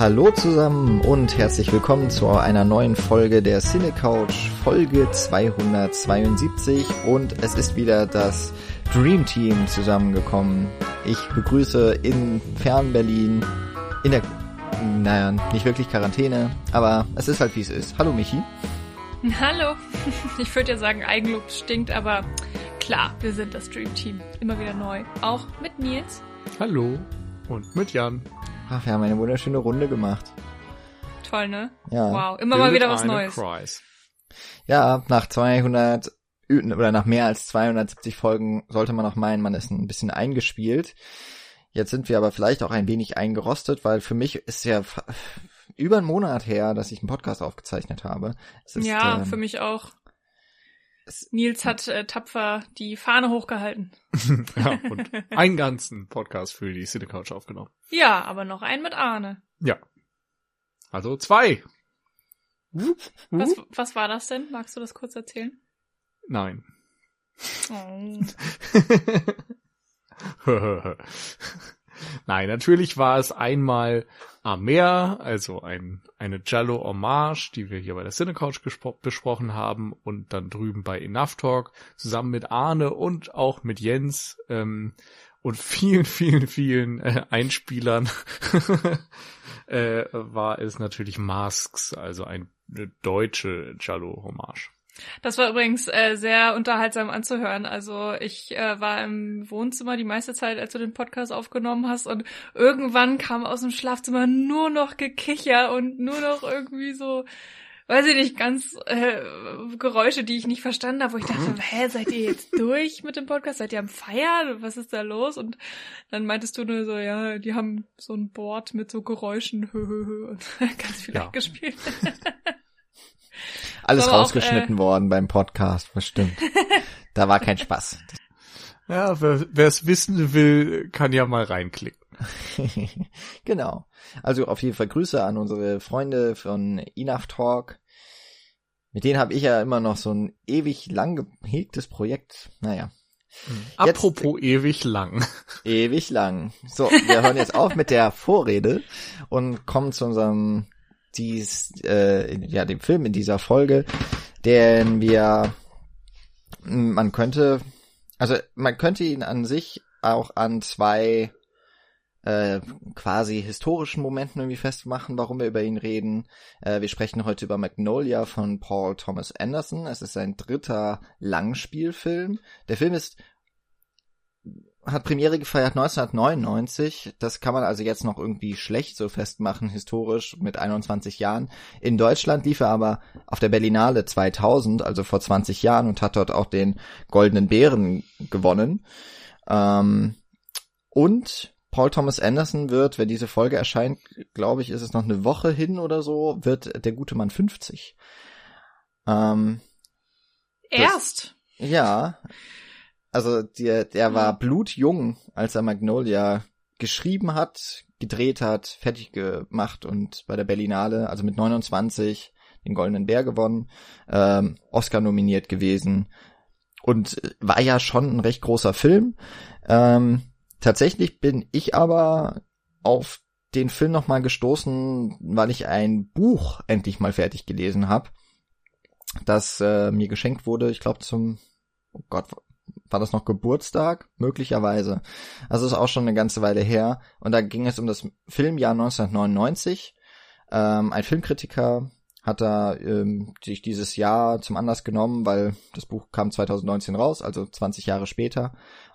Hallo zusammen und herzlich willkommen zu einer neuen Folge der Cine Couch, Folge 272 und es ist wieder das Dream Team zusammengekommen. Ich begrüße in Fern Berlin, in der, naja, nicht wirklich Quarantäne, aber es ist halt wie es ist. Hallo Michi. Hallo. Ich würde ja sagen, Eigenlob stinkt, aber klar, wir sind das Dream Team. Immer wieder neu. Auch mit Nils. Hallo. Und mit Jan. Ach, wir haben eine wunderschöne Runde gemacht. Toll, ne? Ja. Wow, immer mal wieder was Neues. Kreis. Ja, nach 200 oder nach mehr als 270 Folgen sollte man auch meinen, man ist ein bisschen eingespielt. Jetzt sind wir aber vielleicht auch ein wenig eingerostet, weil für mich ist ja über einen Monat her, dass ich einen Podcast aufgezeichnet habe. Ist, ja, ähm, für mich auch. Nils hat äh, tapfer die Fahne hochgehalten. ja, und einen ganzen Podcast für die Cine Couch aufgenommen. Ja, aber noch einen mit Arne. Ja. Also zwei. Was, was war das denn? Magst du das kurz erzählen? Nein. Oh. Nein, natürlich war es einmal am Meer, also ein, eine Jallo Hommage, die wir hier bei der Cinecouch besprochen haben und dann drüben bei Enough Talk zusammen mit Arne und auch mit Jens ähm, und vielen, vielen, vielen äh, Einspielern äh, war es natürlich Masks, also eine deutsche Jallo Hommage. Das war übrigens äh, sehr unterhaltsam anzuhören. Also ich äh, war im Wohnzimmer die meiste Zeit, als du den Podcast aufgenommen hast und irgendwann kam aus dem Schlafzimmer nur noch Gekicher und nur noch irgendwie so, weiß ich nicht, ganz äh, Geräusche, die ich nicht verstanden habe, wo ich dachte, hä, seid ihr jetzt durch mit dem Podcast? Seid ihr am Feiern? Was ist da los? Und dann meintest du nur so, ja, die haben so ein Board mit so Geräuschen hö, hö, hö, und ganz viel ja. gespielt. Alles auch, rausgeschnitten äh, worden beim Podcast, bestimmt. da war kein Spaß. Ja, wer es wissen will, kann ja mal reinklicken. genau. Also auf jeden Fall Grüße an unsere Freunde von Enough Talk. Mit denen habe ich ja immer noch so ein ewig lang gehegtes Projekt. Naja. Hm. Apropos ewig lang. Ewig lang. So, wir hören jetzt auf mit der Vorrede und kommen zu unserem dies, äh, ja, dem Film in dieser Folge, denn wir, man könnte, also man könnte ihn an sich auch an zwei äh, quasi historischen Momenten irgendwie festmachen, warum wir über ihn reden. Äh, wir sprechen heute über Magnolia von Paul Thomas Anderson. Es ist sein dritter Langspielfilm. Der Film ist hat Premiere gefeiert 1999. Das kann man also jetzt noch irgendwie schlecht so festmachen, historisch mit 21 Jahren. In Deutschland lief er aber auf der Berlinale 2000, also vor 20 Jahren, und hat dort auch den Goldenen Bären gewonnen. Ähm, und Paul Thomas Anderson wird, wenn diese Folge erscheint, glaube ich, ist es noch eine Woche hin oder so, wird der gute Mann 50. Ähm, Erst? Das, ja. Also der, der war blutjung, als er Magnolia geschrieben hat, gedreht hat, fertig gemacht und bei der Berlinale, also mit 29, den Goldenen Bär gewonnen, ähm, Oscar nominiert gewesen und war ja schon ein recht großer Film. Ähm, tatsächlich bin ich aber auf den Film nochmal gestoßen, weil ich ein Buch endlich mal fertig gelesen habe, das äh, mir geschenkt wurde, ich glaube zum, oh Gott, war das noch Geburtstag? Möglicherweise. Also ist auch schon eine ganze Weile her. Und da ging es um das Filmjahr 1999. Ähm, ein Filmkritiker hat da ähm, sich dieses Jahr zum Anlass genommen, weil das Buch kam 2019 raus, also 20 Jahre später,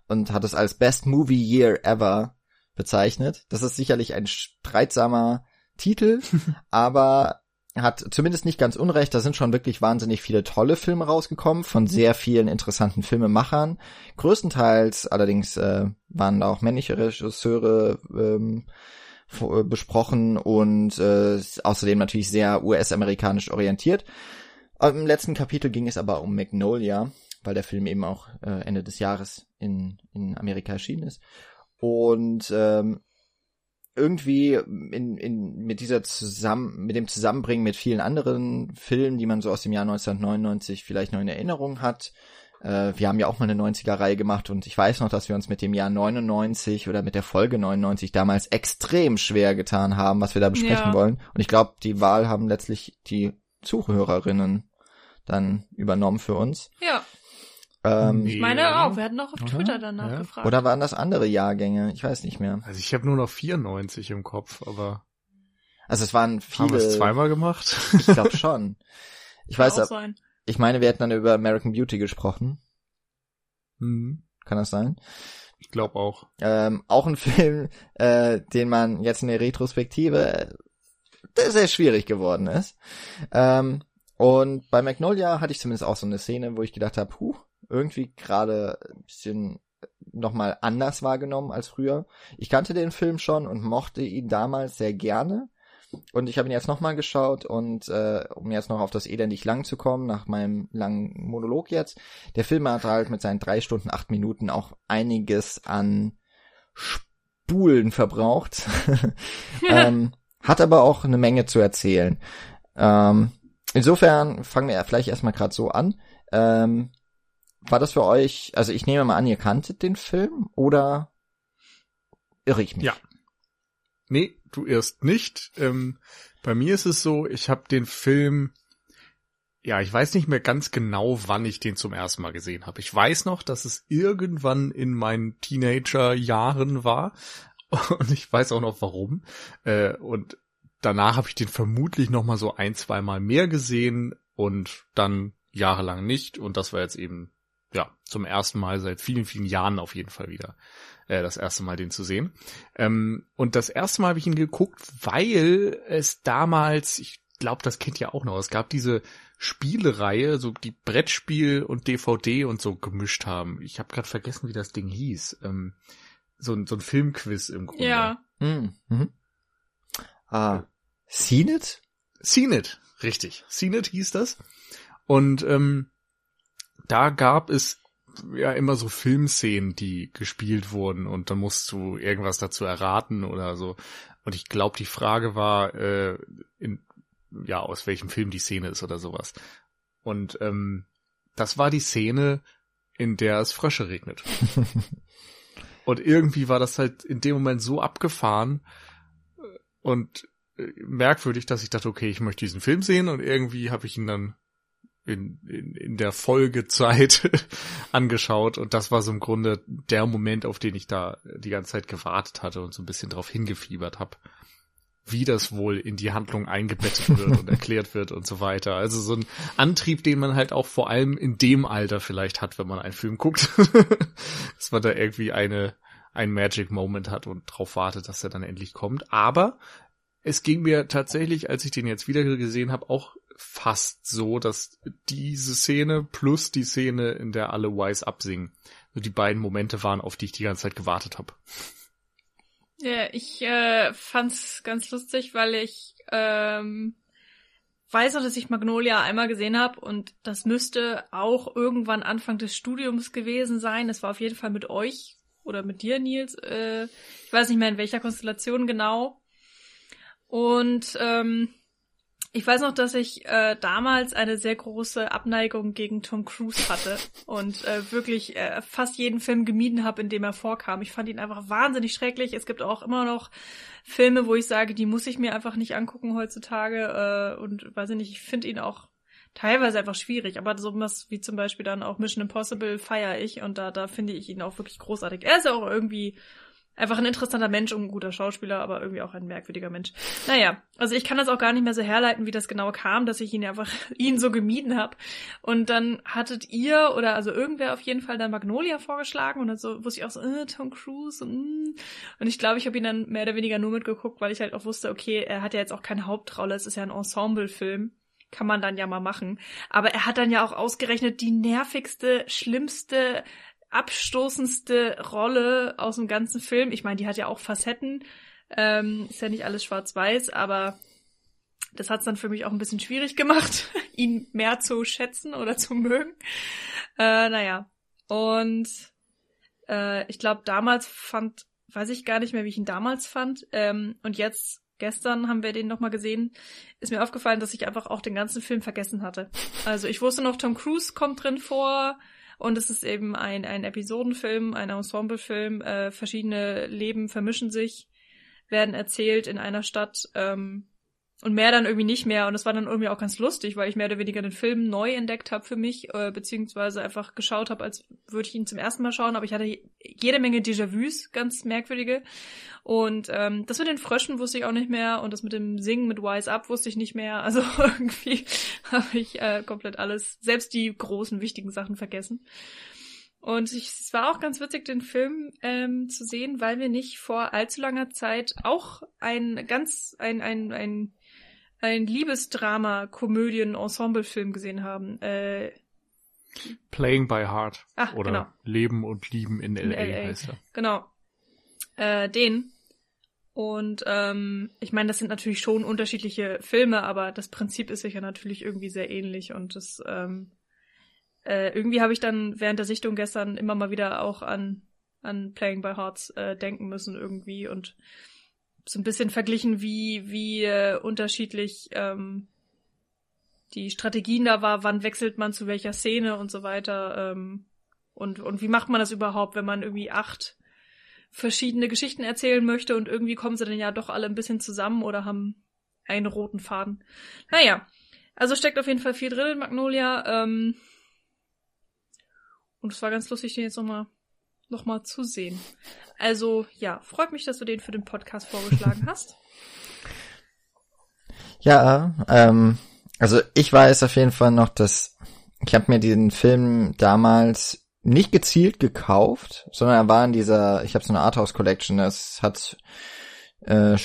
und hat es als Best Movie Year Ever bezeichnet. Das ist sicherlich ein streitsamer Titel, aber hat zumindest nicht ganz unrecht, da sind schon wirklich wahnsinnig viele tolle Filme rausgekommen von sehr vielen interessanten Filmemachern. Größtenteils allerdings äh, waren da auch männliche Regisseure ähm, äh, besprochen und äh, außerdem natürlich sehr US-amerikanisch orientiert. Im letzten Kapitel ging es aber um Magnolia, weil der Film eben auch äh, Ende des Jahres in, in Amerika erschienen ist. Und ähm, irgendwie in, in, mit dieser zusammen, mit dem Zusammenbringen mit vielen anderen Filmen, die man so aus dem Jahr 1999 vielleicht noch in Erinnerung hat, Äh, wir haben ja auch mal eine 90er-Reihe gemacht und ich weiß noch, dass wir uns mit dem Jahr 99 oder mit der Folge 99 damals extrem schwer getan haben, was wir da besprechen Ja. wollen. Und ich glaube, die Wahl haben letztlich die Zuhörerinnen dann übernommen für uns. Ja, Ähm, Nee. ich meine auch. Wir hatten auch auf Oder? Twitter danach Ja. gefragt. Oder waren das andere Jahrgänge? Ich weiß nicht mehr. Also ich habe nur noch 94 im Kopf, aber Also es waren haben wir es viele. zweimal gemacht? Ich glaube schon. Ich Kann weiß, auch ab- sein. ich meine, wir hätten dann über American Beauty gesprochen. hm, Kann das sein? ich glaube auch. Ähm, auch ein Film, äh, den man jetzt in der Retrospektive äh, der sehr schwierig geworden ist. Ähm, und bei Magnolia hatte ich zumindest auch so eine Szene, wo ich gedacht habe, huh, irgendwie gerade ein bisschen nochmal anders wahrgenommen als früher. Ich kannte den Film schon und mochte ihn damals sehr gerne. Und ich habe ihn jetzt nochmal geschaut und äh, um jetzt noch auf das elendig lang zu kommen, nach meinem langen Monolog jetzt, der Film hat halt mit seinen drei Stunden, acht Minuten auch einiges an Spulen verbraucht. ähm, hat aber auch eine Menge zu erzählen. Ähm, insofern fangen wir ja vielleicht erstmal gerade so an. Ähm, war das für euch, also ich nehme mal an, ihr kanntet den Film oder irre ich mich? Ja. Nee, du erst nicht. Ähm, bei mir ist es so, ich habe den Film, ja, ich weiß nicht mehr ganz genau, wann ich den zum ersten Mal gesehen habe. Ich weiß noch, dass es irgendwann in meinen Teenager-Jahren war und ich weiß auch noch warum. Äh, und danach habe ich den vermutlich noch mal so ein, zwei Mal mehr gesehen und dann jahrelang nicht. Und das war jetzt eben ja zum ersten Mal seit vielen, vielen Jahren auf jeden Fall wieder äh, das erste Mal den zu sehen. Ähm, und das erste Mal habe ich ihn geguckt, weil es damals, ich glaube, das kennt ihr auch noch, es gab diese Spielereihe, so die Brettspiel und DVD und so gemischt haben. Ich habe gerade vergessen, wie das Ding hieß. Ähm, so, ein- so ein Filmquiz im Grunde. Ja, Mhm. Mhm. Ah, Seen It? Seen It, richtig. Seen It hieß das. Und ähm, da gab es ja immer so Filmszenen, die gespielt wurden und dann musst du irgendwas dazu erraten oder so. Und ich glaube, die Frage war, äh, in, ja, aus welchem Film die Szene ist oder sowas. Und ähm, das war die Szene, in der es Frösche regnet. Und irgendwie war das halt in dem Moment so abgefahren äh, und äh, merkwürdig, dass ich dachte, okay, ich möchte diesen Film sehen und irgendwie habe ich ihn dann in, in, in der Folgezeit angeschaut und das war so im Grunde der Moment, auf den ich da die ganze Zeit gewartet hatte und so ein bisschen drauf hingefiebert habe, wie das wohl in die Handlung eingebettet wird und erklärt wird und so weiter. Also so ein Antrieb, den man halt auch vor allem in dem Alter vielleicht hat, wenn man einen Film guckt, dass man da irgendwie eine ein Magic Moment hat und drauf wartet, dass er dann endlich kommt. Aber es ging mir tatsächlich, als ich den jetzt wieder gesehen habe, auch fast so, dass diese Szene plus die Szene, in der alle Wise absingen, so die beiden Momente waren, auf die ich die ganze Zeit gewartet habe. Ja, ich äh, fand's ganz lustig, weil ich ähm, weiß noch, dass ich Magnolia einmal gesehen habe und das müsste auch irgendwann Anfang des Studiums gewesen sein. Das war auf jeden Fall mit euch oder mit dir, Nils. Äh, ich weiß nicht mehr in welcher Konstellation genau. Und ähm, ich weiß noch, dass ich äh, damals eine sehr große Abneigung gegen Tom Cruise hatte und äh, wirklich äh, fast jeden Film gemieden habe, in dem er vorkam. Ich fand ihn einfach wahnsinnig schrecklich. Es gibt auch immer noch Filme, wo ich sage, die muss ich mir einfach nicht angucken heutzutage. Äh, und weiß ich nicht, ich finde ihn auch teilweise einfach schwierig. Aber so was wie zum Beispiel dann auch Mission Impossible feiere ich und da, da finde ich ihn auch wirklich großartig. Er ist ja auch irgendwie einfach ein interessanter Mensch und ein guter Schauspieler, aber irgendwie auch ein merkwürdiger Mensch. Naja, also ich kann das auch gar nicht mehr so herleiten, wie das genau kam, dass ich ihn einfach ihn so gemieden habe. Und dann hattet ihr oder also irgendwer auf jeden Fall dann Magnolia vorgeschlagen und dann so wusste ich auch so, äh, Tom Cruise und, mm. und ich glaube, ich habe ihn dann mehr oder weniger nur mitgeguckt, weil ich halt auch wusste, okay, er hat ja jetzt auch keine Hauptrolle, es ist ja ein Ensemble-Film. Kann man dann ja mal machen. Aber er hat dann ja auch ausgerechnet die nervigste, schlimmste, abstoßendste Rolle aus dem ganzen Film. Ich meine, die hat ja auch Facetten. Ähm, ist ja nicht alles schwarz-weiß, aber das hat es dann für mich auch ein bisschen schwierig gemacht, ihn mehr zu schätzen oder zu mögen. Äh, naja. Und äh, ich glaube, damals fand, weiß ich gar nicht mehr, wie ich ihn damals fand. Ähm, und jetzt, gestern haben wir den nochmal gesehen, ist mir aufgefallen, dass ich einfach auch den ganzen Film vergessen hatte. Also ich wusste noch, Tom Cruise kommt drin vor Und es ist eben ein, ein Episodenfilm, ein Ensemblefilm. Äh, verschiedene Leben vermischen sich, werden erzählt in einer Stadt. Ähm, und mehr dann irgendwie nicht mehr. Und das war dann irgendwie auch ganz lustig, weil ich mehr oder weniger den Film neu entdeckt habe für mich, äh, beziehungsweise einfach geschaut habe, als würde ich ihn zum ersten Mal schauen. Aber ich hatte jede Menge Déjà-vus, ganz merkwürdige. Und ähm, das mit den Fröschen wusste ich auch nicht mehr. Und das mit dem Singen mit Wise Up wusste ich nicht mehr. Also irgendwie habe ich äh, komplett alles, selbst die großen, wichtigen Sachen vergessen. Und ich, es war auch ganz witzig, den Film ähm, zu sehen, weil wir nicht vor allzu langer Zeit auch ein ganz, ein, ein, ein ein Liebesdrama, Komödien, Ensemblefilm gesehen haben. Äh, Playing by Heart. Ach, oder genau. Leben und Lieben in, in LA, LA. heißt er. Genau. Äh, den. Und ähm, ich meine, das sind natürlich schon unterschiedliche Filme, aber das Prinzip ist sicher natürlich irgendwie sehr ähnlich und das ähm, äh, irgendwie habe ich dann während der Sichtung gestern immer mal wieder auch an an Playing by Hearts äh, denken müssen irgendwie und so ein bisschen verglichen, wie, wie äh, unterschiedlich ähm, die Strategien da war, wann wechselt man zu welcher Szene und so weiter. Ähm, und, und wie macht man das überhaupt, wenn man irgendwie acht verschiedene Geschichten erzählen möchte und irgendwie kommen sie dann ja doch alle ein bisschen zusammen oder haben einen roten Faden. Naja, also steckt auf jeden Fall viel drin in Magnolia. Ähm, und es war ganz lustig, den jetzt nochmal noch mal zu sehen. Also ja, freut mich, dass du den für den Podcast vorgeschlagen hast. Ja, ähm, also ich weiß auf jeden Fall noch, dass ich habe mir diesen Film damals nicht gezielt gekauft, sondern er war in dieser, ich habe so eine Arthouse Collection, das hat, äh,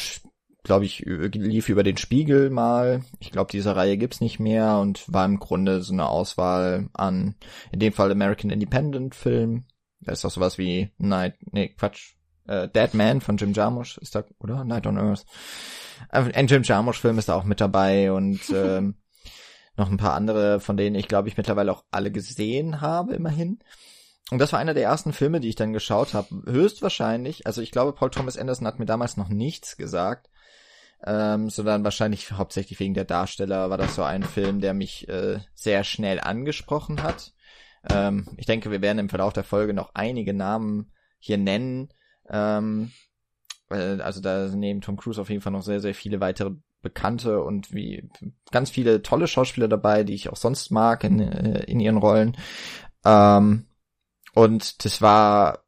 glaube ich, lief über den Spiegel mal. Ich glaube, diese Reihe gibt's nicht mehr und war im Grunde so eine Auswahl an, in dem Fall American Independent Film. Da ist auch sowas wie Night, nee, Quatsch, äh, Dead Man von Jim Jarmusch ist da, oder? Night on Earth. Äh, ein Jim Jarmusch-Film ist da auch mit dabei und ähm, noch ein paar andere, von denen ich glaube ich mittlerweile auch alle gesehen habe, immerhin. Und das war einer der ersten Filme, die ich dann geschaut habe. Höchstwahrscheinlich, also ich glaube, Paul Thomas Anderson hat mir damals noch nichts gesagt, ähm, sondern wahrscheinlich hauptsächlich wegen der Darsteller war das so ein Film, der mich äh, sehr schnell angesprochen hat. Ähm, ich denke, wir werden im Verlauf der Folge noch einige Namen hier nennen. Ähm, also da neben Tom Cruise auf jeden Fall noch sehr, sehr viele weitere Bekannte und wie ganz viele tolle Schauspieler dabei, die ich auch sonst mag in, äh, in ihren Rollen. Ähm, und das war,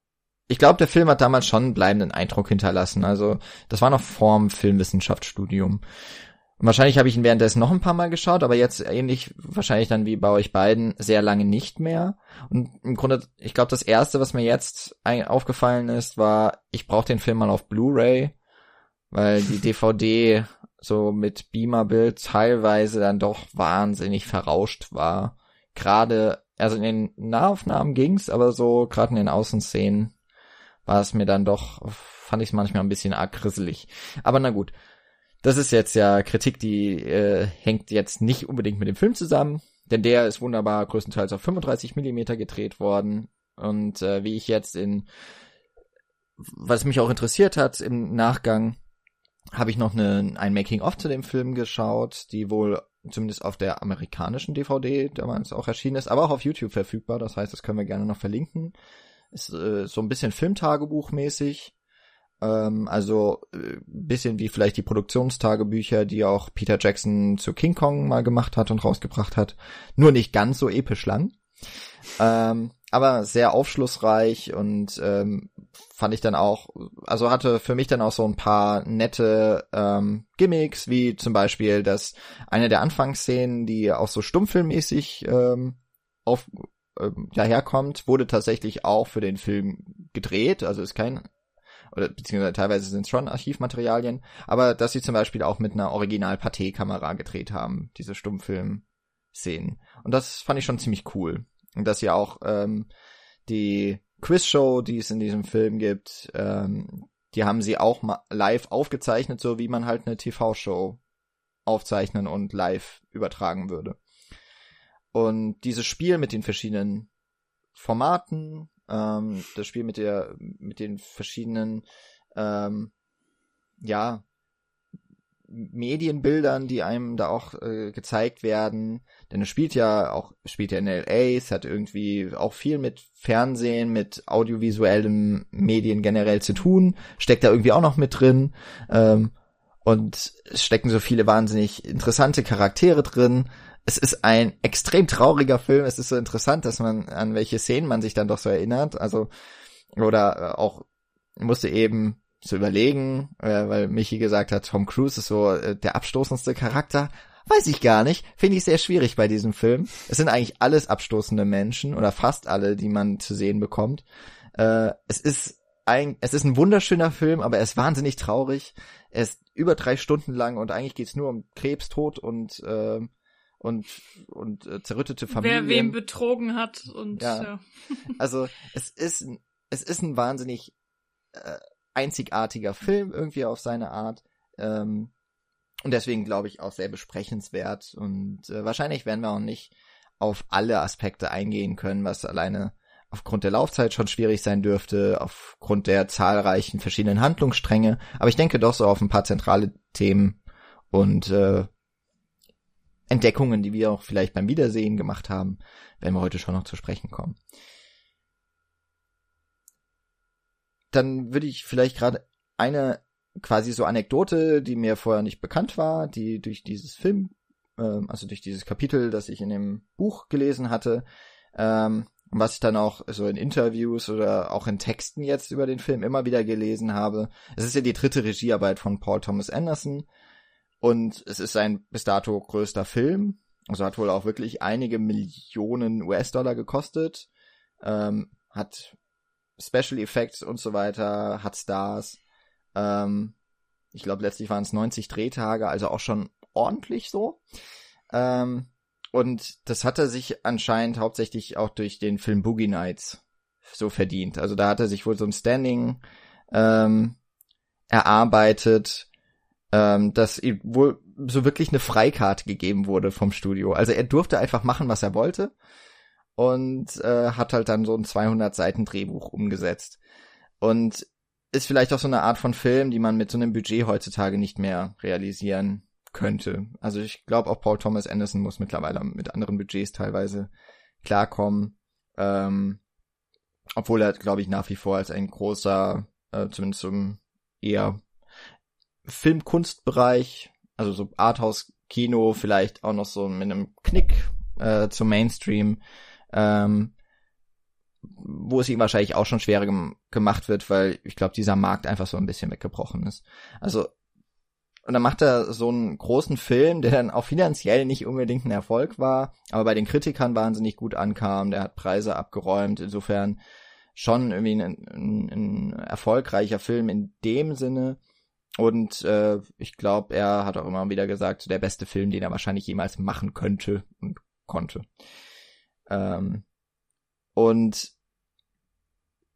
ich glaube, der Film hat damals schon einen bleibenden Eindruck hinterlassen. Also das war noch vorm Filmwissenschaftsstudium. Und wahrscheinlich habe ich ihn währenddessen noch ein paar Mal geschaut, aber jetzt ähnlich wahrscheinlich dann wie bei euch beiden sehr lange nicht mehr. Und im Grunde, ich glaube, das erste, was mir jetzt aufgefallen ist, war, ich brauche den Film mal auf Blu-ray, weil die DVD so mit Beamer-Bild teilweise dann doch wahnsinnig verrauscht war. Gerade, also in den Nahaufnahmen ging's, aber so gerade in den Außenszenen war es mir dann doch, fand ich es manchmal ein bisschen arg grisselig. Aber na gut. Das ist jetzt ja Kritik, die äh, hängt jetzt nicht unbedingt mit dem Film zusammen, denn der ist wunderbar größtenteils auf 35 Millimeter gedreht worden. Und äh, wie ich jetzt in, was mich auch interessiert hat im Nachgang, habe ich noch eine, ein Making-of zu dem Film geschaut, die wohl zumindest auf der amerikanischen DVD damals auch erschienen ist, aber auch auf YouTube verfügbar. Das heißt, das können wir gerne noch verlinken. Ist äh, so ein bisschen Filmtagebuchmäßig. Ähm, also äh, bisschen wie vielleicht die Produktionstagebücher, die auch Peter Jackson zu King Kong mal gemacht hat und rausgebracht hat. Nur nicht ganz so episch lang. Ähm, aber sehr aufschlussreich und ähm, fand ich dann auch, also hatte für mich dann auch so ein paar nette ähm, Gimmicks, wie zum Beispiel, dass eine der Anfangsszenen, die auch so stummfilmmäßig ähm, auf ähm, daherkommt, wurde tatsächlich auch für den Film gedreht, also ist kein oder beziehungsweise teilweise sind es schon Archivmaterialien, aber dass sie zum Beispiel auch mit einer Original-Pathé-Kamera gedreht haben, diese Stummfilm-Szenen. Und das fand ich schon ziemlich cool. Und dass sie auch ähm, die Quizshow, die es in diesem Film gibt, ähm, die haben sie auch live aufgezeichnet, so wie man halt eine TV-Show aufzeichnen und live übertragen würde. Und dieses Spiel mit den verschiedenen Formaten, ähm, das Spiel mit der, mit den verschiedenen, ähm, ja, Medienbildern, die einem da auch äh, gezeigt werden. Denn es spielt ja auch, spielt ja in LA, es hat irgendwie auch viel mit Fernsehen, mit audiovisuellen Medien generell zu tun, steckt da irgendwie auch noch mit drin. Ähm, und es stecken so viele wahnsinnig interessante Charaktere drin. Es ist ein extrem trauriger Film. Es ist so interessant, dass man an welche Szenen man sich dann doch so erinnert. Also, oder auch musste eben zu überlegen, äh, weil Michi gesagt hat, Tom Cruise ist so äh, der abstoßendste Charakter. Weiß ich gar nicht. Finde ich sehr schwierig bei diesem Film. Es sind eigentlich alles abstoßende Menschen oder fast alle, die man zu sehen bekommt. Äh, es ist ein, es ist ein wunderschöner Film, aber er ist wahnsinnig traurig. Er ist über drei Stunden lang und eigentlich geht's nur um Krebstod und äh, und und äh, zerrüttete Familien. Wer wem betrogen hat und ja. ja. Also es ist es ist ein wahnsinnig äh, einzigartiger Film irgendwie auf seine Art. Ähm, und deswegen glaube ich auch sehr besprechenswert. Und äh, wahrscheinlich werden wir auch nicht auf alle Aspekte eingehen können, was alleine aufgrund der Laufzeit schon schwierig sein dürfte, aufgrund der zahlreichen verschiedenen Handlungsstränge. Aber ich denke doch so auf ein paar zentrale Themen und äh, Entdeckungen, die wir auch vielleicht beim Wiedersehen gemacht haben, werden wir heute schon noch zu sprechen kommen. dann würde ich vielleicht gerade eine quasi so Anekdote, die mir vorher nicht bekannt war, die durch dieses Film, ähm, also durch dieses Kapitel, das ich in dem Buch gelesen hatte, ähm, was ich dann auch so in Interviews oder auch in Texten jetzt über den Film immer wieder gelesen habe. Es ist ja die dritte Regiearbeit von Paul Thomas Anderson und es ist sein bis dato größter Film. Also hat wohl auch wirklich einige Millionen US-Dollar gekostet. Ähm, hat Special Effects und so weiter, hat Stars. Ähm, ich glaube, letztlich waren es 90 Drehtage, also auch schon ordentlich so. Ähm, und das hat er sich anscheinend hauptsächlich auch durch den Film Boogie Nights so verdient. Also da hat er sich wohl so ein Standing ähm, erarbeitet, ähm, dass ihm wohl so wirklich eine Freikarte gegeben wurde vom Studio. Also er durfte einfach machen, was er wollte und äh, hat halt dann so ein 200 Seiten Drehbuch umgesetzt. Und ist vielleicht auch so eine Art von Film, die man mit so einem Budget heutzutage nicht mehr realisieren könnte. Also ich glaube auch Paul Thomas Anderson muss mittlerweile mit anderen Budgets teilweise klarkommen. Ähm, obwohl er, glaube ich, nach wie vor als ein großer, äh, zumindest im eher Filmkunstbereich, also so Arthouse-Kino, vielleicht auch noch so mit einem Knick äh, zum Mainstream ähm, wo es ihm wahrscheinlich auch schon schwerer gem gemacht wird, weil ich glaube, dieser Markt einfach so ein bisschen weggebrochen ist. Also, und dann macht er so einen großen Film, der dann auch finanziell nicht unbedingt ein Erfolg war, aber bei den Kritikern wahnsinnig gut ankam, der hat Preise abgeräumt, insofern schon irgendwie ein, ein, ein erfolgreicher Film in dem Sinne. Und äh, ich glaube, er hat auch immer wieder gesagt, der beste Film, den er wahrscheinlich jemals machen könnte und konnte. Ähm, und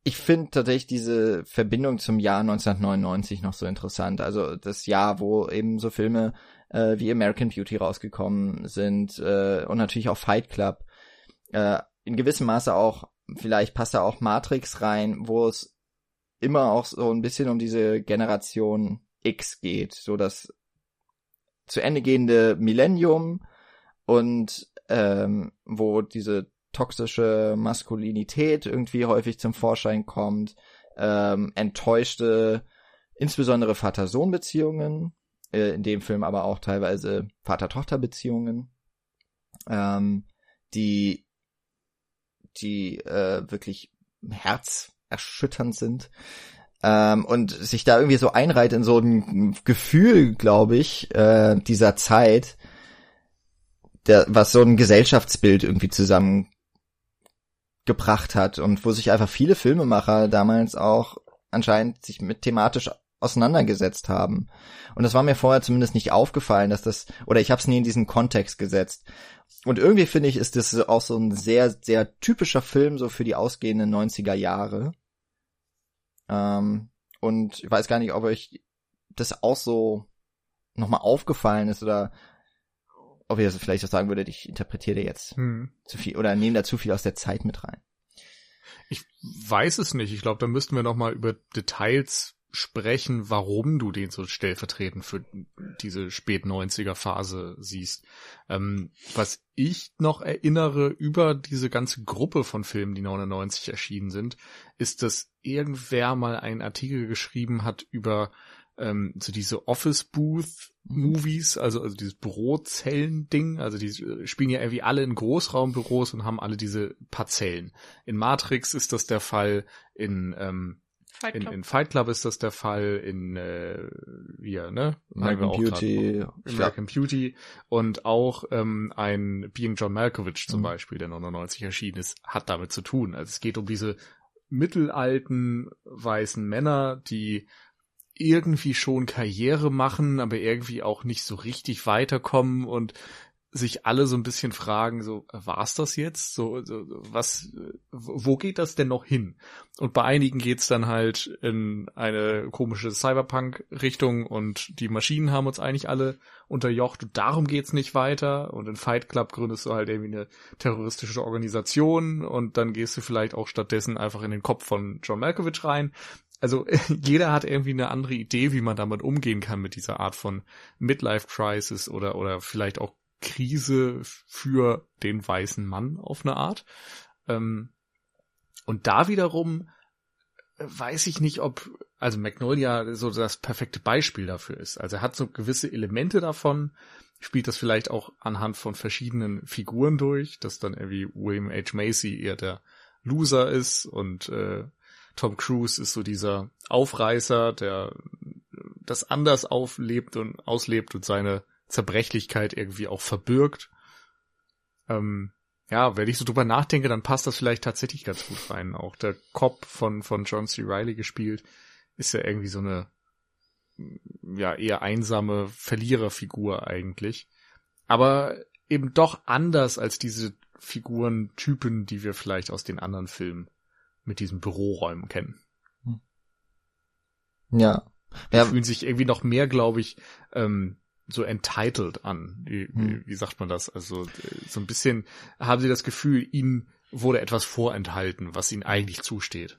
ich finde tatsächlich diese Verbindung zum Jahr 1999 noch so interessant. Also das Jahr, wo eben so Filme äh, wie American Beauty rausgekommen sind äh, und natürlich auch Fight Club. Äh, in gewissem Maße auch, vielleicht passt da auch Matrix rein, wo es immer auch so ein bisschen um diese Generation X geht, so das zu Ende gehende Millennium und ähm, wo diese toxische Maskulinität irgendwie häufig zum Vorschein kommt, ähm, enttäuschte, insbesondere Vater-Sohn-Beziehungen, äh, in dem Film aber auch teilweise Vater-Tochter-Beziehungen, ähm, die, die äh, wirklich herzerschütternd sind. Ähm, und sich da irgendwie so einreiht in so ein Gefühl, glaube ich, äh, dieser Zeit, der, was so ein Gesellschaftsbild irgendwie zusammengebracht hat und wo sich einfach viele Filmemacher damals auch anscheinend sich mit thematisch auseinandergesetzt haben. Und das war mir vorher zumindest nicht aufgefallen, dass das, oder ich habe es nie in diesen Kontext gesetzt. Und irgendwie finde ich, ist das auch so ein sehr, sehr typischer Film so für die ausgehenden 90er Jahre. Ähm, und ich weiß gar nicht, ob euch das auch so nochmal aufgefallen ist oder ob ihr das vielleicht auch sagen würdet, ich interpretiere jetzt hm. zu viel oder nehme da zu viel aus der Zeit mit rein. Ich weiß es nicht. Ich glaube, da müssten wir noch mal über Details sprechen, warum du den so stellvertretend für diese spät 90er Phase siehst. Ähm, was ich noch erinnere über diese ganze Gruppe von Filmen, die 99 erschienen sind, ist, dass irgendwer mal einen Artikel geschrieben hat über ähm, so diese Office Booth Movies, also, also dieses Bürozellen-Ding, also die spielen ja irgendwie alle in Großraumbüros und haben alle diese Parzellen. In Matrix ist das der Fall, in, ähm, Fight in, in Fight Club ist das der Fall, in äh, wie ne? American Beauty. American Beauty und auch ähm, ein Being John Malkovich zum mhm. Beispiel, der 99 erschienen ist, hat damit zu tun. Also es geht um diese mittelalten weißen Männer, die irgendwie schon Karriere machen, aber irgendwie auch nicht so richtig weiterkommen und sich alle so ein bisschen fragen, so, war's das jetzt? So, so was, wo geht das denn noch hin? Und bei einigen geht's dann halt in eine komische Cyberpunk-Richtung und die Maschinen haben uns eigentlich alle unterjocht und darum geht's nicht weiter. Und in Fight Club gründest du halt irgendwie eine terroristische Organisation und dann gehst du vielleicht auch stattdessen einfach in den Kopf von John Malkovich rein also jeder hat irgendwie eine andere Idee, wie man damit umgehen kann mit dieser Art von Midlife Crisis oder oder vielleicht auch Krise für den weißen Mann auf eine Art. Ähm, und da wiederum weiß ich nicht, ob also Magnolia so das perfekte Beispiel dafür ist. Also er hat so gewisse Elemente davon, spielt das vielleicht auch anhand von verschiedenen Figuren durch, dass dann irgendwie William H. Macy eher der Loser ist und äh, Tom Cruise ist so dieser Aufreißer, der das anders auflebt und auslebt und seine Zerbrechlichkeit irgendwie auch verbirgt. Ähm, ja, wenn ich so drüber nachdenke, dann passt das vielleicht tatsächlich ganz gut rein. Auch der Cop von, von John C. Reilly gespielt, ist ja irgendwie so eine, ja, eher einsame Verliererfigur eigentlich. Aber eben doch anders als diese Figurentypen, die wir vielleicht aus den anderen Filmen mit diesen Büroräumen kennen. Ja. Die ja. fühlen sich irgendwie noch mehr, glaube ich, ähm, so entitled an. Wie, hm. wie, wie sagt man das? Also so ein bisschen haben sie das Gefühl, ihnen wurde etwas vorenthalten, was ihnen eigentlich zusteht.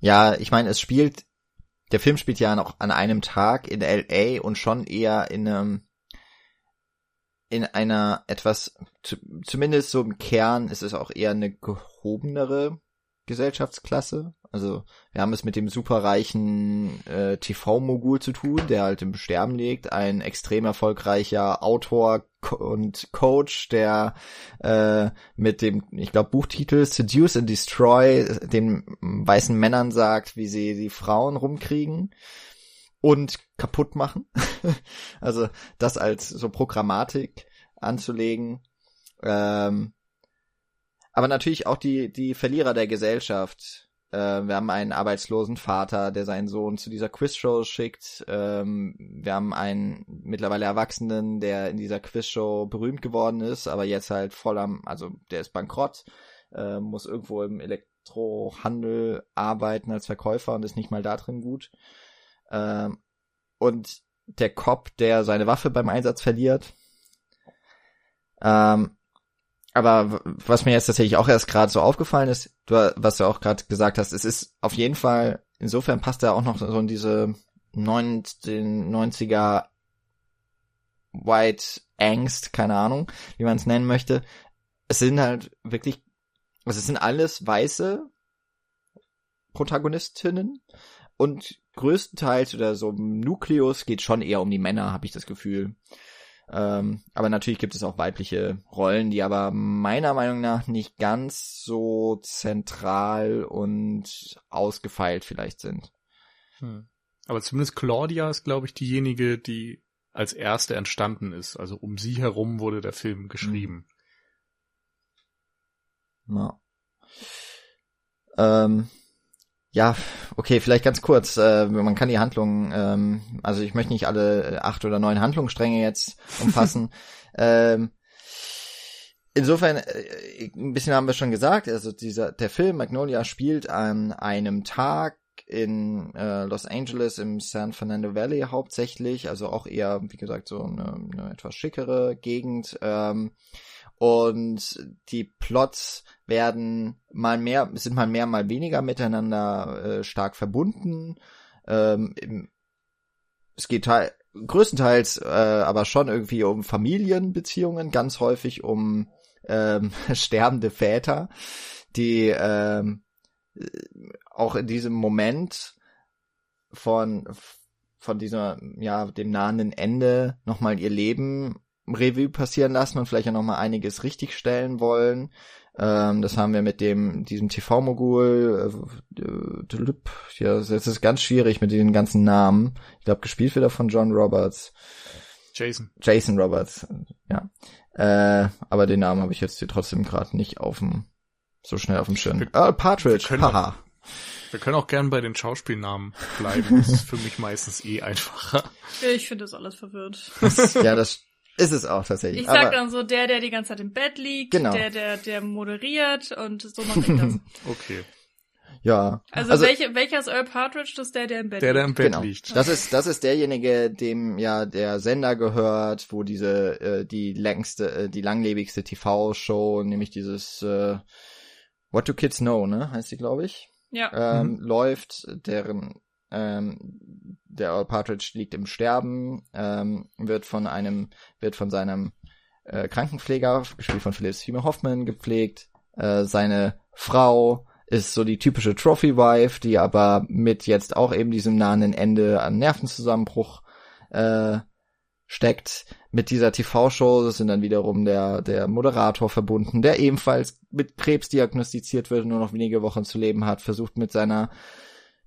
Ja, ich meine, es spielt, der Film spielt ja noch an einem Tag in LA und schon eher in einem in einer etwas, zumindest so im Kern ist es auch eher eine gehobenere Gesellschaftsklasse. Also wir haben es mit dem superreichen äh, TV-Mogul zu tun, der halt im Sterben liegt, ein extrem erfolgreicher Autor und Coach, der äh, mit dem, ich glaube, Buchtitel Seduce and Destroy den weißen Männern sagt, wie sie die Frauen rumkriegen und kaputt machen. also das als so Programmatik anzulegen. Ähm, aber natürlich auch die, die Verlierer der Gesellschaft. Äh, wir haben einen arbeitslosen Vater, der seinen Sohn zu dieser Quizshow schickt. Ähm, wir haben einen mittlerweile Erwachsenen, der in dieser Quizshow berühmt geworden ist, aber jetzt halt voll am, also der ist bankrott, äh, muss irgendwo im Elektrohandel arbeiten als Verkäufer und ist nicht mal da drin gut. Ähm, und der Cop, der seine Waffe beim Einsatz verliert. Ähm, aber was mir jetzt tatsächlich auch erst gerade so aufgefallen ist, du, was du auch gerade gesagt hast, es ist auf jeden Fall, insofern passt er auch noch so in diese 90er White Angst, keine Ahnung, wie man es nennen möchte. Es sind halt wirklich, also es sind alles weiße Protagonistinnen und größtenteils oder so im Nukleus geht schon eher um die Männer, habe ich das Gefühl. Ähm, aber natürlich gibt es auch weibliche Rollen, die aber meiner Meinung nach nicht ganz so zentral und ausgefeilt vielleicht sind. Hm. Aber zumindest Claudia ist, glaube ich, diejenige, die als erste entstanden ist. Also um sie herum wurde der Film geschrieben. Ja. Ähm, ja, okay, vielleicht ganz kurz. Äh, man kann die Handlung, ähm, also ich möchte nicht alle acht oder neun Handlungsstränge jetzt umfassen. ähm, insofern, äh, ein bisschen haben wir schon gesagt, also dieser, der Film Magnolia spielt an einem Tag in äh, Los Angeles im San Fernando Valley hauptsächlich, also auch eher, wie gesagt, so eine, eine etwas schickere Gegend. Ähm, und die Plots werden mal mehr, sind mal mehr, mal weniger miteinander äh, stark verbunden. Ähm, es geht halt größtenteils äh, aber schon irgendwie um Familienbeziehungen, ganz häufig um ähm, sterbende Väter, die ähm, auch in diesem Moment von von dieser ja dem nahenden Ende nochmal ihr Leben Revue passieren lassen und vielleicht auch nochmal einiges richtigstellen wollen. Ähm, das haben wir mit dem diesem TV-Mogul. Äh, äh, ja, es ist ganz schwierig mit den ganzen Namen. Ich glaube, gespielt wird er von John Roberts. Jason. Jason Roberts, ja. Äh, aber den Namen habe ich jetzt hier trotzdem gerade nicht auf dem so schnell auf dem Schirm. Wir, ah, Partridge, wir haha. Auch, wir können auch gern bei den Schauspielnamen bleiben. Das ist für mich meistens eh einfacher. Ich finde das alles verwirrt. ja, das ist es auch tatsächlich. Ich sag dann so, der, der die ganze Zeit im Bett liegt, genau. der, der, der moderiert und so mache ich das. okay. Ja. Also, also welche, welcher ist Earl Partridge? Das ist der, der im Bett der, liegt. Der im Bett genau. liegt. Das ist, das ist derjenige, dem ja der Sender gehört, wo diese, äh, die längste, äh, die langlebigste TV-Show, nämlich dieses, äh, What Do Kids Know, ne, heißt die, glaube ich. Ja. Ähm, mhm. läuft, deren ähm, der Earl Partridge liegt im Sterben, ähm, wird von einem, wird von seinem äh, Krankenpfleger, gespielt von Phyllis Seymour Hoffman, gepflegt. Äh, seine Frau ist so die typische Trophy-Wife, die aber mit jetzt auch eben diesem nahenden Ende an Nervenzusammenbruch äh, steckt. Mit dieser TV-Show sind dann wiederum der, der Moderator verbunden, der ebenfalls mit Krebs diagnostiziert wird und nur noch wenige Wochen zu leben hat, versucht mit seiner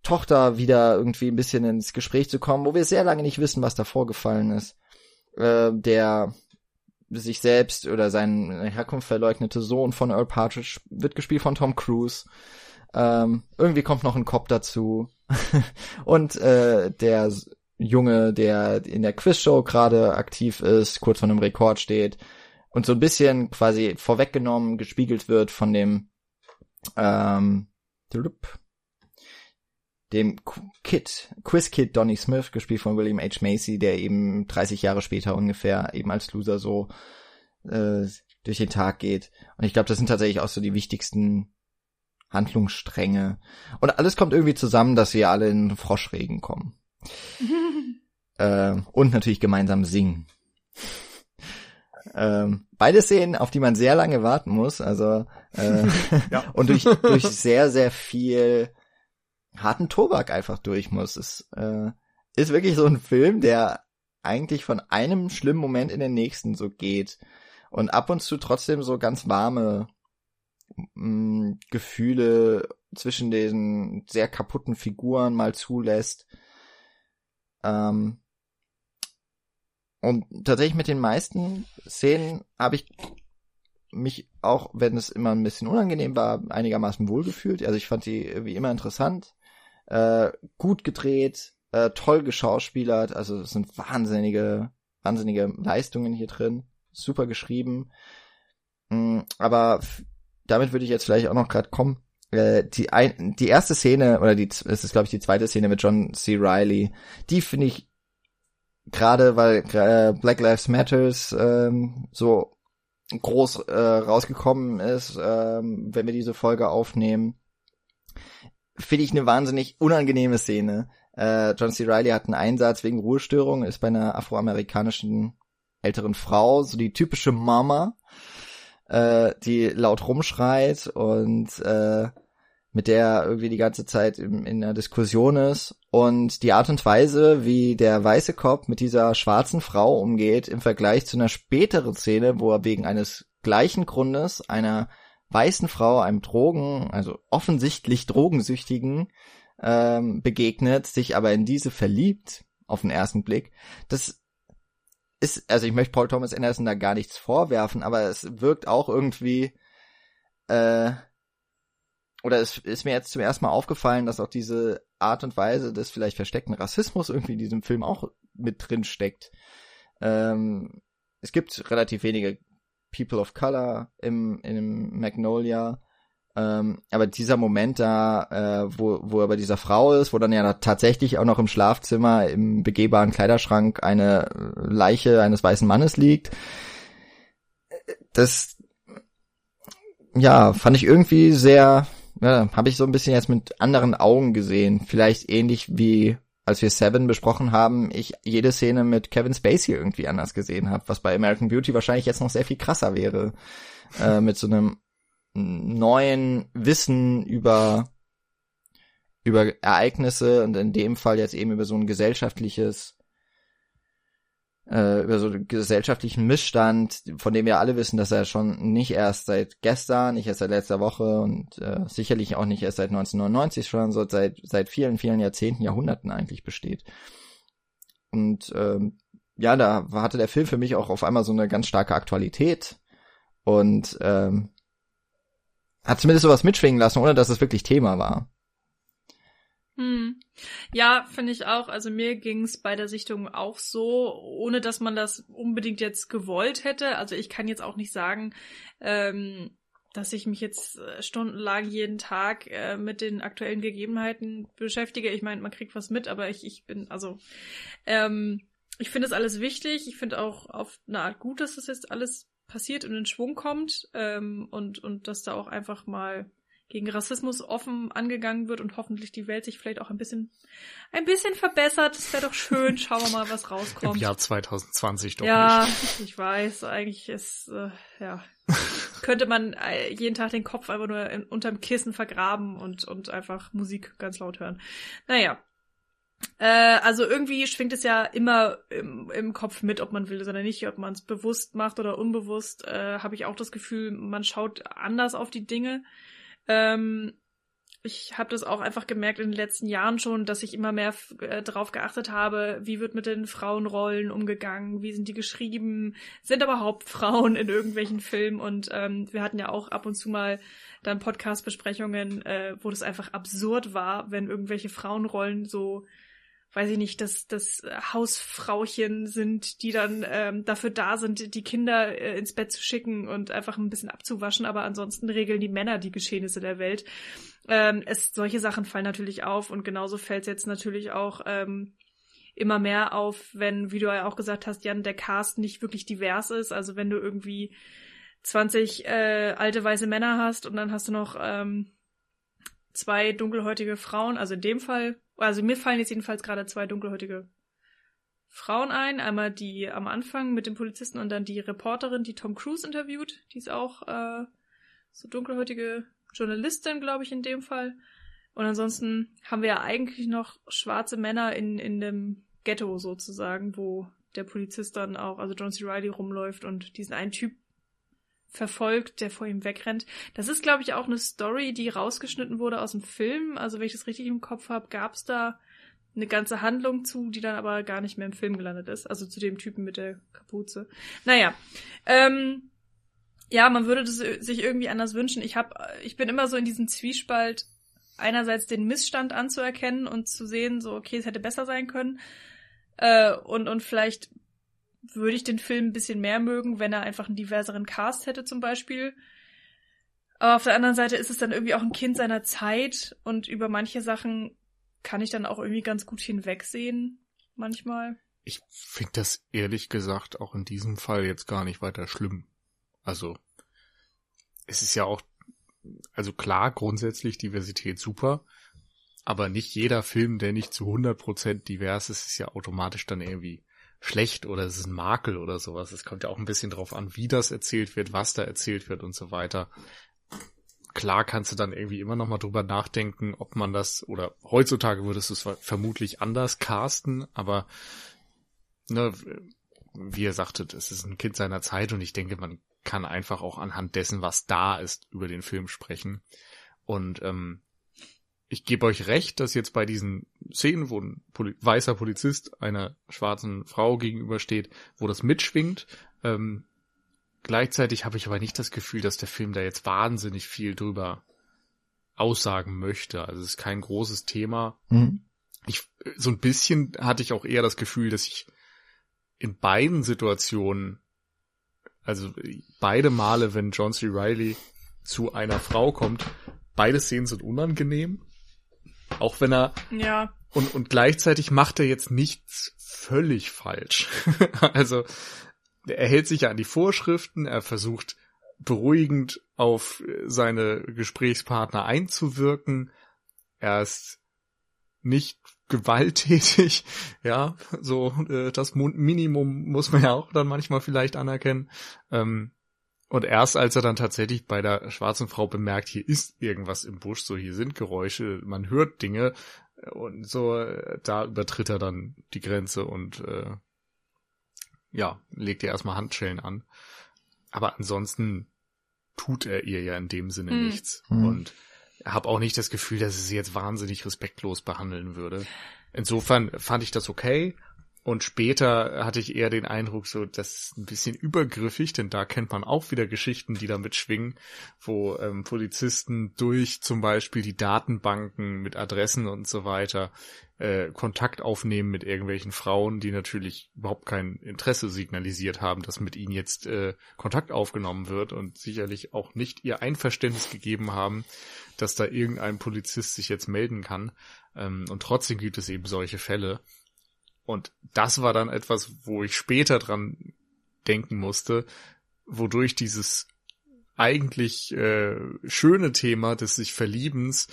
Tochter wieder irgendwie ein bisschen ins Gespräch zu kommen, wo wir sehr lange nicht wissen, was da vorgefallen ist. Äh, der sich selbst oder seine Herkunft verleugnete Sohn von Earl Partridge wird gespielt von Tom Cruise. Ähm, irgendwie kommt noch ein Cop dazu. und äh, der Junge, der in der Quizshow gerade aktiv ist, kurz vor einem Rekord steht und so ein bisschen quasi vorweggenommen gespiegelt wird von dem ähm, dem Kid, Quiz-Kid Donny Smith, gespielt von William H. Macy, der eben 30 Jahre später ungefähr eben als Loser so äh, durch den Tag geht. Und ich glaube, das sind tatsächlich auch so die wichtigsten Handlungsstränge. Und alles kommt irgendwie zusammen, dass wir alle in Froschregen kommen. äh, und natürlich gemeinsam singen. ähm, beide Szenen, auf die man sehr lange warten muss, also äh, ja. und durch, durch sehr, sehr viel harten Tobak einfach durch muss. Es äh, ist wirklich so ein Film, der eigentlich von einem schlimmen Moment in den nächsten so geht und ab und zu trotzdem so ganz warme mh, mm, Gefühle zwischen den sehr kaputten Figuren mal zulässt. Ähm, und tatsächlich mit den meisten Szenen habe ich mich auch, wenn es immer ein bisschen unangenehm war, einigermaßen wohlgefühlt. Also ich fand die irgendwie immer interessant äh, gut gedreht, äh, toll geschauspielert, also es sind wahnsinnige, wahnsinnige Leistungen hier drin, super geschrieben. Mm, aber damit würde ich jetzt vielleicht auch noch gerade kommen. Äh, die, ein, die erste Szene, oder die, es ist glaube ich die zweite Szene mit John C. Riley, die finde ich gerade, weil äh, Black Lives Matters ähm, so groß äh, rausgekommen ist, ähm, wenn wir diese Folge aufnehmen, finde ich eine wahnsinnig unangenehme Szene. Äh, John C. Riley hat einen Einsatz wegen Ruhestörung, ist bei einer afroamerikanischen älteren Frau, so die typische Mama, äh, die laut rumschreit und äh, mit der irgendwie die ganze Zeit in, in einer Diskussion ist. Und die Art und Weise, wie der weiße Cop mit dieser schwarzen Frau umgeht, im Vergleich zu einer späteren Szene, wo er wegen eines gleichen Grundes einer weißen Frau, einem Drogen, also offensichtlich Drogensüchtigen, ähm, begegnet, sich aber in diese verliebt, auf den ersten Blick. Das ist, also ich möchte Paul Thomas Anderson da gar nichts vorwerfen, aber es wirkt auch irgendwie, äh, oder es ist mir jetzt zum ersten Mal aufgefallen, dass auch diese Art und Weise des vielleicht versteckten Rassismus irgendwie in diesem Film auch mit drin steckt. Ähm, es gibt relativ wenige People of Color im, im Magnolia. Ähm, aber dieser Moment da, äh, wo, wo er bei dieser Frau ist, wo dann ja tatsächlich auch noch im Schlafzimmer im begehbaren Kleiderschrank eine Leiche eines weißen Mannes liegt, das ja, fand ich irgendwie sehr, ja, habe ich so ein bisschen jetzt mit anderen Augen gesehen. Vielleicht ähnlich wie als wir Seven besprochen haben, ich jede Szene mit Kevin Spacey irgendwie anders gesehen habe, was bei American Beauty wahrscheinlich jetzt noch sehr viel krasser wäre. Äh, mit so einem neuen Wissen über über Ereignisse und in dem Fall jetzt eben über so ein gesellschaftliches äh, über so einen gesellschaftlichen Missstand, von dem wir alle wissen, dass er schon nicht erst seit gestern, nicht erst seit letzter Woche und äh, sicherlich auch nicht erst seit 1999 schon, sondern seit seit vielen, vielen Jahrzehnten, Jahrhunderten eigentlich besteht. Und ähm, ja, da hatte der Film für mich auch auf einmal so eine ganz starke Aktualität und ähm, hat zumindest sowas mitschwingen lassen, ohne dass es wirklich Thema war. Hm. Ja, finde ich auch. Also mir ging's bei der Sichtung auch so, ohne dass man das unbedingt jetzt gewollt hätte. Also ich kann jetzt auch nicht sagen, ähm, dass ich mich jetzt äh, stundenlang jeden Tag äh, mit den aktuellen Gegebenheiten beschäftige. Ich meine, man kriegt was mit, aber ich, ich bin, also, ähm, ich finde es alles wichtig. Ich finde auch auf eine Art gut, dass das jetzt alles passiert und in Schwung kommt ähm, und, und dass da auch einfach mal gegen Rassismus offen angegangen wird und hoffentlich die Welt sich vielleicht auch ein bisschen, ein bisschen verbessert. Das wäre doch schön. Schauen wir mal, was rauskommt. Im Jahr 2020 doch ja, nicht. ich weiß. Eigentlich ist, äh, ja, könnte man äh, jeden Tag den Kopf einfach nur in, unterm Kissen vergraben und, und einfach Musik ganz laut hören. Naja. Äh, also irgendwie schwingt es ja immer im, im Kopf mit, ob man will oder nicht, ob man es bewusst macht oder unbewusst, äh, habe ich auch das Gefühl, man schaut anders auf die Dinge. Ähm, ich habe das auch einfach gemerkt in den letzten Jahren schon, dass ich immer mehr äh, darauf geachtet habe, wie wird mit den Frauenrollen umgegangen, wie sind die geschrieben, sind überhaupt Frauen in irgendwelchen Filmen. Und ähm, wir hatten ja auch ab und zu mal dann Podcast-Besprechungen, äh, wo das einfach absurd war, wenn irgendwelche Frauenrollen so weiß ich nicht, dass das Hausfrauchen sind, die dann ähm, dafür da sind, die Kinder äh, ins Bett zu schicken und einfach ein bisschen abzuwaschen, aber ansonsten regeln die Männer die Geschehnisse der Welt. Ähm, es, solche Sachen fallen natürlich auf und genauso fällt es jetzt natürlich auch ähm, immer mehr auf, wenn, wie du ja auch gesagt hast, Jan, der Cast nicht wirklich divers ist. Also wenn du irgendwie 20 äh, alte weiße Männer hast und dann hast du noch ähm, zwei dunkelhäutige Frauen, also in dem Fall also mir fallen jetzt jedenfalls gerade zwei dunkelhäutige Frauen ein. Einmal die am Anfang mit dem Polizisten und dann die Reporterin, die Tom Cruise interviewt. Die ist auch äh, so dunkelhäutige Journalistin, glaube ich, in dem Fall. Und ansonsten haben wir ja eigentlich noch schwarze Männer in, in dem Ghetto sozusagen, wo der Polizist dann auch, also John C. Reilly rumläuft und diesen einen Typ verfolgt, der vor ihm wegrennt. Das ist, glaube ich, auch eine Story, die rausgeschnitten wurde aus dem Film. Also wenn ich das richtig im Kopf habe, gab es da eine ganze Handlung zu, die dann aber gar nicht mehr im Film gelandet ist. Also zu dem Typen mit der Kapuze. Naja. Ähm, ja, man würde das sich irgendwie anders wünschen. Ich hab, ich bin immer so in diesem Zwiespalt, einerseits den Missstand anzuerkennen und zu sehen, so, okay, es hätte besser sein können. Äh, und, und vielleicht würde ich den Film ein bisschen mehr mögen, wenn er einfach einen diverseren Cast hätte zum Beispiel. Aber auf der anderen Seite ist es dann irgendwie auch ein Kind seiner Zeit und über manche Sachen kann ich dann auch irgendwie ganz gut hinwegsehen, manchmal. Ich finde das ehrlich gesagt auch in diesem Fall jetzt gar nicht weiter schlimm. Also, es ist ja auch, also klar, grundsätzlich Diversität super, aber nicht jeder Film, der nicht zu 100% divers ist, ist ja automatisch dann irgendwie schlecht oder es ist ein Makel oder sowas. Es kommt ja auch ein bisschen drauf an, wie das erzählt wird, was da erzählt wird und so weiter. Klar kannst du dann irgendwie immer noch mal drüber nachdenken, ob man das, oder heutzutage würdest du es vermutlich anders casten, aber ne, wie ihr sagtet, es ist ein Kind seiner Zeit und ich denke, man kann einfach auch anhand dessen, was da ist, über den Film sprechen. Und ähm, ich gebe euch recht, dass jetzt bei diesen Szenen, wo ein Poli weißer Polizist einer schwarzen Frau gegenübersteht, wo das mitschwingt, ähm, gleichzeitig habe ich aber nicht das Gefühl, dass der Film da jetzt wahnsinnig viel drüber aussagen möchte. Also es ist kein großes Thema. Mhm. Ich, so ein bisschen hatte ich auch eher das Gefühl, dass ich in beiden Situationen, also beide Male, wenn John C. Riley zu einer Frau kommt, beide Szenen sind unangenehm. Auch wenn er. Ja. Und, und gleichzeitig macht er jetzt nichts völlig falsch. also, er hält sich ja an die Vorschriften, er versucht beruhigend auf seine Gesprächspartner einzuwirken. Er ist nicht gewalttätig, ja, so äh, das Minimum muss man ja auch dann manchmal vielleicht anerkennen. Ähm, und erst als er dann tatsächlich bei der schwarzen Frau bemerkt, hier ist irgendwas im Busch, so hier sind Geräusche, man hört Dinge und so, äh, da übertritt er dann die Grenze und äh, ja, legt ihr erstmal Handschellen an. Aber ansonsten tut er ihr ja in dem Sinne hm. nichts. Hm. Und habe auch nicht das Gefühl, dass er sie jetzt wahnsinnig respektlos behandeln würde. Insofern fand ich das okay. Und später hatte ich eher den Eindruck, so, das ist ein bisschen übergriffig, denn da kennt man auch wieder Geschichten, die damit schwingen, wo ähm, Polizisten durch zum Beispiel die Datenbanken mit Adressen und so weiter äh, Kontakt aufnehmen mit irgendwelchen Frauen, die natürlich überhaupt kein Interesse signalisiert haben, dass mit ihnen jetzt äh, Kontakt aufgenommen wird und sicherlich auch nicht ihr Einverständnis gegeben haben, dass da irgendein Polizist sich jetzt melden kann. Ähm, und trotzdem gibt es eben solche Fälle. Und das war dann etwas, wo ich später dran denken musste, wodurch dieses eigentlich äh, schöne Thema des sich Verliebens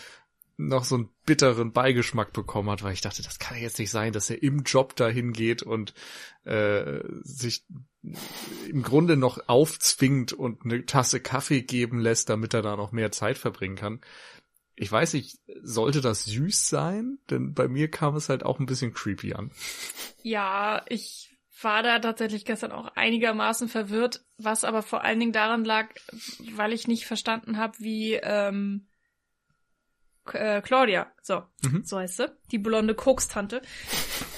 noch so einen bitteren Beigeschmack bekommen hat, weil ich dachte, das kann jetzt nicht sein, dass er im Job dahin geht und äh, sich im Grunde noch aufzwingt und eine Tasse Kaffee geben lässt, damit er da noch mehr Zeit verbringen kann ich weiß nicht, sollte das süß sein? Denn bei mir kam es halt auch ein bisschen creepy an. Ja, ich war da tatsächlich gestern auch einigermaßen verwirrt, was aber vor allen Dingen daran lag, weil ich nicht verstanden habe, wie ähm, äh, Claudia, so, mhm. so heißt sie, die blonde Kokstante,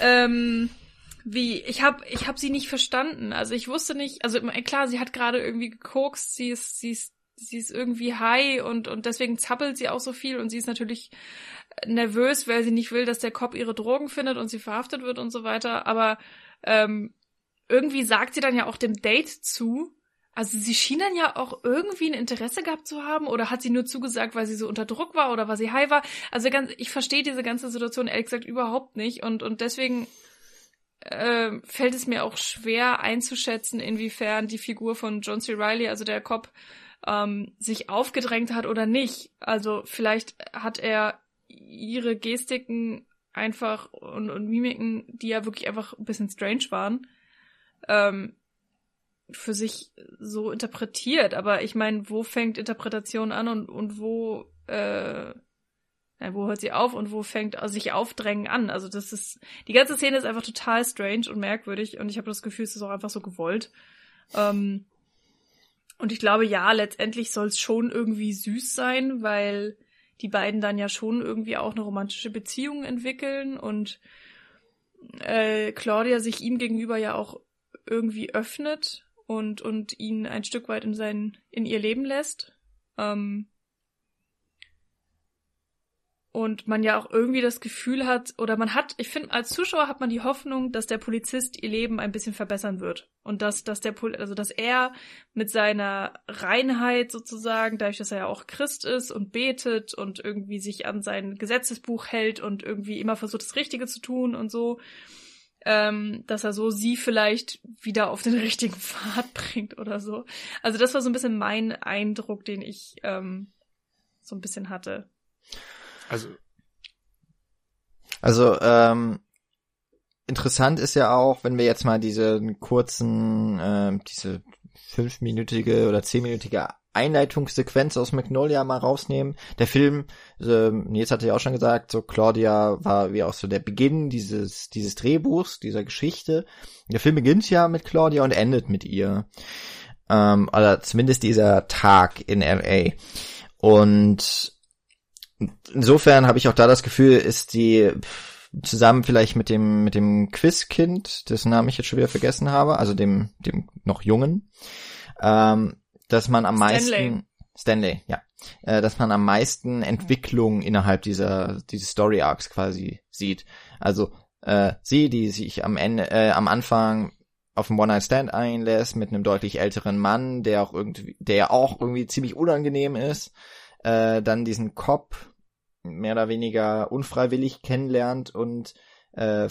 ähm, wie ich habe ich hab sie nicht verstanden. Also ich wusste nicht, also klar, sie hat gerade irgendwie gekokst, sie ist sie ist sie ist irgendwie high und, und deswegen zappelt sie auch so viel und sie ist natürlich nervös, weil sie nicht will, dass der Cop ihre Drogen findet und sie verhaftet wird und so weiter. Aber ähm, irgendwie sagt sie dann ja auch dem Date zu. Also sie schien dann ja auch irgendwie ein Interesse gehabt zu haben oder hat sie nur zugesagt, weil sie so unter Druck war oder weil sie high war. Also ganz, ich verstehe diese ganze Situation ehrlich gesagt überhaupt nicht und, und deswegen äh, fällt es mir auch schwer einzuschätzen, inwiefern die Figur von John C. Riley, also der Cop, ähm, sich aufgedrängt hat oder nicht. Also vielleicht hat er ihre Gestiken einfach und, und Mimiken, die ja wirklich einfach ein bisschen strange waren, ähm, für sich so interpretiert. Aber ich meine, wo fängt Interpretation an und, und wo, äh, wo hört sie auf und wo fängt sich Aufdrängen an? Also das ist, die ganze Szene ist einfach total strange und merkwürdig und ich habe das Gefühl, es ist auch einfach so gewollt. Ähm, und ich glaube, ja, letztendlich soll es schon irgendwie süß sein, weil die beiden dann ja schon irgendwie auch eine romantische Beziehung entwickeln und äh, Claudia sich ihm gegenüber ja auch irgendwie öffnet und und ihn ein Stück weit in sein in ihr Leben lässt. Ähm, und man ja auch irgendwie das Gefühl hat, oder man hat, ich finde, als Zuschauer hat man die Hoffnung, dass der Polizist ihr Leben ein bisschen verbessern wird. Und dass, dass der, also dass er mit seiner Reinheit sozusagen, dadurch, dass er ja auch Christ ist und betet und irgendwie sich an sein Gesetzesbuch hält und irgendwie immer versucht, das Richtige zu tun und so, ähm, dass er so sie vielleicht wieder auf den richtigen Pfad bringt oder so. Also das war so ein bisschen mein Eindruck, den ich ähm, so ein bisschen hatte. Also. Also, ähm, interessant ist ja auch, wenn wir jetzt mal diese kurzen, äh, diese fünfminütige oder zehnminütige Einleitungssequenz aus Magnolia mal rausnehmen. Der Film, äh, jetzt hatte ich auch schon gesagt, so Claudia war wie auch so der Beginn dieses, dieses Drehbuchs, dieser Geschichte. Der Film beginnt ja mit Claudia und endet mit ihr. Ähm, oder zumindest dieser Tag in LA. Und insofern habe ich auch da das Gefühl, ist die zusammen vielleicht mit dem mit dem Quizkind, dessen Namen ich jetzt schon wieder vergessen habe, also dem dem noch jungen, ähm, dass man am Stanley. meisten Stanley, ja, äh, dass man am meisten Entwicklung innerhalb dieser dieses Story Arcs quasi sieht. Also äh, sie, die sich am Ende äh, am Anfang auf einen One-Night-Stand einlässt mit einem deutlich älteren Mann, der auch irgendwie, der auch irgendwie ziemlich unangenehm ist, äh, dann diesen Cop mehr oder weniger unfreiwillig kennenlernt und äh,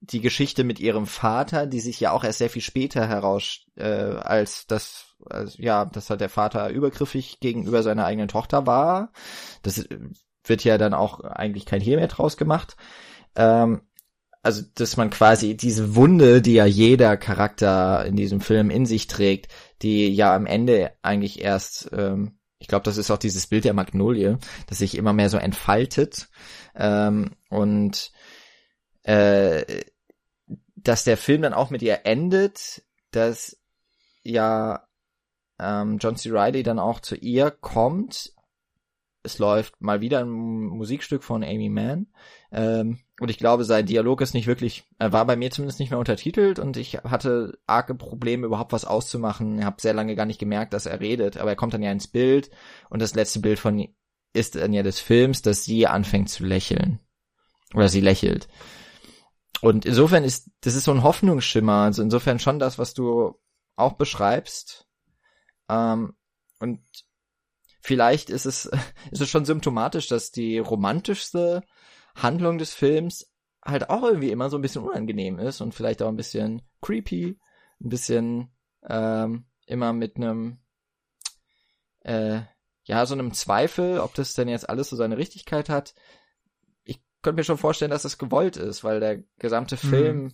die Geschichte mit ihrem Vater, die sich ja auch erst sehr viel später heraus, äh, als das, als, ja, dass halt der Vater übergriffig gegenüber seiner eigenen Tochter war. Das wird ja dann auch eigentlich kein Hehl mehr draus gemacht. Ähm, also, dass man quasi diese Wunde, die ja jeder Charakter in diesem Film in sich trägt, die ja am Ende eigentlich erst, ähm, ich glaube, das ist auch dieses Bild der Magnolie, das sich immer mehr so entfaltet ähm, und äh, dass der Film dann auch mit ihr endet, dass ja ähm, John C. Reilly dann auch zu ihr kommt. Es läuft mal wieder ein Musikstück von Amy Mann. Ähm, und ich glaube, sein Dialog ist nicht wirklich, er war bei mir zumindest nicht mehr untertitelt und ich hatte arge Probleme, überhaupt was auszumachen. Ich habe sehr lange gar nicht gemerkt, dass er redet, aber er kommt dann ja ins Bild und das letzte Bild von ist dann ja des Films, dass sie anfängt zu lächeln. Oder sie lächelt. Und insofern ist, das ist so ein Hoffnungsschimmer. Also insofern schon das, was du auch beschreibst. Ähm, und vielleicht ist es, ist es schon symptomatisch, dass die romantischste Handlung des Films halt auch irgendwie immer so ein bisschen unangenehm ist und vielleicht auch ein bisschen creepy, ein bisschen ähm, immer mit einem äh, ja so einem Zweifel, ob das denn jetzt alles so seine Richtigkeit hat könnte mir schon vorstellen, dass es gewollt ist, weil der gesamte mhm. Film mhm.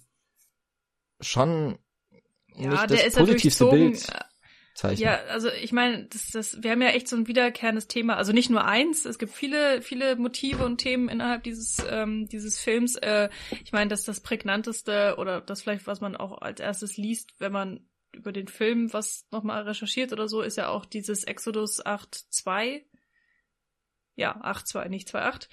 schon ja, nicht das positivste Bild zeichnet. Ja, also ich meine, das, das, wir haben ja echt so ein wiederkehrendes Thema. Also nicht nur eins, es gibt viele, viele Motive und Themen innerhalb dieses, ähm, dieses Films. Äh, ich meine, dass das prägnanteste oder das vielleicht, was man auch als erstes liest, wenn man über den Film was nochmal recherchiert oder so, ist ja auch dieses Exodus 8.2. Ja, 8.2, nicht 2.8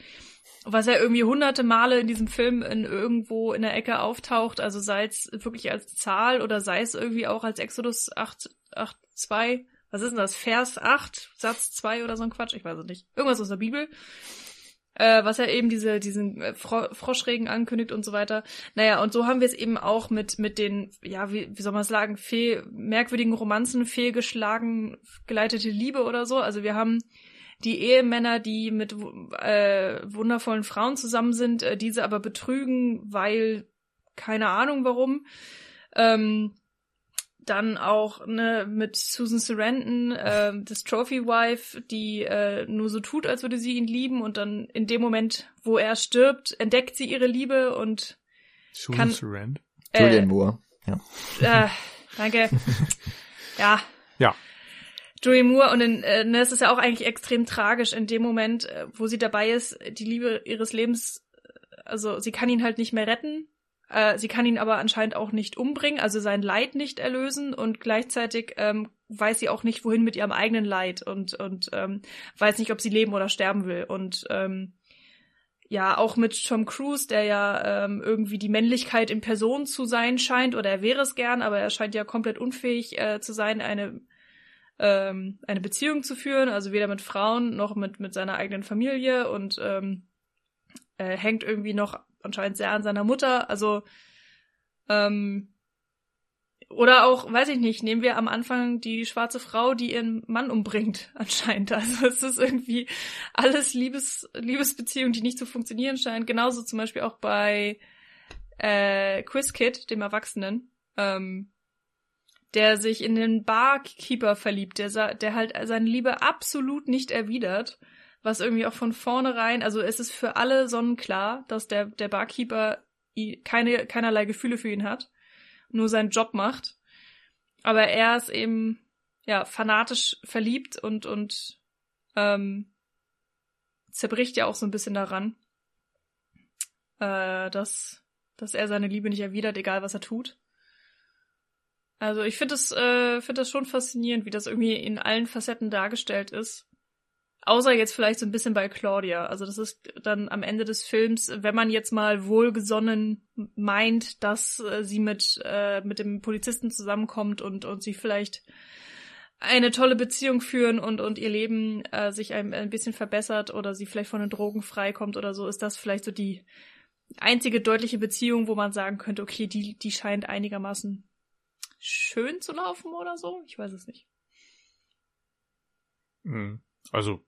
was ja irgendwie hunderte Male in diesem Film in irgendwo in der Ecke auftaucht, also sei es wirklich als Zahl oder sei es irgendwie auch als Exodus 8, 8 2, was ist denn das, Vers 8, Satz 2 oder so ein Quatsch, ich weiß es nicht, irgendwas aus der Bibel, äh, was ja eben diese, diesen äh, Fro Froschregen ankündigt und so weiter. Naja, und so haben wir es eben auch mit, mit den, ja, wie, wie soll man es sagen, fehl, merkwürdigen Romanzen, fehlgeschlagen, geleitete Liebe oder so, also wir haben die Ehemänner, die mit äh, wundervollen Frauen zusammen sind, äh, diese aber betrügen, weil keine Ahnung warum. Ähm, dann auch ne, mit Susan Sarandon, äh, das Trophy Wife, die äh, nur so tut, als würde sie ihn lieben und dann in dem Moment, wo er stirbt, entdeckt sie ihre Liebe und Susan kann, Sarandon? Äh, Julian Moore, ja. Äh, danke. ja. Ja. Joey Moore und in, äh, ne, es ist ja auch eigentlich extrem tragisch in dem Moment, äh, wo sie dabei ist, die Liebe ihres Lebens, äh, also sie kann ihn halt nicht mehr retten, äh, sie kann ihn aber anscheinend auch nicht umbringen, also sein Leid nicht erlösen und gleichzeitig ähm, weiß sie auch nicht, wohin mit ihrem eigenen Leid und, und ähm, weiß nicht, ob sie leben oder sterben will. Und ähm, ja, auch mit Tom Cruise, der ja ähm, irgendwie die Männlichkeit in Person zu sein scheint, oder er wäre es gern, aber er scheint ja komplett unfähig äh, zu sein, eine ähm, eine Beziehung zu führen, also weder mit Frauen noch mit, mit seiner eigenen Familie und ähm, äh, hängt irgendwie noch anscheinend sehr an seiner Mutter. Also ähm, oder auch, weiß ich nicht, nehmen wir am Anfang die schwarze Frau, die ihren Mann umbringt, anscheinend. Also es ist irgendwie alles Liebes, Liebesbeziehungen, die nicht zu funktionieren scheinen. Genauso zum Beispiel auch bei äh, Quiz Kid, dem Erwachsenen. Ähm, der sich in den Barkeeper verliebt, der, der halt seine Liebe absolut nicht erwidert, was irgendwie auch von vornherein, also es ist für alle sonnenklar, dass der, der Barkeeper keine, keinerlei Gefühle für ihn hat, nur seinen Job macht. Aber er ist eben, ja, fanatisch verliebt und, und, ähm, zerbricht ja auch so ein bisschen daran, äh, dass, dass er seine Liebe nicht erwidert, egal was er tut. Also ich finde das, äh, finde das schon faszinierend, wie das irgendwie in allen Facetten dargestellt ist. Außer jetzt vielleicht so ein bisschen bei Claudia. Also das ist dann am Ende des Films, wenn man jetzt mal wohlgesonnen meint, dass äh, sie mit, äh, mit dem Polizisten zusammenkommt und, und sie vielleicht eine tolle Beziehung führen und, und ihr Leben äh, sich ein, ein bisschen verbessert oder sie vielleicht von den Drogen freikommt oder so, ist das vielleicht so die einzige deutliche Beziehung, wo man sagen könnte, okay, die, die scheint einigermaßen schön zu laufen oder so. Ich weiß es nicht. Hm. Also,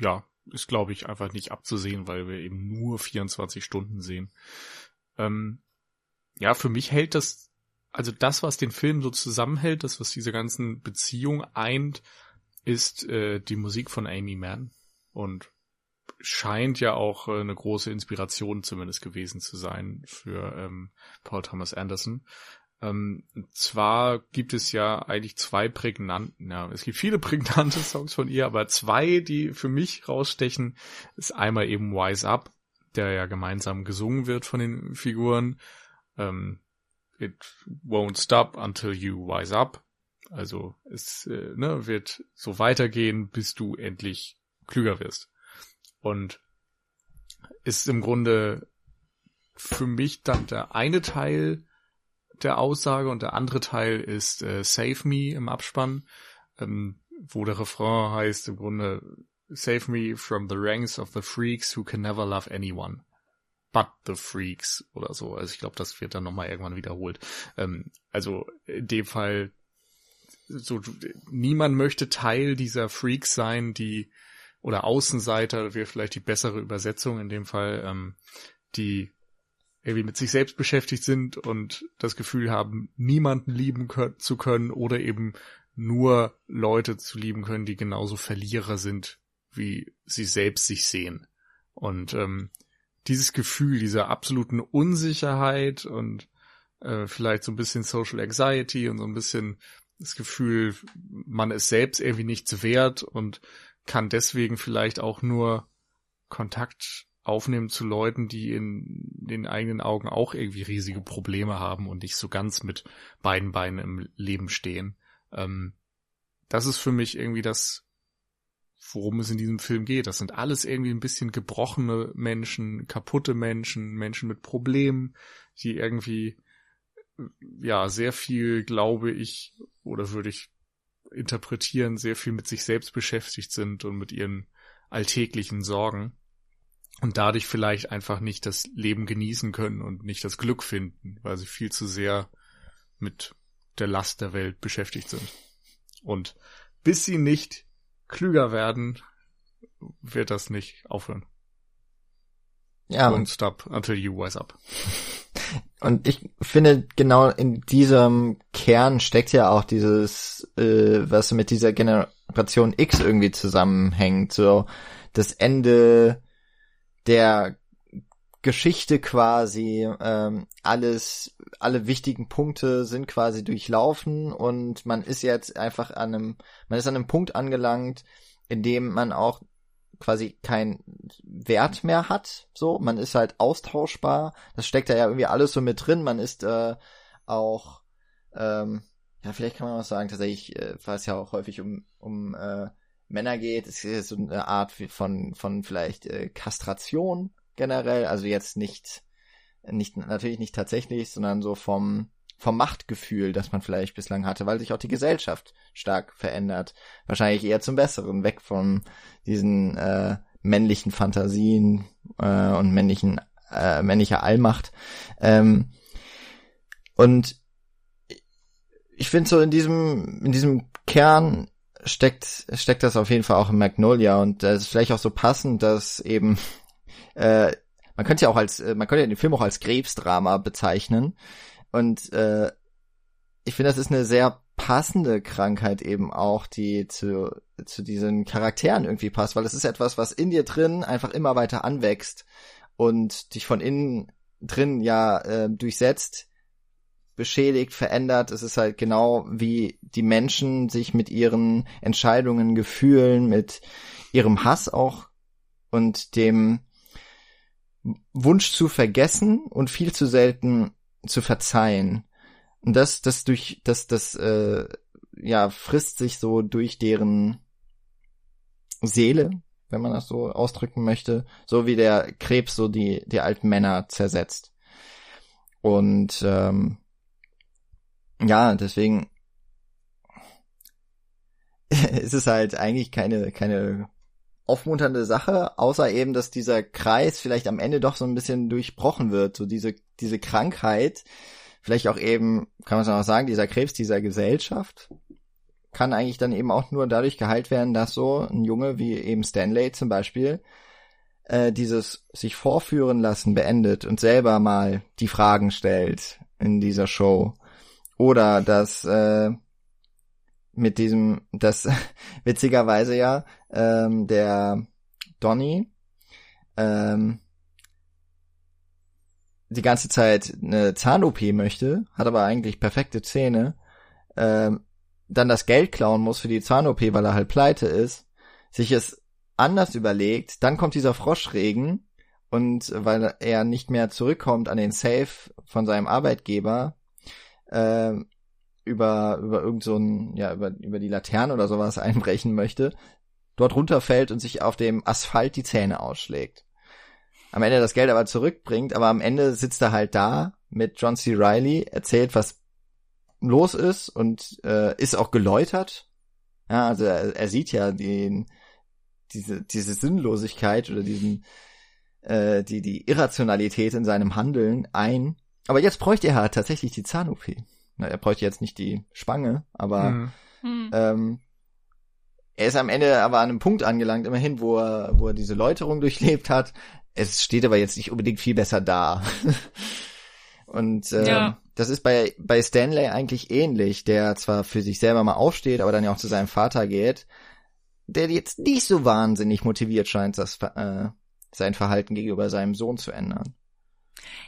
ja, ist glaube ich einfach nicht abzusehen, weil wir eben nur 24 Stunden sehen. Ähm, ja, für mich hält das, also das, was den Film so zusammenhält, das, was diese ganzen Beziehungen eint, ist äh, die Musik von Amy Mann. Und scheint ja auch äh, eine große Inspiration zumindest gewesen zu sein für ähm, Paul Thomas Anderson. Ähm, zwar gibt es ja eigentlich zwei prägnanten, ja, es gibt viele prägnante Songs von ihr, aber zwei, die für mich rausstechen, ist einmal eben Wise Up, der ja gemeinsam gesungen wird von den Figuren. Ähm, It won't stop until you wise up. Also es äh, ne, wird so weitergehen, bis du endlich klüger wirst. Und ist im Grunde für mich dann der eine Teil der Aussage und der andere Teil ist äh, Save Me im Abspann, ähm, wo der Refrain heißt im Grunde Save me from the ranks of the freaks who can never love anyone. But the Freaks oder so. Also ich glaube, das wird dann nochmal irgendwann wiederholt. Ähm, also in dem Fall, so niemand möchte Teil dieser Freaks sein, die oder Außenseiter wäre vielleicht die bessere Übersetzung in dem Fall, ähm, die irgendwie mit sich selbst beschäftigt sind und das Gefühl haben, niemanden lieben zu können oder eben nur Leute zu lieben können, die genauso Verlierer sind, wie sie selbst sich sehen. Und ähm, dieses Gefühl dieser absoluten Unsicherheit und äh, vielleicht so ein bisschen Social Anxiety und so ein bisschen das Gefühl, man ist selbst irgendwie nichts wert und kann deswegen vielleicht auch nur Kontakt aufnehmen zu Leuten, die in den eigenen Augen auch irgendwie riesige Probleme haben und nicht so ganz mit beiden Beinen im Leben stehen. Ähm, das ist für mich irgendwie das, worum es in diesem Film geht. Das sind alles irgendwie ein bisschen gebrochene Menschen, kaputte Menschen, Menschen mit Problemen, die irgendwie, ja, sehr viel, glaube ich, oder würde ich interpretieren, sehr viel mit sich selbst beschäftigt sind und mit ihren alltäglichen Sorgen und dadurch vielleicht einfach nicht das Leben genießen können und nicht das Glück finden, weil sie viel zu sehr mit der Last der Welt beschäftigt sind. Und bis sie nicht klüger werden, wird das nicht aufhören. Ja. Don't stop until you wise up. Und ich finde, genau in diesem Kern steckt ja auch dieses, äh, was mit dieser Generation X irgendwie zusammenhängt. So das Ende der Geschichte quasi, ähm, alles, alle wichtigen Punkte sind quasi durchlaufen und man ist jetzt einfach an einem, man ist an einem Punkt angelangt, in dem man auch quasi keinen Wert mehr hat. So, man ist halt austauschbar. Das steckt da ja irgendwie alles so mit drin. Man ist äh, auch, ähm, ja, vielleicht kann man auch sagen, tatsächlich, äh, weil es ja auch häufig um, um äh, Männer geht, es ist so eine Art von, von vielleicht äh, Kastration generell. Also jetzt nicht, nicht, natürlich nicht tatsächlich, sondern so vom, vom Machtgefühl, das man vielleicht bislang hatte, weil sich auch die Gesellschaft stark verändert. Wahrscheinlich eher zum Besseren, weg von diesen äh, männlichen Fantasien äh, und männlichen äh, männlicher Allmacht. Ähm, und ich finde so in diesem in diesem Kern steckt steckt das auf jeden Fall auch in Magnolia und das ist vielleicht auch so passend, dass eben äh, man könnte ja auch als man könnte ja den Film auch als Krebsdrama bezeichnen, und äh, ich finde, das ist eine sehr passende Krankheit eben auch, die zu, zu diesen Charakteren irgendwie passt, weil es ist etwas, was in dir drin einfach immer weiter anwächst und dich von innen drin ja äh, durchsetzt, beschädigt, verändert. Es ist halt genau wie die Menschen sich mit ihren Entscheidungen, Gefühlen, mit ihrem Hass auch und dem Wunsch zu vergessen und viel zu selten zu verzeihen. Und das, das durch, das, das, äh, ja, frisst sich so durch deren Seele, wenn man das so ausdrücken möchte, so wie der Krebs so die, die alten Männer zersetzt. Und ähm, ja, deswegen ist es halt eigentlich keine, keine aufmunternde Sache, außer eben, dass dieser Kreis vielleicht am Ende doch so ein bisschen durchbrochen wird, so diese, diese Krankheit, vielleicht auch eben, kann man es auch sagen, dieser Krebs dieser Gesellschaft, kann eigentlich dann eben auch nur dadurch geheilt werden, dass so ein Junge wie eben Stanley zum Beispiel äh, dieses sich vorführen lassen beendet und selber mal die Fragen stellt in dieser Show. Oder dass äh, mit diesem, das witzigerweise ja, ähm, der Donny ähm, die ganze Zeit eine Zahn-OP möchte, hat aber eigentlich perfekte Zähne, ähm, dann das Geld klauen muss für die Zahn-OP, weil er halt pleite ist, sich es anders überlegt, dann kommt dieser Froschregen und weil er nicht mehr zurückkommt an den Safe von seinem Arbeitgeber, äh, über, über irgend so ein, ja, über, über die Laterne oder sowas einbrechen möchte, dort runterfällt und sich auf dem Asphalt die Zähne ausschlägt. Am Ende das Geld aber zurückbringt, aber am Ende sitzt er halt da mit John C. Riley, erzählt, was los ist und äh, ist auch geläutert. Ja, also er, er sieht ja den, diese, diese Sinnlosigkeit oder diesen, äh, die, die Irrationalität in seinem Handeln ein. Aber jetzt bräuchte er halt tatsächlich die Zahn-OP. Er bräuchte jetzt nicht die Spange, aber Mhm. Hm. ähm, er ist am Ende aber an einem Punkt angelangt, immerhin, wo er, wo er diese Läuterung durchlebt hat. Es steht aber jetzt nicht unbedingt viel besser da. Und ähm, Ja. das ist bei, bei Stanley eigentlich ähnlich, der zwar für sich selber mal aufsteht, aber dann ja auch zu seinem Vater geht, der jetzt nicht so wahnsinnig motiviert scheint, das, äh, sein Verhalten gegenüber seinem Sohn zu ändern.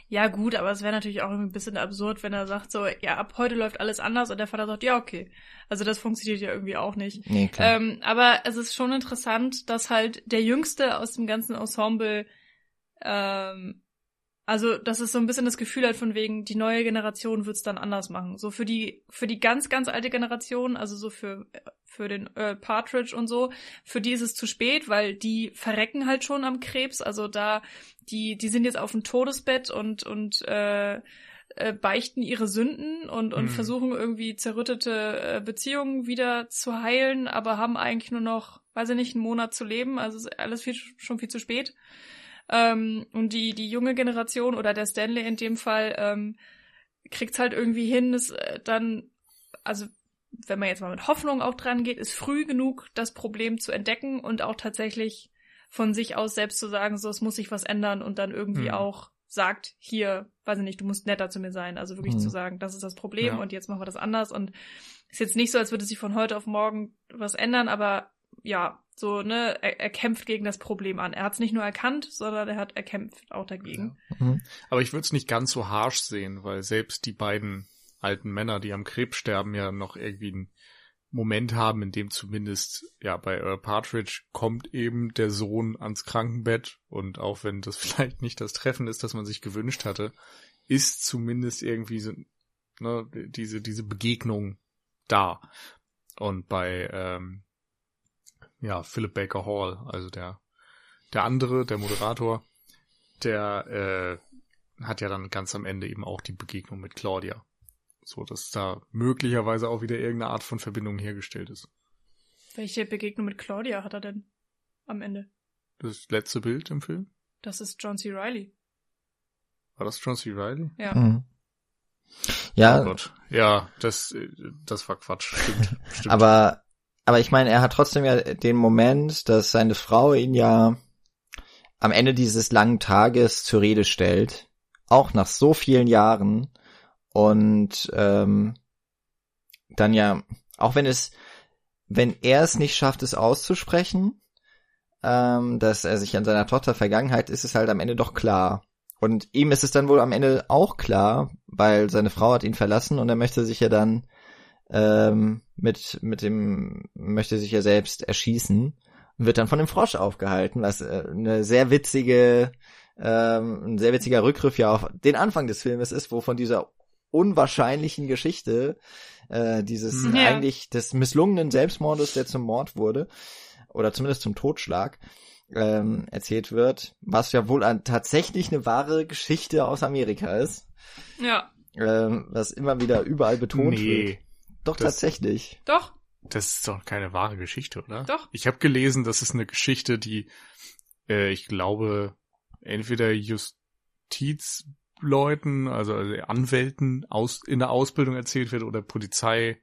Ja, gut, aber es wäre natürlich auch ein bisschen absurd, wenn er sagt so, ja, ab heute läuft alles anders und der Vater sagt, ja, okay. Also das funktioniert ja irgendwie auch nicht. Nee, klar. Ähm, aber es ist schon interessant, dass halt der Jüngste aus dem ganzen Ensemble, ähm, also dass es so ein bisschen das Gefühl hat von wegen, die neue Generation wird's dann anders machen. So für die, für die ganz, ganz alte Generation, also so für, für den Earl Partridge und so, für die ist es zu spät, weil die verrecken halt schon am Krebs. Also da, die, die sind jetzt auf dem Todesbett und, und äh, äh, beichten ihre Sünden und, und Mhm. versuchen irgendwie zerrüttete äh, Beziehungen wieder zu heilen, aber haben eigentlich nur noch, weiß ich nicht, einen Monat zu leben. Also ist alles viel, schon viel zu spät. Ähm, und die, die junge Generation oder der Stanley in dem Fall ähm, kriegt's halt irgendwie hin, ist äh, dann, also wenn man jetzt mal mit Hoffnung auch dran geht, ist früh genug, das Problem zu entdecken und auch tatsächlich von sich aus selbst zu sagen, so, es muss sich was ändern und dann irgendwie Mhm. auch sagt, hier, weiß ich nicht, du musst netter zu mir sein. Also wirklich Mhm. zu sagen, das ist das Problem Ja. und jetzt machen wir das anders und ist jetzt nicht so, als würde sich von heute auf morgen was ändern, aber ja, so, ne, er, er kämpft gegen das Problem an. Er hat es nicht nur erkannt, sondern er hat, er kämpft auch dagegen. Mhm. Aber ich würde es nicht ganz so harsh sehen, weil selbst die beiden alten Männer, die am Krebs sterben, ja noch irgendwie einen Moment haben, in dem zumindest, ja, bei Earl Partridge kommt eben der Sohn ans Krankenbett und auch wenn das vielleicht nicht das Treffen ist, das man sich gewünscht hatte, ist zumindest irgendwie so, ne, diese, diese Begegnung da. Und bei, ähm, ja, Philip Baker Hall, also der, der andere, der Moderator, der äh, hat ja dann ganz am Ende eben auch die Begegnung mit Claudia. So, dass da möglicherweise auch wieder irgendeine Art von Verbindung hergestellt ist. Welche Begegnung mit Claudia hat er denn am Ende? Das letzte Bild im Film? Das ist John C. Riley. War das John C. Reilly? Ja. Mhm. Ja, Oh Gott. Ja, das, äh, das war Quatsch. Stimmt. Stimmt. Aber, aber ich meine, er hat trotzdem ja den Moment, dass seine Frau ihn ja am Ende dieses langen Tages zur Rede stellt, auch nach so vielen Jahren und ähm, dann ja, auch wenn es, wenn er es nicht schafft, es auszusprechen, ähm, dass er sich an seiner Tochter Vergangenheit ist es halt am Ende doch klar. Und ihm ist es dann wohl am Ende auch klar, weil seine Frau hat ihn verlassen und er möchte sich ja dann ähm, mit mit dem möchte sich ja selbst erschießen wird dann von dem Frosch aufgehalten, was äh, eine sehr witzige ähm, ein sehr witziger Rückgriff ja auf den Anfang des Filmes ist, wo von dieser unwahrscheinlichen Geschichte äh, dieses Mhm. Ja. eigentlich des misslungenen Selbstmordes, der zum Mord wurde oder zumindest zum Totschlag ähm, erzählt wird, was ja wohl an, tatsächlich eine wahre Geschichte aus Amerika ist, Ja. ähm, was immer wieder überall betont wird. Doch das- tatsächlich. Doch, das ist doch keine wahre Geschichte, oder? Doch. Ich habe gelesen, das ist eine Geschichte, die, äh, ich glaube, entweder Justizleuten, also, also Anwälten aus, in der Ausbildung erzählt wird oder Polizei,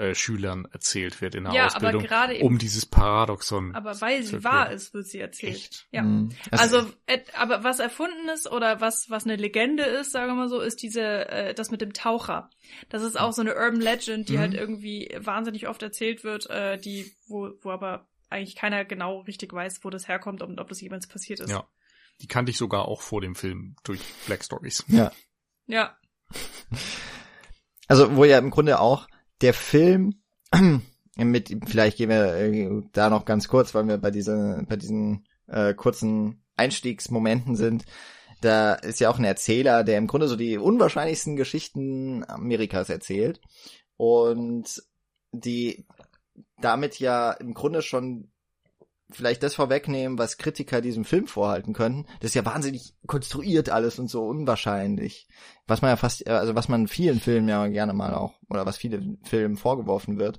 äh, Schülern erzählt wird in der Ja, Ausbildung, aber gerade eben- um dieses Paradoxon. Aber weil sie wahr ist, wird sie erzählt. Echt? Ja. Mhm. Also, et, aber was erfunden ist oder was was eine Legende ist, sagen wir mal so, ist diese äh, das mit dem Taucher. Das ist auch so eine Urban Legend, die Mhm. halt irgendwie wahnsinnig oft erzählt wird, äh, die wo wo aber eigentlich keiner genau richtig weiß, wo das herkommt und ob das jemals passiert ist. Ja. Die kannte ich sogar auch vor dem Film durch Black Stories. ja. Ja. Also, wo ja im Grunde auch der Film mit, vielleicht gehen wir äh, da noch ganz kurz, weil wir bei dieser, bei diesen äh, kurzen Einstiegsmomenten sind. Da ist ja auch ein Erzähler, der im Grunde so die unwahrscheinlichsten Geschichten Amerikas erzählt und die damit ja im Grunde schon vielleicht das vorwegnehmen, was Kritiker diesem Film vorhalten könnten. Das ist ja wahnsinnig konstruiert alles und so unwahrscheinlich. Was man ja fast, also was man vielen Filmen ja gerne mal auch, oder was vielen Filmen vorgeworfen wird,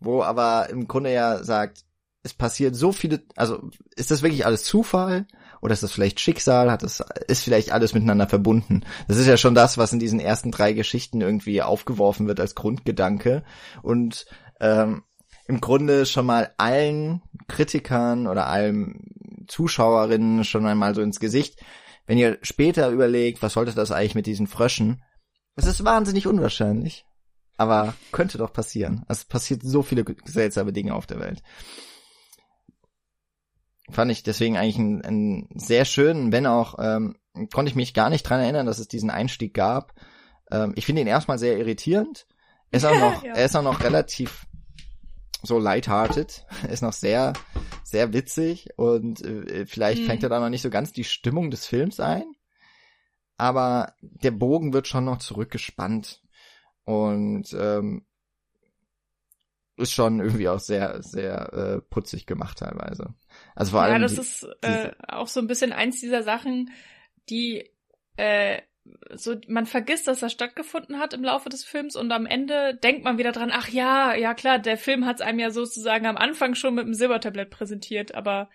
wo aber im Grunde ja sagt, es passiert so viele, also ist das wirklich alles Zufall oder ist das vielleicht Schicksal, hat das, ist vielleicht alles miteinander verbunden? Das ist ja schon das, was in diesen ersten drei Geschichten irgendwie aufgeworfen wird als Grundgedanke und ähm, im Grunde schon mal allen Kritikern oder allen Zuschauerinnen schon einmal so ins Gesicht, wenn ihr später überlegt, was sollte das eigentlich mit diesen Fröschen, es ist wahnsinnig unwahrscheinlich, aber könnte doch passieren. Es passiert so viele seltsame Dinge auf der Welt. Fand ich deswegen eigentlich einen, einen sehr schönen, wenn auch, ähm, konnte ich mich gar nicht dran erinnern, dass es diesen Einstieg gab. Ähm, ich finde ihn erstmal sehr irritierend. Er ist auch noch, Ja. er ist auch noch relativ so lighthearted, ist noch sehr, sehr witzig und äh, vielleicht Mhm. fängt er da noch nicht so ganz die Stimmung des Films ein. Aber der Bogen wird schon noch zurückgespannt und ähm, ist schon irgendwie auch sehr, sehr äh, putzig gemacht teilweise. Also vor ja, allem das die, ist äh, auch so ein bisschen eins dieser Sachen, die äh, so man vergisst, dass das stattgefunden hat im Laufe des Films und am Ende denkt man wieder dran, ach ja, ja klar, der Film hat es einem ja sozusagen am Anfang schon mit dem Silbertablett präsentiert, aber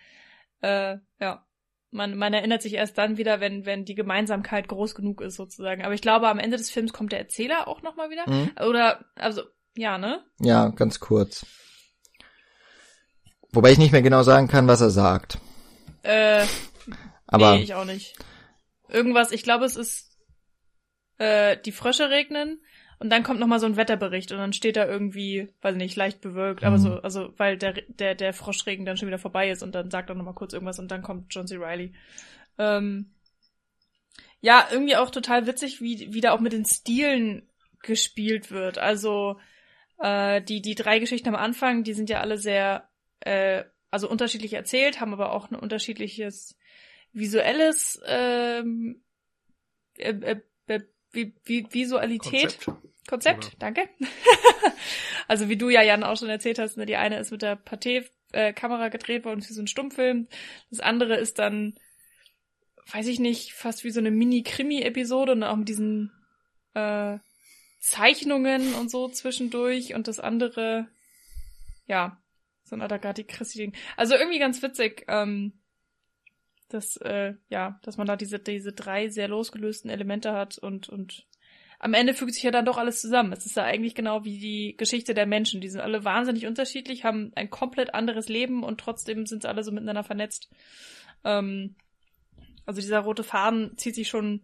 äh, ja, man, man erinnert sich erst dann wieder, wenn, wenn die Gemeinsamkeit groß genug ist sozusagen. Aber ich glaube, am Ende des Films kommt der Erzähler auch nochmal wieder. Mhm. Oder, also, ja, ne? Ja, ganz kurz. Wobei ich nicht mehr genau sagen kann, was er sagt. Äh, Aber nee, ich auch nicht. Irgendwas, ich glaube, es ist äh, die Frösche regnen und dann kommt noch mal so ein Wetterbericht und dann steht da irgendwie, weiß nicht, leicht bewölkt, aber Mhm. so, also weil der der der Froschregen dann schon wieder vorbei ist und dann sagt er noch mal kurz irgendwas und dann kommt John C. Reilly. Ähm, ja, irgendwie auch total witzig, wie wie da auch mit den Stilen gespielt wird. Also äh, die die drei Geschichten am Anfang, die sind ja alle sehr äh, also unterschiedlich erzählt, haben aber auch ein unterschiedliches visuelles ähm, äh, äh, äh, wie, wie, Visualität. Konzept. Konzept, Oder- danke. also wie du ja, Jan, auch schon erzählt hast, ne, die eine ist mit der Pathé-Kamera gedreht worden für so einen Stummfilm. Das andere ist dann, weiß ich nicht, fast wie so eine Mini-Krimi-Episode und auch mit diesen äh, Zeichnungen und so zwischendurch. Und das andere, ja, so ein Agatha Christie-Ding. Also irgendwie ganz witzig, ähm, dass, äh, ja, dass man da diese, diese drei sehr losgelösten Elemente hat und, und am Ende fügt sich ja dann doch alles zusammen. Es ist ja eigentlich genau wie die Geschichte der Menschen. Die sind alle wahnsinnig unterschiedlich, haben ein komplett anderes Leben und trotzdem sind sie alle so miteinander vernetzt. Ähm, also dieser rote Faden zieht sich schon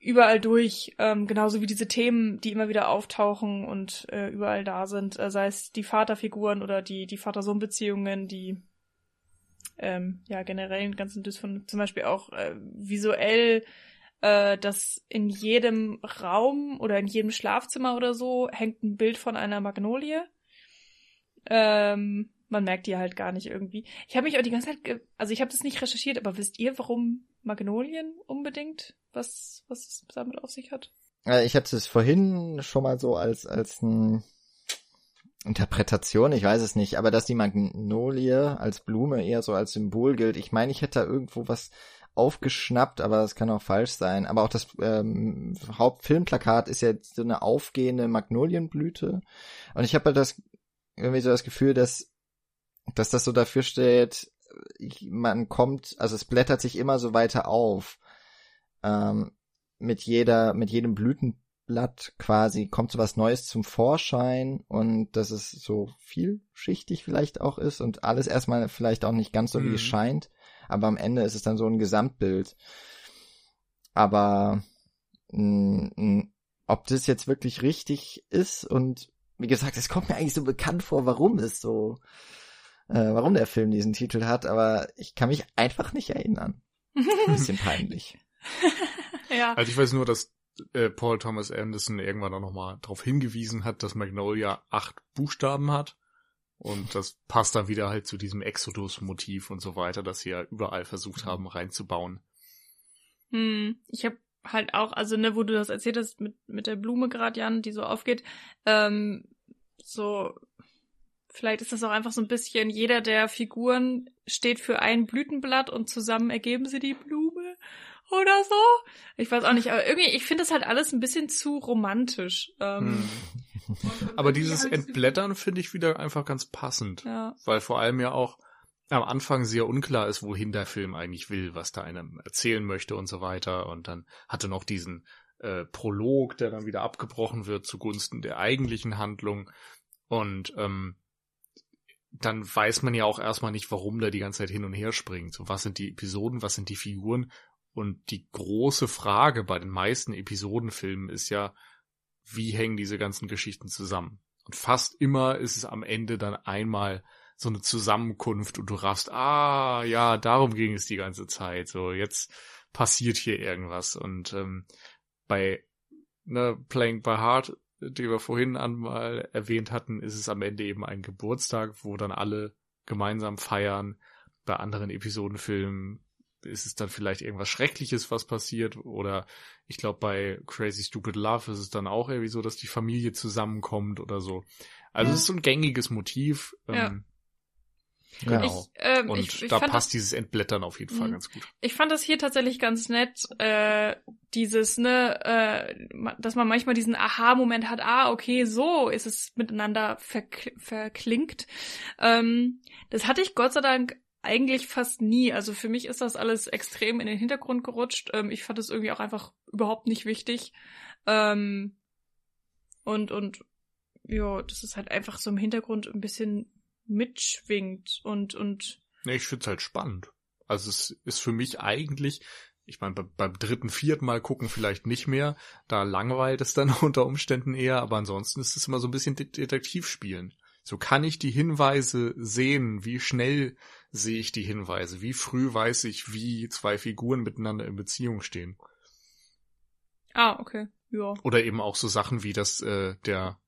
überall durch, ähm, genauso wie diese Themen, die immer wieder auftauchen und äh, überall da sind, äh, sei es die Vaterfiguren oder die, die Vater-Sohn-Beziehungen, die ähm, ja generell den ganzen Dysphon zum Beispiel auch äh, visuell äh, dass in jedem Raum oder in jedem Schlafzimmer oder so hängt ein Bild von einer Magnolie. Ähm, man merkt die halt gar nicht irgendwie. Ich habe mich auch die ganze Zeit, also ich habe das nicht recherchiert, aber wisst ihr, warum Magnolien unbedingt? Was was es damit auf sich hat? äh, ich hatte es vorhin schon mal so als als ein Interpretation, ich weiß es nicht, aber dass die Magnolie als Blume eher so als Symbol gilt. Ich meine, ich hätte da irgendwo was aufgeschnappt, aber das kann auch falsch sein. Aber auch das ähm, Hauptfilmplakat ist ja so eine aufgehende Magnolienblüte. Und ich habe halt das irgendwie so das Gefühl, dass dass das so dafür steht, man kommt, also es blättert sich immer so weiter auf. Ähm, mit jeder, mit jedem Blütenblatt Blatt quasi kommt so was Neues zum Vorschein und dass es so vielschichtig vielleicht auch ist und alles erstmal vielleicht auch nicht ganz so, wie es Mhm. scheint, aber am Ende ist es dann so ein Gesamtbild. Aber mh, mh, ob das jetzt wirklich richtig ist und wie gesagt, es kommt mir eigentlich so bekannt vor, warum es so, äh, warum der Film diesen Titel hat, aber ich kann mich einfach nicht erinnern. Ein bisschen peinlich. ja. Also ich weiß nur, dass äh, Paul Thomas Anderson irgendwann auch nochmal darauf hingewiesen hat, dass Magnolia acht Buchstaben hat. Und das passt dann wieder halt zu diesem Exodus-Motiv und so weiter, das sie ja überall versucht haben reinzubauen. Hm, ich habe halt auch, also ne, wo du das erzählt hast mit mit der Blume gerade, Jan, die so aufgeht, ähm, so vielleicht ist das auch einfach so ein bisschen, jeder der Figuren steht für ein Blütenblatt und zusammen ergeben sie die Blume oder so. Ich weiß auch nicht, aber irgendwie, ich finde das halt alles ein bisschen zu romantisch. Ähm, Hm. Aber dieses halt Entblättern finde ich wieder einfach ganz passend. Ja. Weil vor allem ja auch am Anfang sehr unklar ist, wohin der Film eigentlich will, was da einem erzählen möchte und so weiter. Und dann hatte noch diesen äh, Prolog, der dann wieder abgebrochen wird zugunsten der eigentlichen Handlung. Und ähm, dann weiß man ja auch erstmal nicht, warum der die ganze Zeit hin und her springt. So, was sind die Episoden, was sind die Figuren? Und die große Frage bei den meisten Episodenfilmen ist ja, wie hängen diese ganzen Geschichten zusammen? Und fast immer ist es am Ende dann einmal so eine Zusammenkunft und du raffst, ah, ja, darum ging es die ganze Zeit. So, jetzt passiert hier irgendwas. Und ähm, bei ne, Playing by Heart, die wir vorhin einmal erwähnt hatten, ist es am Ende eben ein Geburtstag, wo dann alle gemeinsam feiern. Bei anderen Episodenfilmen ist es dann vielleicht irgendwas Schreckliches, was passiert. Oder ich glaube, bei Crazy Stupid Love ist es dann auch irgendwie so, dass die Familie zusammenkommt oder so. Also Ja. es ist so ein gängiges Motiv. Ja. Ähm. Genau. Ich, ähm, Und ich, ich da passt das, dieses Entblättern auf jeden Fall Mhm. ganz gut. ich fand das hier tatsächlich ganz nett, äh, dieses, ne, äh, dass man manchmal diesen Aha-Moment hat, ah, okay, so ist es miteinander verk verklingt. Ähm, das hatte ich Gott sei Dank eigentlich fast nie. Also für mich ist das alles extrem in den Hintergrund gerutscht. Ähm, ich fand es irgendwie auch einfach überhaupt nicht wichtig. Ähm, und, und, ja, das ist halt einfach so im Hintergrund ein bisschen mitschwingt und, und, Nee, ich find's halt spannend. Also es ist für mich eigentlich, ich meine, beim, dritten, vierten Mal gucken vielleicht nicht mehr, da langweilt es dann unter Umständen eher, aber ansonsten ist es immer so ein bisschen Det- Detektivspielen. So kann ich die Hinweise sehen, wie schnell sehe ich die Hinweise, wie früh weiß ich, wie zwei Figuren miteinander in Beziehung stehen. ah, okay, ja. Oder eben auch so Sachen wie das äh, der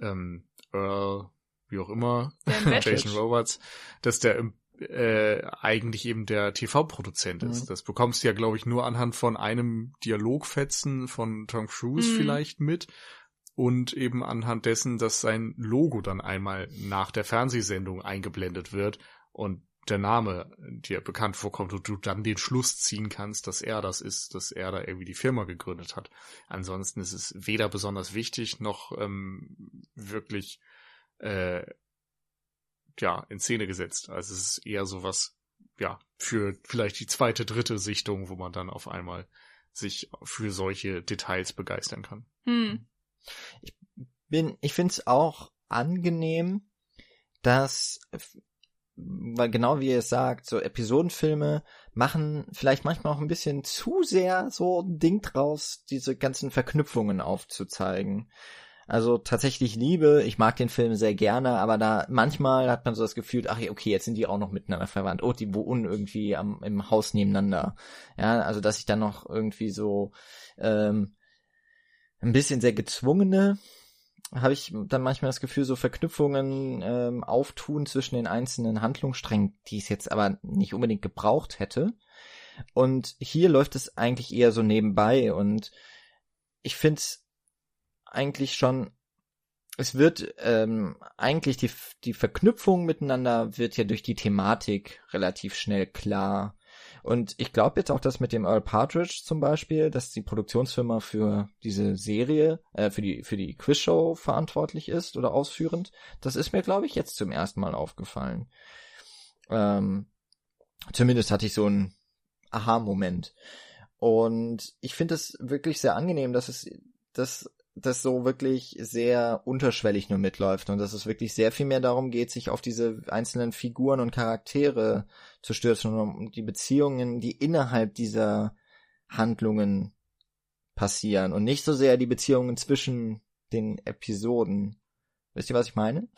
ähm, Earl, wie auch immer, Jason ist. Roberts, dass der im- äh, eigentlich eben der TV-Produzent ist. Mhm. Das bekommst du ja, glaube ich, nur anhand von einem Dialogfetzen von Tom Cruise Mhm. vielleicht mit und eben anhand dessen, dass sein Logo dann einmal nach der Fernsehsendung eingeblendet wird und der Name dir bekannt vorkommt und du dann den Schluss ziehen kannst, dass er das ist, dass er da irgendwie die Firma gegründet hat. Ansonsten ist es weder besonders wichtig noch ähm, wirklich äh, ja in Szene gesetzt. Also es ist eher sowas ja für vielleicht die zweite, dritte Sichtung, wo man dann auf einmal sich für solche Details begeistern kann. Hm. bin, ich find's auch angenehm, dass, weil genau wie ihr es sagt, so Episodenfilme machen vielleicht manchmal auch ein bisschen zu sehr so ein Ding draus, diese ganzen Verknüpfungen aufzuzeigen. Also tatsächlich Liebe, ich mag den Film sehr gerne, aber da manchmal hat man so das Gefühl, ach okay, jetzt sind die auch noch miteinander verwandt. Oh, die wohnen irgendwie am, im Haus nebeneinander. Ja, also dass ich dann noch irgendwie so ähm, ein bisschen sehr gezwungene habe ich dann manchmal das Gefühl, so Verknüpfungen ähm, auftun zwischen den einzelnen Handlungssträngen, die es jetzt aber nicht unbedingt gebraucht hätte. Und hier läuft es eigentlich eher so nebenbei und ich finde es eigentlich schon, es wird ähm, eigentlich die, die Verknüpfung miteinander wird ja durch die Thematik relativ schnell klar. Und ich glaube jetzt auch, dass mit dem Earl Partridge zum Beispiel, dass die Produktionsfirma für diese Serie, äh, für die für die Quizshow verantwortlich ist oder ausführend, das ist mir, glaube ich, jetzt zum ersten Mal aufgefallen. Ähm, zumindest hatte ich so einen Aha-Moment. Und ich finde es wirklich sehr angenehm, dass es dass das so wirklich sehr unterschwellig nur mitläuft und dass es wirklich sehr viel mehr darum geht, sich auf diese einzelnen Figuren und Charaktere zu stürzen und um die Beziehungen, die innerhalb dieser Handlungen passieren und nicht so sehr die Beziehungen zwischen den Episoden. Wisst ihr, was ich meine?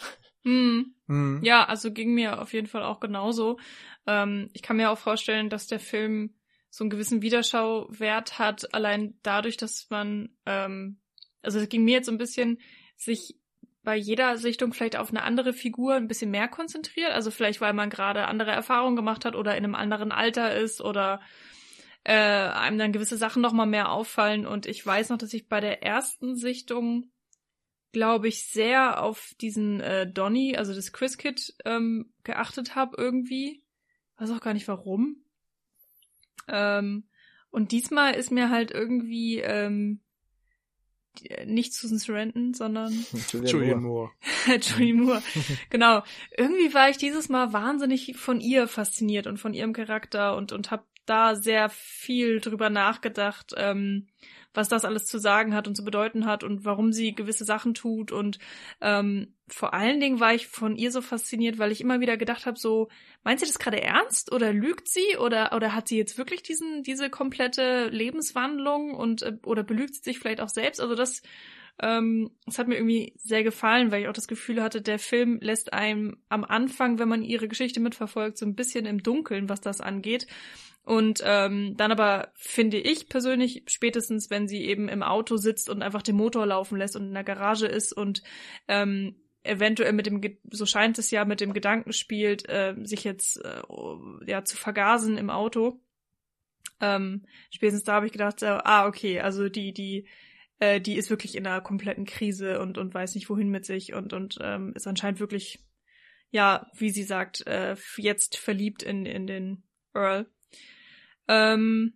Hm. Mhm. Ja, also ging mir auf jeden Fall auch genauso. Ähm, ich kann mir auch vorstellen, dass der Film so einen gewissen Wiederschauwert hat, allein dadurch, dass man, ähm, also es ging mir jetzt so ein bisschen, sich bei jeder Sichtung vielleicht auf eine andere Figur ein bisschen mehr konzentriert. Also vielleicht, weil man gerade andere Erfahrungen gemacht hat oder in einem anderen Alter ist oder äh, einem dann gewisse Sachen nochmal mehr auffallen. Und ich weiß noch, dass ich bei der ersten Sichtung, glaube ich, sehr auf diesen äh, Donny, also das Chris Kid, ähm, geachtet habe irgendwie. Weiß auch gar nicht warum. Ähm, und diesmal ist mir halt irgendwie ähm, nicht Susan Sarandon, sondern Julian Moore. Julian Moore. genau. Irgendwie war ich dieses Mal wahnsinnig von ihr fasziniert und von ihrem Charakter und und habe da sehr viel drüber nachgedacht, ähm, was das alles zu sagen hat und zu bedeuten hat und warum sie gewisse Sachen tut. Und ähm, vor allen Dingen war ich von ihr so fasziniert, weil ich immer wieder gedacht habe, so, meint sie das gerade ernst oder lügt sie oder oder hat sie jetzt wirklich diesen diese komplette Lebenswandlung und äh, oder belügt sie sich vielleicht auch selbst? Also das ähm, das hat mir irgendwie sehr gefallen, weil ich auch das Gefühl hatte, der Film lässt einem am Anfang, wenn man ihre Geschichte mitverfolgt, so ein bisschen im Dunkeln, was das angeht. Und ähm, dann aber finde ich persönlich, spätestens wenn sie eben im Auto sitzt und einfach den Motor laufen lässt und in der Garage ist und ähm, eventuell mit dem, so scheint es ja, mit dem Gedanken spielt, äh, sich jetzt äh, ja zu vergasen im Auto. Ähm, spätestens da habe ich gedacht, äh, ah, okay, also die, die, äh, die ist wirklich in einer kompletten Krise und, und weiß nicht wohin mit sich und, und ähm, ist anscheinend wirklich, ja, wie sie sagt, äh, jetzt verliebt in, in den Earl. Ähm,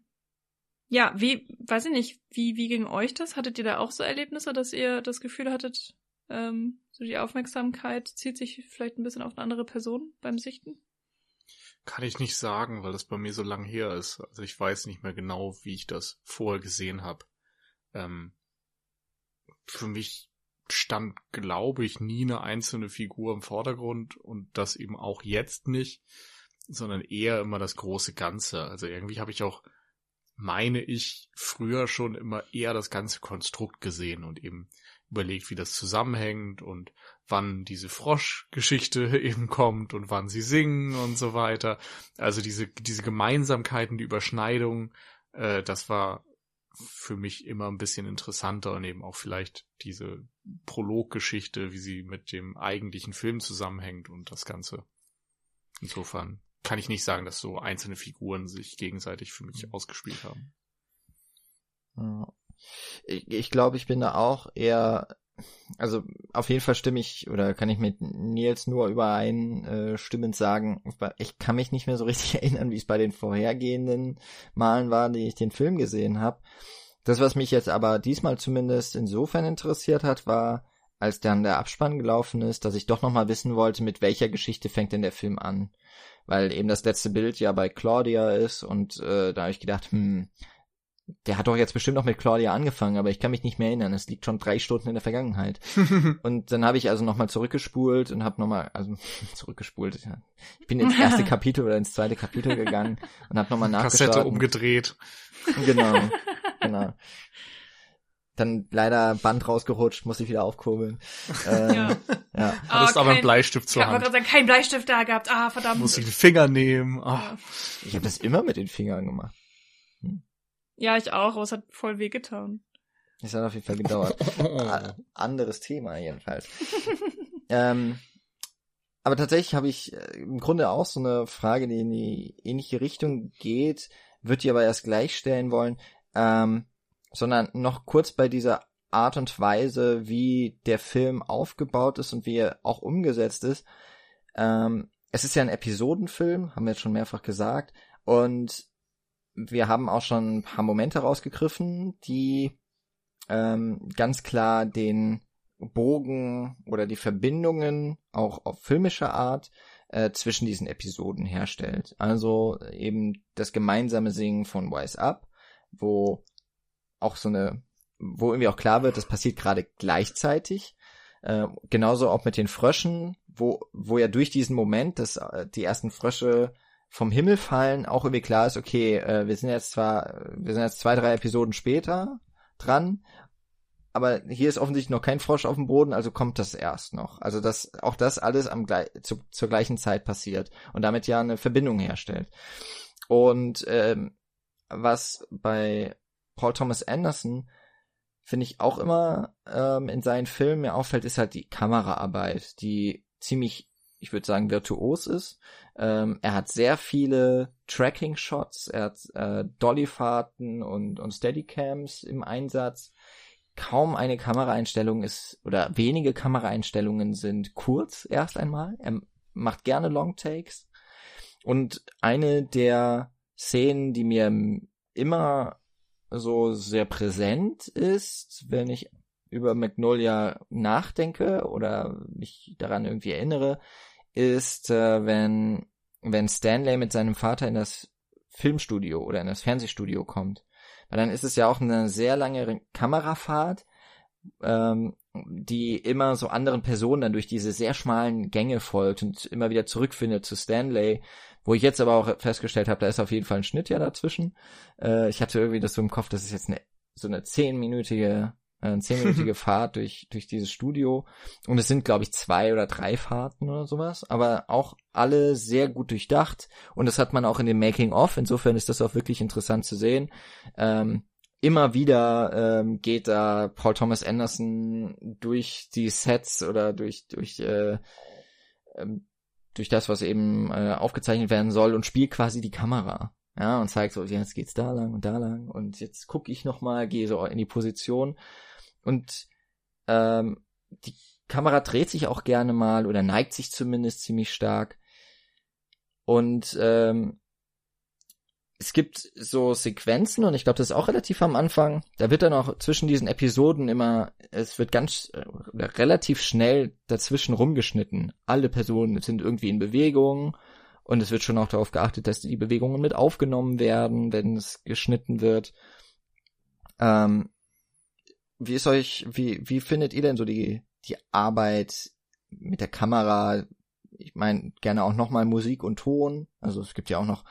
ja, wie, weiß ich nicht, wie, wie ging euch das? Hattet ihr da auch so Erlebnisse, dass ihr das Gefühl hattet, ähm, so die Aufmerksamkeit zieht sich vielleicht ein bisschen auf eine andere Person beim Sichten? Kann ich nicht sagen, weil das bei mir so lang her ist. Also ich weiß nicht mehr genau, wie ich das vorher gesehen habe. Ähm, für mich stand, glaube ich, nie eine einzelne Figur im Vordergrund und das eben auch jetzt nicht sondern eher immer das große Ganze. Also irgendwie habe ich auch, meine ich, früher schon immer eher das ganze Konstrukt gesehen und eben überlegt, wie das zusammenhängt und wann diese Froschgeschichte eben kommt und wann sie singen und so weiter. Also diese, diese Gemeinsamkeiten, die Überschneidung, äh, das war für mich immer ein bisschen interessanter und eben auch vielleicht diese Prologgeschichte, wie sie mit dem eigentlichen Film zusammenhängt und das Ganze. Insofern kann ich nicht sagen, dass so einzelne Figuren sich gegenseitig für mich mhm. ausgespielt haben. Ich, ich glaube, ich bin da auch eher, also auf jeden Fall stimme ich oder kann ich mit Nils nur übereinstimmend äh, sagen, ich kann mich nicht mehr so richtig erinnern, wie es bei den vorhergehenden Malen war, die ich den Film gesehen habe. Das, was mich jetzt aber diesmal zumindest insofern interessiert hat, war, als dann der Abspann gelaufen ist, dass ich doch nochmal wissen wollte, mit welcher Geschichte fängt denn der Film an weil eben das letzte Bild ja bei Claudia ist und äh, da habe ich gedacht, hm, der hat doch jetzt bestimmt noch mit Claudia angefangen, aber ich kann mich nicht mehr erinnern. Es liegt schon drei Stunden in der Vergangenheit. und dann habe ich also nochmal zurückgespult und habe nochmal, also zurückgespult. Ja. Ich bin ins erste Kapitel oder ins zweite Kapitel gegangen und habe nochmal nachgeschaut. Kassette umgedreht. Genau, genau dann leider Band rausgerutscht, muss ich wieder aufkurbeln. Ähm, ja. ja. Hattest oh, aber einen Bleistift zur Hand. Ich habe keinen Bleistift da gehabt. Ah, verdammt. Muss ich den Finger nehmen. Ah. Ich habe das immer mit den Fingern gemacht. Hm? Ja, ich auch, aber es hat voll weh getan. Es hat auf jeden Fall gedauert. Anderes Thema jedenfalls. ähm, aber tatsächlich habe ich äh, im Grunde auch so eine Frage, die in die ähnliche Richtung geht, würde die aber erst gleich stellen wollen. Ähm, sondern noch kurz bei dieser Art und Weise, wie der Film aufgebaut ist und wie er auch umgesetzt ist. Ähm, es ist ja ein Episodenfilm, haben wir jetzt schon mehrfach gesagt, und wir haben auch schon ein paar Momente rausgegriffen, die ähm, ganz klar den Bogen oder die Verbindungen auch auf filmischer Art äh, zwischen diesen Episoden herstellt. Also eben das gemeinsame Singen von Wise Up, wo auch so eine wo irgendwie auch klar wird, das passiert gerade gleichzeitig. Äh, genauso auch mit den Fröschen, wo, wo ja durch diesen Moment, dass äh, die ersten Frösche vom Himmel fallen, auch irgendwie klar ist, okay, äh, wir sind jetzt zwar, wir sind jetzt zwei, drei Episoden später dran, aber hier ist offensichtlich noch kein Frosch auf dem Boden, also kommt das erst noch. Also dass auch das alles am zu, zur gleichen Zeit passiert und damit ja eine Verbindung herstellt. Und ähm, was bei Paul Thomas Anderson finde ich auch immer ähm, in seinen Filmen mir auffällt, ist halt die Kameraarbeit, die ziemlich, ich würde sagen, virtuos ist. Ähm, er hat sehr viele Tracking-Shots, er hat äh, Dollyfahrten und, und Steadycams im Einsatz. Kaum eine Kameraeinstellung ist, oder wenige Kameraeinstellungen sind kurz erst einmal. Er macht gerne Longtakes. Und eine der Szenen, die mir immer so sehr präsent ist, wenn ich über Magnolia nachdenke oder mich daran irgendwie erinnere, ist, äh, wenn, wenn Stanley mit seinem Vater in das Filmstudio oder in das Fernsehstudio kommt. Weil dann ist es ja auch eine sehr lange Kamerafahrt, ähm, die immer so anderen Personen dann durch diese sehr schmalen Gänge folgt und immer wieder zurückfindet zu Stanley, wo ich jetzt aber auch festgestellt habe, da ist auf jeden Fall ein Schnitt ja dazwischen. Äh, ich hatte irgendwie das so im Kopf, das ist jetzt eine, so eine zehnminütige, äh, eine zehnminütige Fahrt durch, durch dieses Studio. Und es sind, glaube ich, zwei oder drei Fahrten oder sowas, aber auch alle sehr gut durchdacht. Und das hat man auch in dem Making-of. Insofern ist das auch wirklich interessant zu sehen. Ähm, immer wieder ähm, geht da Paul Thomas Anderson durch die Sets oder durch durch äh, ähm, durch das, was eben äh, aufgezeichnet werden soll und spielt quasi die Kamera. Ja, und zeigt so, jetzt geht's da lang und da lang und jetzt gucke ich nochmal, gehe so in die Position und ähm, die Kamera dreht sich auch gerne mal oder neigt sich zumindest ziemlich stark und ähm, es gibt so Sequenzen und ich glaube, das ist auch relativ am Anfang. Da wird dann auch zwischen diesen Episoden immer, es wird ganz äh, relativ schnell dazwischen rumgeschnitten. Alle Personen sind irgendwie in Bewegung und es wird schon auch darauf geachtet, dass die Bewegungen mit aufgenommen werden, wenn es geschnitten wird. Ähm, wie ist euch, wie, wie findet ihr denn so die, die Arbeit mit der Kamera? Ich meine, gerne auch nochmal Musik und Ton. Also es gibt ja auch noch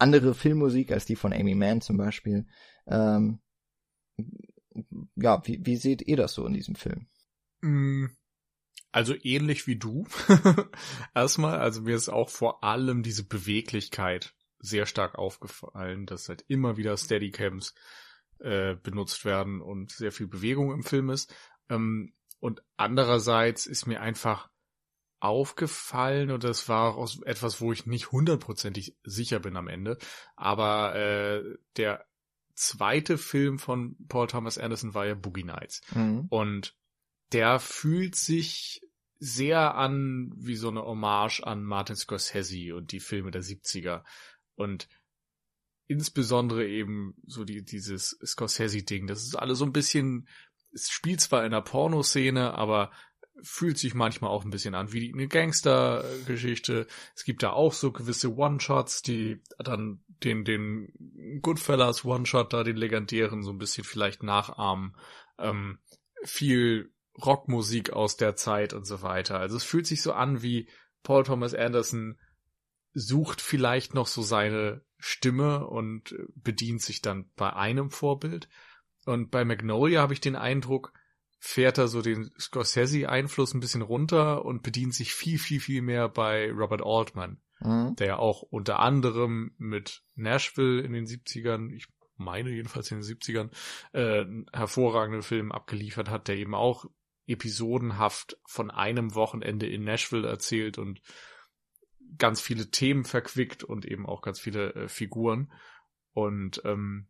andere Filmmusik als die von Amy Mann zum Beispiel. Ähm, ja, wie, wie seht ihr das so in diesem Film? Mm, also ähnlich wie du. Erstmal, also mir ist auch vor allem diese Beweglichkeit sehr stark aufgefallen, dass halt immer wieder Steadycams äh, benutzt werden und sehr viel Bewegung im Film ist. Ähm, und andererseits ist mir einfach aufgefallen und das war auch etwas, wo ich nicht hundertprozentig sicher bin am Ende. Aber äh, der zweite Film von Paul Thomas Anderson war ja Boogie Nights. Mhm. Und der fühlt sich sehr an wie so eine Hommage an Martin Scorsese und die Filme der 70er. Und insbesondere eben so die, dieses Scorsese-Ding. Das ist alles so ein bisschen, es spielt zwar in der Pornoszene, aber fühlt sich manchmal auch ein bisschen an wie eine Gangster-Geschichte. Es gibt da auch so gewisse One-Shots, die dann den, den Goodfellas One-Shot da, den legendären, so ein bisschen vielleicht nachahmen. Ähm, viel Rockmusik aus der Zeit und so weiter. Also es fühlt sich so an wie Paul Thomas Anderson sucht vielleicht noch so seine Stimme und bedient sich dann bei einem Vorbild. Und bei Magnolia habe ich den Eindruck, fährt er so den Scorsese-Einfluss ein bisschen runter und bedient sich viel, viel, viel mehr bei Robert Altman, mhm. der ja auch unter anderem mit Nashville in den 70ern, ich meine jedenfalls in den 70ern, äh, einen hervorragenden Film abgeliefert hat, der eben auch episodenhaft von einem Wochenende in Nashville erzählt und ganz viele Themen verquickt und eben auch ganz viele äh, Figuren. Und ähm,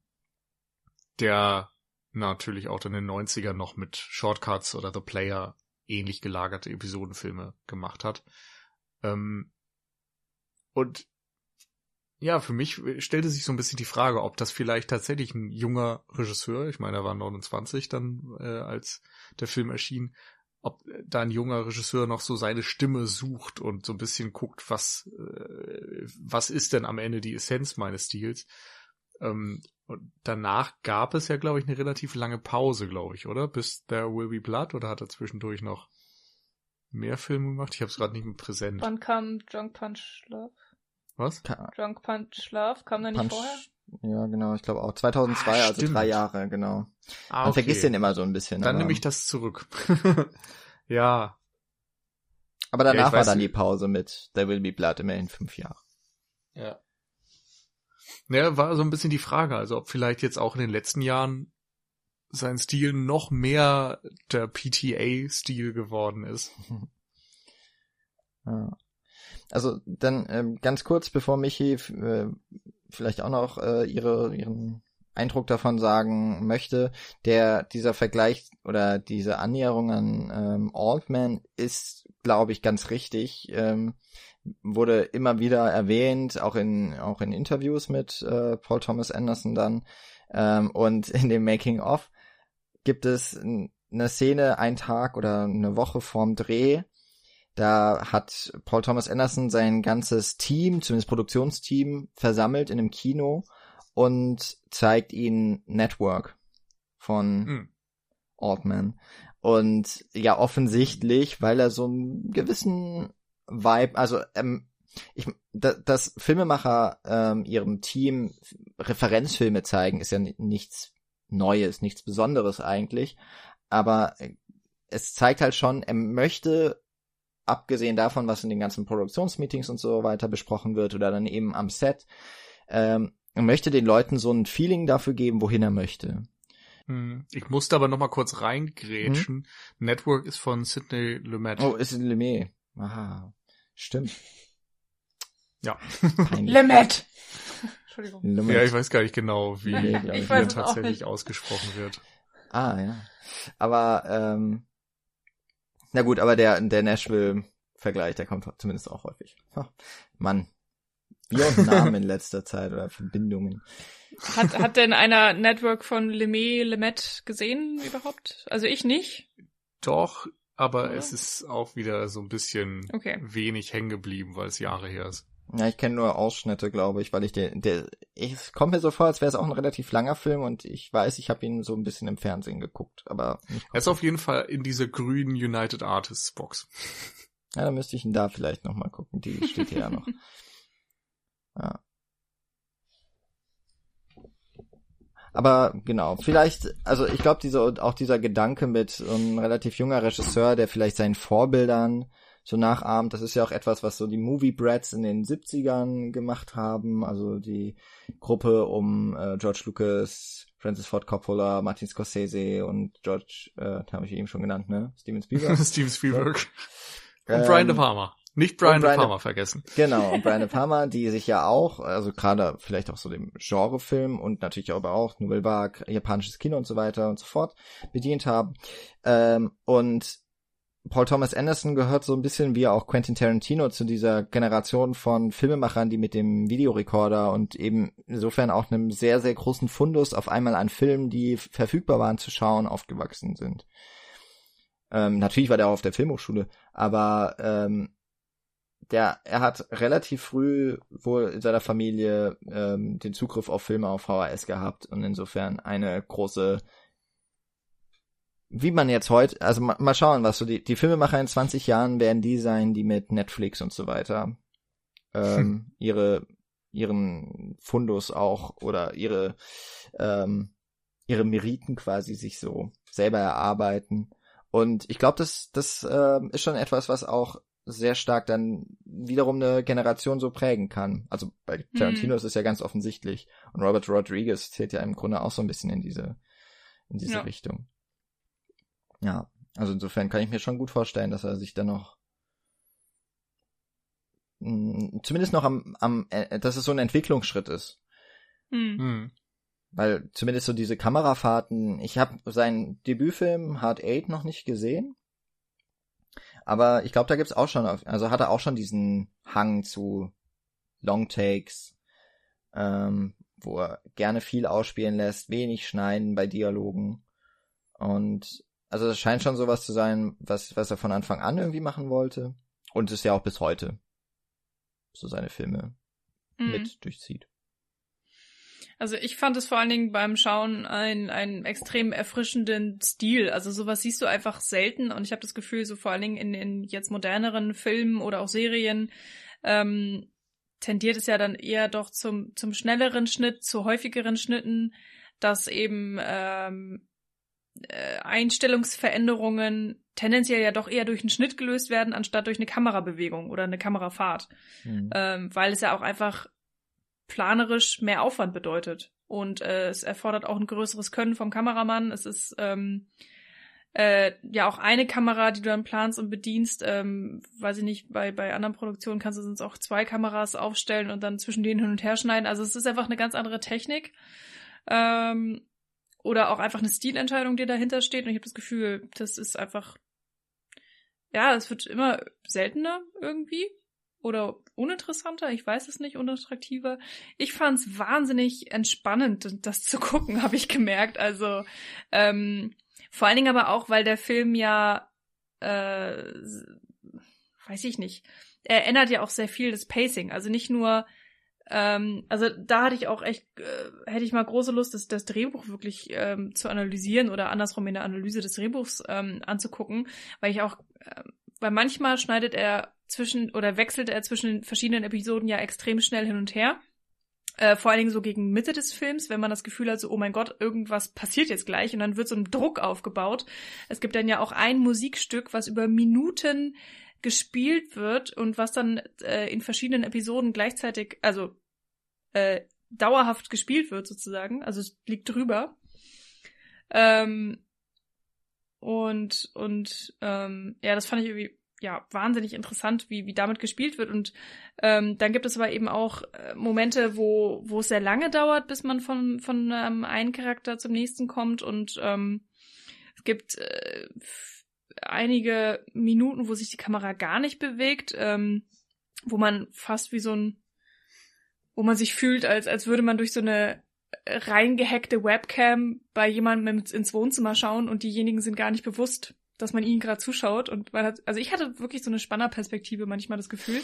der natürlich auch in den 90ern noch mit Shortcuts oder The Player ähnlich gelagerte Episodenfilme gemacht hat. Ähm, und ja, für mich stellte sich so ein bisschen die Frage, ob das vielleicht tatsächlich ein junger Regisseur, ich meine, er war 29 dann, äh, als der Film erschien, ob da ein junger Regisseur noch so seine Stimme sucht und so ein bisschen guckt, was, äh, was ist denn am Ende die Essenz meines Stils. Ähm, Und danach gab es ja, glaube ich, eine relativ lange Pause, glaube ich, oder? Bis There Will Be Blood oder hat er zwischendurch noch mehr Filme gemacht? Ich habe es gerade nicht mehr präsent. Wann kam Drunk Punch Love? Was? Ka- Drunk Punch Love? Kam der nicht Punch, vorher? ja, genau, ich glaube auch 2002, Ah, also drei Jahre, genau. Ah, Man vergisst den immer so ein bisschen. Dann aber, nehme ich das zurück. ja. aber Ja, danach ich war dann nicht. die Pause mit There Will Be Blood immerhin fünf Jahre. Ja. Ja, war so ein bisschen die Frage, also ob vielleicht jetzt auch in den letzten Jahren sein Stil noch mehr der PTA-Stil geworden ist. Also dann ähm, ganz kurz, bevor Michi äh, vielleicht auch noch äh, ihre, ihren Eindruck davon sagen möchte, der dieser Vergleich oder diese Annäherung an ähm, Altman ist, glaube ich, ganz richtig. Ähm, wurde immer wieder erwähnt, auch in auch in Interviews mit äh, Paul Thomas Anderson dann ähm, und in dem Making of gibt es eine Szene, ein Tag oder eine Woche vorm Dreh, da hat Paul Thomas Anderson sein ganzes Team, zumindest Produktionsteam, versammelt in einem Kino und zeigt ihnen Network von Hm. Altman. Und ja, offensichtlich, weil er so einen gewissen Vibe, also ähm, ich, da, dass Filmemacher ähm, ihrem Team Referenzfilme zeigen, ist ja ni- nichts Neues, nichts Besonderes eigentlich. Aber äh, es zeigt halt schon, er möchte, abgesehen davon, was in den ganzen Produktionsmeetings und so weiter besprochen wird oder dann eben am Set, ähm, er möchte den Leuten so ein Feeling dafür geben, wohin er möchte. Hm. Ich musste aber noch mal kurz reingrätschen. Network ist von Sidney Lumet. Oh, ist in Lemay. Aha, stimmt. Ja. Peinlich. Limit! Entschuldigung. Lumet. Ja, ich weiß gar nicht genau, wie Nee, ich er auch tatsächlich nicht. ausgesprochen wird. Ah, ja. Aber, ähm, na gut, aber der, der Nashville-Vergleich, der kommt zumindest auch häufig. Ha, Mann. Wir und Namen in letzter Zeit oder Verbindungen. Hat, hat denn einer Network von Lemay, Lemet gesehen überhaupt? Also ich nicht. Doch, aber Ja. es ist auch wieder so ein bisschen Okay. wenig hängen geblieben, weil es Jahre her ist. Ja, ich kenne nur Ausschnitte, glaube ich, weil ich der, der, ich, es kommt mir so vor, als wäre es auch ein relativ langer Film und ich weiß, ich habe ihn so ein bisschen im Fernsehen geguckt, aber Er ist auf jeden Fall in dieser grünen United Artists Box. Ja, dann müsste ich ihn da vielleicht noch mal gucken. Die steht hier ja noch. Ja. Aber genau, vielleicht, also ich glaube, diese, auch dieser Gedanke mit so einem relativ junger Regisseur, der vielleicht seinen Vorbildern so nachahmt, das ist ja auch etwas, was so die Movie Brats in den 70ern gemacht haben, also die Gruppe um äh, George Lucas, Francis Ford Coppola, Martin Scorsese und George, äh, habe ich eben schon genannt, ne? Steven Spielberg. Steven Spielberg. Und Ähm, Brian De Palma. Nicht Brian Brian De- Palma vergessen. Genau, und Brian De Palma, die sich ja auch, also gerade vielleicht auch so dem Genrefilm und natürlich aber auch Nouvelle Vague, japanisches Kino und so weiter und so fort bedient haben. Ähm, und Paul Thomas Anderson gehört so ein bisschen wie auch Quentin Tarantino zu dieser Generation von Filmemachern, die mit dem Videorekorder und eben insofern auch einem sehr, sehr großen Fundus auf einmal an Filmen, die verfügbar waren zu schauen, aufgewachsen sind. Ähm, natürlich war der auch auf der Filmhochschule, aber ähm, der, er hat relativ früh wohl in seiner Familie ähm, den Zugriff auf Filme auf VHS gehabt und insofern eine große, wie man jetzt heute, also ma, mal schauen, was so die, die Filmemacher in 20 Jahren werden die sein, die mit Netflix und so weiter ähm, ihre ihren Fundus auch oder ihre ähm, ihre Meriten quasi sich so selber erarbeiten. Und ich glaube, das das ähm, ist schon etwas, was auch sehr stark dann wiederum eine Generation so prägen kann. Also bei Tarantino ist es ja ganz offensichtlich. Und Robert Rodriguez zählt ja im Grunde auch so ein bisschen in diese, in diese Ja. Richtung. Ja, also insofern kann ich mir schon gut vorstellen, dass er sich dann noch mh, zumindest noch am, am, äh, dass es so ein Entwicklungsschritt ist. Hm. Hm. Weil zumindest so diese Kamerafahrten, ich habe seinen Debütfilm Hard Eight noch nicht gesehen. Aber ich glaube, da gibt's auch schon, also hat er auch schon diesen Hang zu Longtakes, ähm, wo er gerne viel ausspielen lässt, wenig schneiden bei Dialogen. Und also es scheint schon sowas zu sein, was, was er von Anfang an irgendwie machen wollte. Und es ja auch bis heute so seine Filme Hm. mit durchzieht. Also ich fand es vor allen Dingen beim Schauen einen, einen extrem erfrischenden Stil. Also sowas siehst du einfach selten und ich habe das Gefühl, so vor allen Dingen in, in jetzt moderneren Filmen oder auch Serien ähm, tendiert es ja dann eher doch zum, zum schnelleren Schnitt, zu häufigeren Schnitten, dass eben ähm, äh, Einstellungsveränderungen tendenziell ja doch eher durch einen Schnitt gelöst werden, anstatt durch eine Kamerabewegung oder eine Kamerafahrt. Mhm. Ähm, weil es ja auch einfach planerisch mehr Aufwand bedeutet. Und äh, es erfordert auch ein größeres Können vom Kameramann. Es ist ähm, äh, ja auch eine Kamera, die du dann planst und bedienst. Ähm, weiß ich nicht, bei, bei anderen Produktionen kannst du sonst auch zwei Kameras aufstellen und dann zwischen denen hin und her schneiden. Also es ist einfach eine ganz andere Technik. Ähm, oder auch einfach eine Stilentscheidung, die dahinter steht. Und ich habe das Gefühl, das ist einfach, ja, es wird immer seltener irgendwie oder uninteressanter, ich weiß es nicht, unattraktiver. Ich fand es wahnsinnig entspannend, das zu gucken, habe ich gemerkt. Also ähm, vor allen Dingen aber auch, weil der Film ja, äh, weiß ich nicht, er ändert ja auch sehr viel das Pacing. Also nicht nur ähm, also da hatte ich auch echt, äh, hätte ich mal große Lust, das, das Drehbuch wirklich ähm, zu analysieren oder andersrum in der Analyse des Drehbuchs ähm, anzugucken, weil ich auch, äh, weil manchmal schneidet er zwischen oder wechselt er zwischen verschiedenen Episoden ja extrem schnell hin und her. Äh, vor allen Dingen so gegen Mitte des Films, wenn man das Gefühl hat, so, oh mein Gott, irgendwas passiert jetzt gleich und dann wird so ein Druck aufgebaut. Es gibt dann ja auch ein Musikstück, was über Minuten gespielt wird und was dann äh, in verschiedenen Episoden gleichzeitig, also äh, dauerhaft gespielt wird sozusagen, also es liegt drüber. Ähm, und und ähm, ja, das fand ich irgendwie ja wahnsinnig interessant, wie wie damit gespielt wird. Und ähm, dann gibt es aber eben auch äh, Momente, wo wo es sehr lange dauert, bis man von von ähm, einem Charakter zum nächsten kommt. Und ähm, es gibt äh, einige Minuten, wo sich die Kamera gar nicht bewegt, ähm, wo man fast wie so ein wo man sich fühlt, als, als würde man durch so eine reingehackte Webcam bei jemandem ins Wohnzimmer schauen und diejenigen sind gar nicht bewusst, dass man ihnen gerade zuschaut und man hat, also ich hatte wirklich so eine Spannerperspektive manchmal das Gefühl.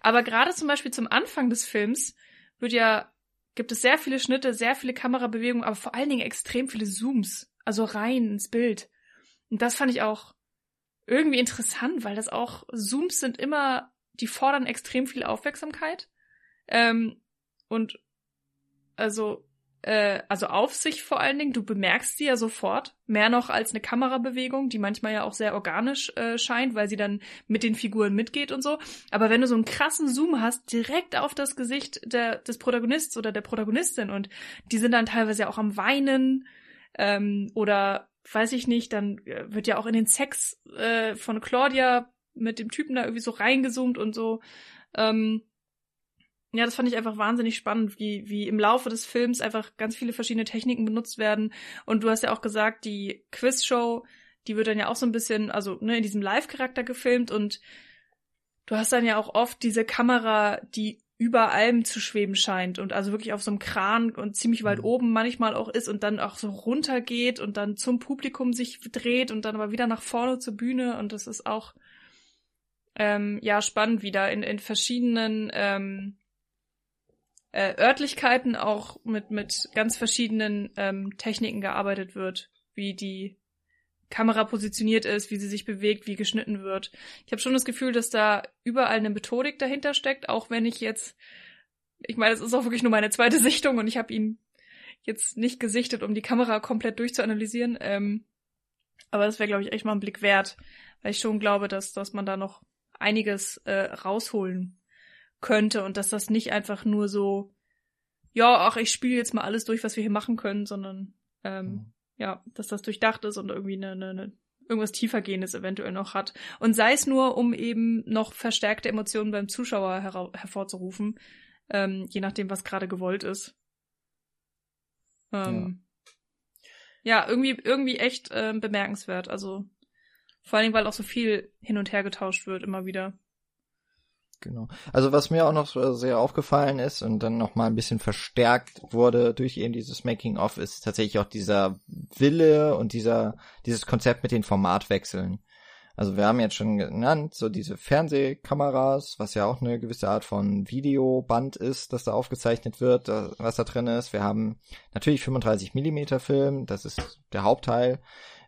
Aber gerade zum Beispiel zum Anfang des Films wird ja, gibt es sehr viele Schnitte, sehr viele Kamerabewegungen, aber vor allen Dingen extrem viele Zooms, also rein ins Bild. Und das fand ich auch irgendwie interessant, weil das auch Zooms sind immer, die fordern extrem viel Aufmerksamkeit. Ähm, und also äh, also auf sich vor allen Dingen, du bemerkst sie ja sofort, mehr noch als eine Kamerabewegung, die manchmal ja auch sehr organisch äh, scheint, weil sie dann mit den Figuren mitgeht und so. Aber wenn du so einen krassen Zoom hast, direkt auf das Gesicht der, des Protagonists oder der Protagonistin und die sind dann teilweise auch am Weinen ähm, oder weiß ich nicht, dann äh, wird ja auch in den Sex äh, von Claudia mit dem Typen da irgendwie so reingezoomt und so. Ähm, ja, das fand ich einfach wahnsinnig spannend, wie, wie im Laufe des Films einfach ganz viele verschiedene Techniken benutzt werden. Und du hast ja auch gesagt, die Quizshow, die wird dann ja auch so ein bisschen, also ne, in diesem Live-Charakter gefilmt und du hast dann ja auch oft diese Kamera, die über allem zu schweben scheint und also wirklich auf so einem Kran und ziemlich weit mhm. oben manchmal auch ist und dann auch so runtergeht und dann zum Publikum sich dreht und dann aber wieder nach vorne zur Bühne und das ist auch ähm, ja spannend wieder in, in verschiedenen ähm, äh, Örtlichkeiten auch mit, mit ganz verschiedenen ähm, Techniken gearbeitet wird, wie die Kamera positioniert ist, wie sie sich bewegt, wie geschnitten wird. Ich habe schon das Gefühl, dass da überall eine Methodik dahinter steckt, auch wenn ich jetzt, ich meine, es ist auch wirklich nur meine zweite Sichtung und ich habe ihn jetzt nicht gesichtet, um die Kamera komplett durchzuanalysieren. Ähm, aber das wäre, glaube ich, echt mal ein Blick wert, weil ich schon glaube, dass, dass man da noch einiges äh, rausholen könnte und dass das nicht einfach nur so, ja, ach, ich spiele jetzt mal alles durch, was wir hier machen können, sondern ähm, mhm. ja, dass das durchdacht ist und irgendwie eine, eine, eine irgendwas tiefergehendes eventuell noch hat. Und sei es nur, um eben noch verstärkte Emotionen beim Zuschauer her hervorzurufen, ähm, je nachdem, was gerade gewollt ist. Ähm, ja. ja. irgendwie, irgendwie echt äh, bemerkenswert. Also vor allen Dingen, weil auch so viel hin und her getauscht wird immer wieder. Genau. Also was mir auch noch sehr aufgefallen ist und dann noch mal ein bisschen verstärkt wurde durch eben dieses Making of ist tatsächlich auch dieser Wille und dieser dieses Konzept mit den Formatwechseln. Also wir haben jetzt schon genannt, so diese Fernsehkameras, was ja auch eine gewisse Art von Videoband ist, das da aufgezeichnet wird, was da drin ist. Wir haben natürlich 35 Millimeter Film, das ist der Hauptteil.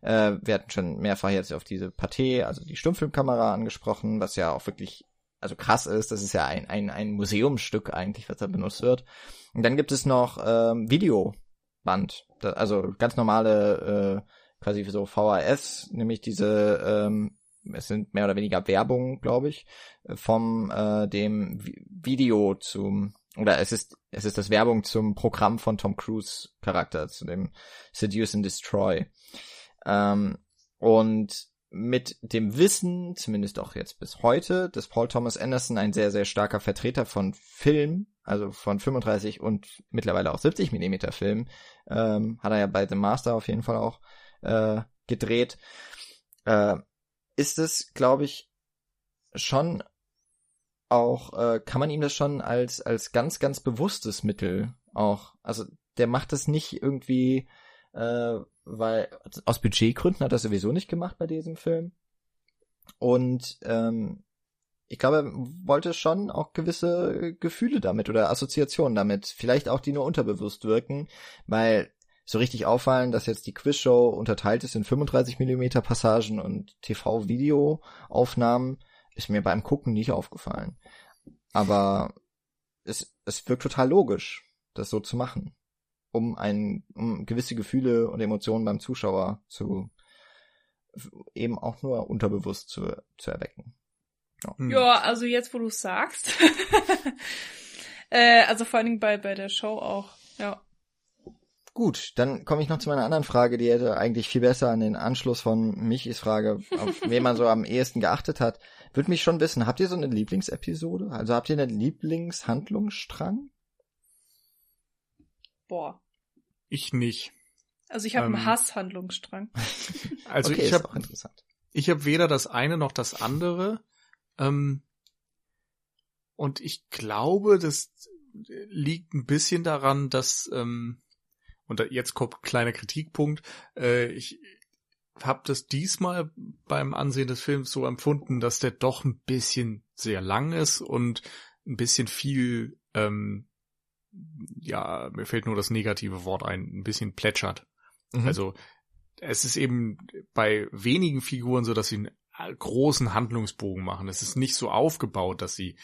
Äh, wir hatten schon mehrfach jetzt auf diese Pathé, also die Stummfilmkamera angesprochen, was ja auch wirklich also krass ist. Das ist ja ein, ein, ein Museumsstück eigentlich, was da benutzt wird. Und dann gibt es noch ähm, Videoband, also ganz normale äh, quasi so VHS, nämlich diese ähm, es sind mehr oder weniger Werbung, glaube ich, vom äh, dem Video zum oder es ist es ist das Werbung zum Programm von Tom Cruise Charakter zu dem Seduce and Destroy ähm, und mit dem Wissen, zumindest auch jetzt bis heute, dass Paul Thomas Anderson ein sehr, sehr starker Vertreter von Film, also von 35 und mittlerweile auch 70 Millimeter Film, ähm, hat er ja bei The Master auf jeden Fall auch äh, gedreht. Äh, ist es, glaube ich, schon auch, äh, kann man ihm das schon als, als ganz, ganz bewusstes Mittel auch, also der macht das nicht irgendwie, äh, weil aus Budgetgründen hat er sowieso nicht gemacht bei diesem Film. Und ähm, ich glaube, er wollte schon auch gewisse Gefühle damit oder Assoziationen damit, vielleicht auch die nur unterbewusst wirken, weil so richtig auffallen, dass jetzt die Quizshow unterteilt ist in 35 Millimeter Passagen und TV-Video-Aufnahmen, ist mir beim Gucken nicht aufgefallen. Aber es, es wirkt total logisch, das so zu machen, um ein, um gewisse Gefühle und Emotionen beim Zuschauer zu eben auch nur unterbewusst zu, zu erwecken. Ja. ja, also jetzt, wo du sagst. äh, also vor allen Dingen bei, bei der Show auch, ja. Gut, dann komme ich noch zu meiner anderen Frage, die hätte eigentlich viel besser an den Anschluss von Michis Frage, auf wen man so am ehesten geachtet hat. Würde mich schon wissen, habt ihr so eine Lieblingsepisode? Also habt ihr einen Lieblingshandlungsstrang? Boah. Ich nicht. Also ich habe ähm, einen Hasshandlungsstrang. Also okay, ich habe ich habe weder das eine noch das andere. Ähm, und ich glaube, das liegt ein bisschen daran, dass ähm, und jetzt kommt kleiner Kritikpunkt. Äh, ich habe das diesmal beim Ansehen des Films so empfunden, dass der doch ein bisschen sehr lang ist und ein bisschen viel, ähm, ja, mir fällt nur das negative Wort ein, ein bisschen plätschert. Mhm. Also es ist eben bei wenigen Figuren so, dass sie einen großen Handlungsbogen machen. Es ist nicht so aufgebaut, dass sie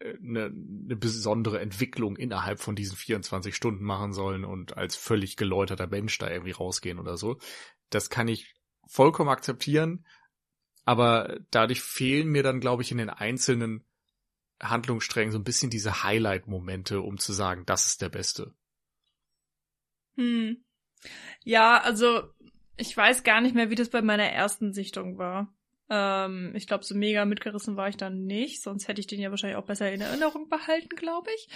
eine, eine besondere Entwicklung innerhalb von diesen 24 Stunden machen sollen und als völlig geläuterter Mensch da irgendwie rausgehen oder so. Das kann ich vollkommen akzeptieren, aber dadurch fehlen mir dann, glaube ich, in den einzelnen Handlungssträngen so ein bisschen diese Highlight-Momente, um zu sagen, das ist der Beste. Hm. Ja, also ich weiß gar nicht mehr, wie das bei meiner ersten Sichtung war. Ähm, ich glaube, so mega mitgerissen war ich dann nicht, sonst hätte ich den ja wahrscheinlich auch besser in Erinnerung behalten, glaube ich.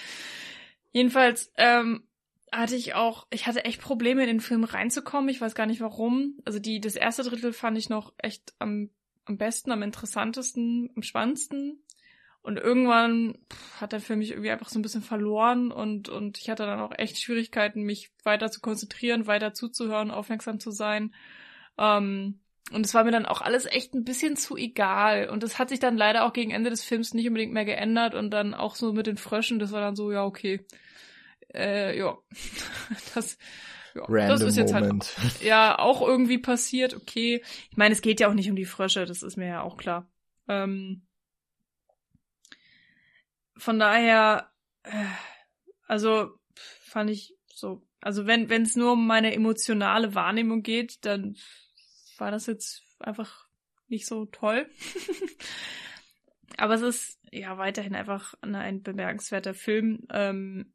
Jedenfalls ähm, hatte ich auch, ich hatte echt Probleme in den Film reinzukommen. Ich weiß gar nicht warum. Also die, das erste Drittel fand ich noch echt am, am besten, am interessantesten, am spannendsten. Und irgendwann hat der Film mich irgendwie einfach so ein bisschen verloren und, und ich hatte dann auch echt Schwierigkeiten, mich weiter zu konzentrieren, weiter zuzuhören, aufmerksam zu sein. Ähm, und es war mir dann auch alles echt ein bisschen zu egal. Und das hat sich dann leider auch gegen Ende des Films nicht unbedingt mehr geändert. Und dann auch so mit den Fröschen, das war dann so, ja, okay. Äh, ja. Das, ja, Random das ist jetzt halt Moment. halt ja auch irgendwie passiert, okay. Ich meine, es geht ja auch nicht um die Frösche, das ist mir ja auch klar. Ähm, von daher, äh, also fand ich so, also wenn wenn es nur um meine emotionale Wahrnehmung geht, dann war das jetzt einfach nicht so toll. Aber es ist ja weiterhin einfach ein bemerkenswerter Film. Ähm,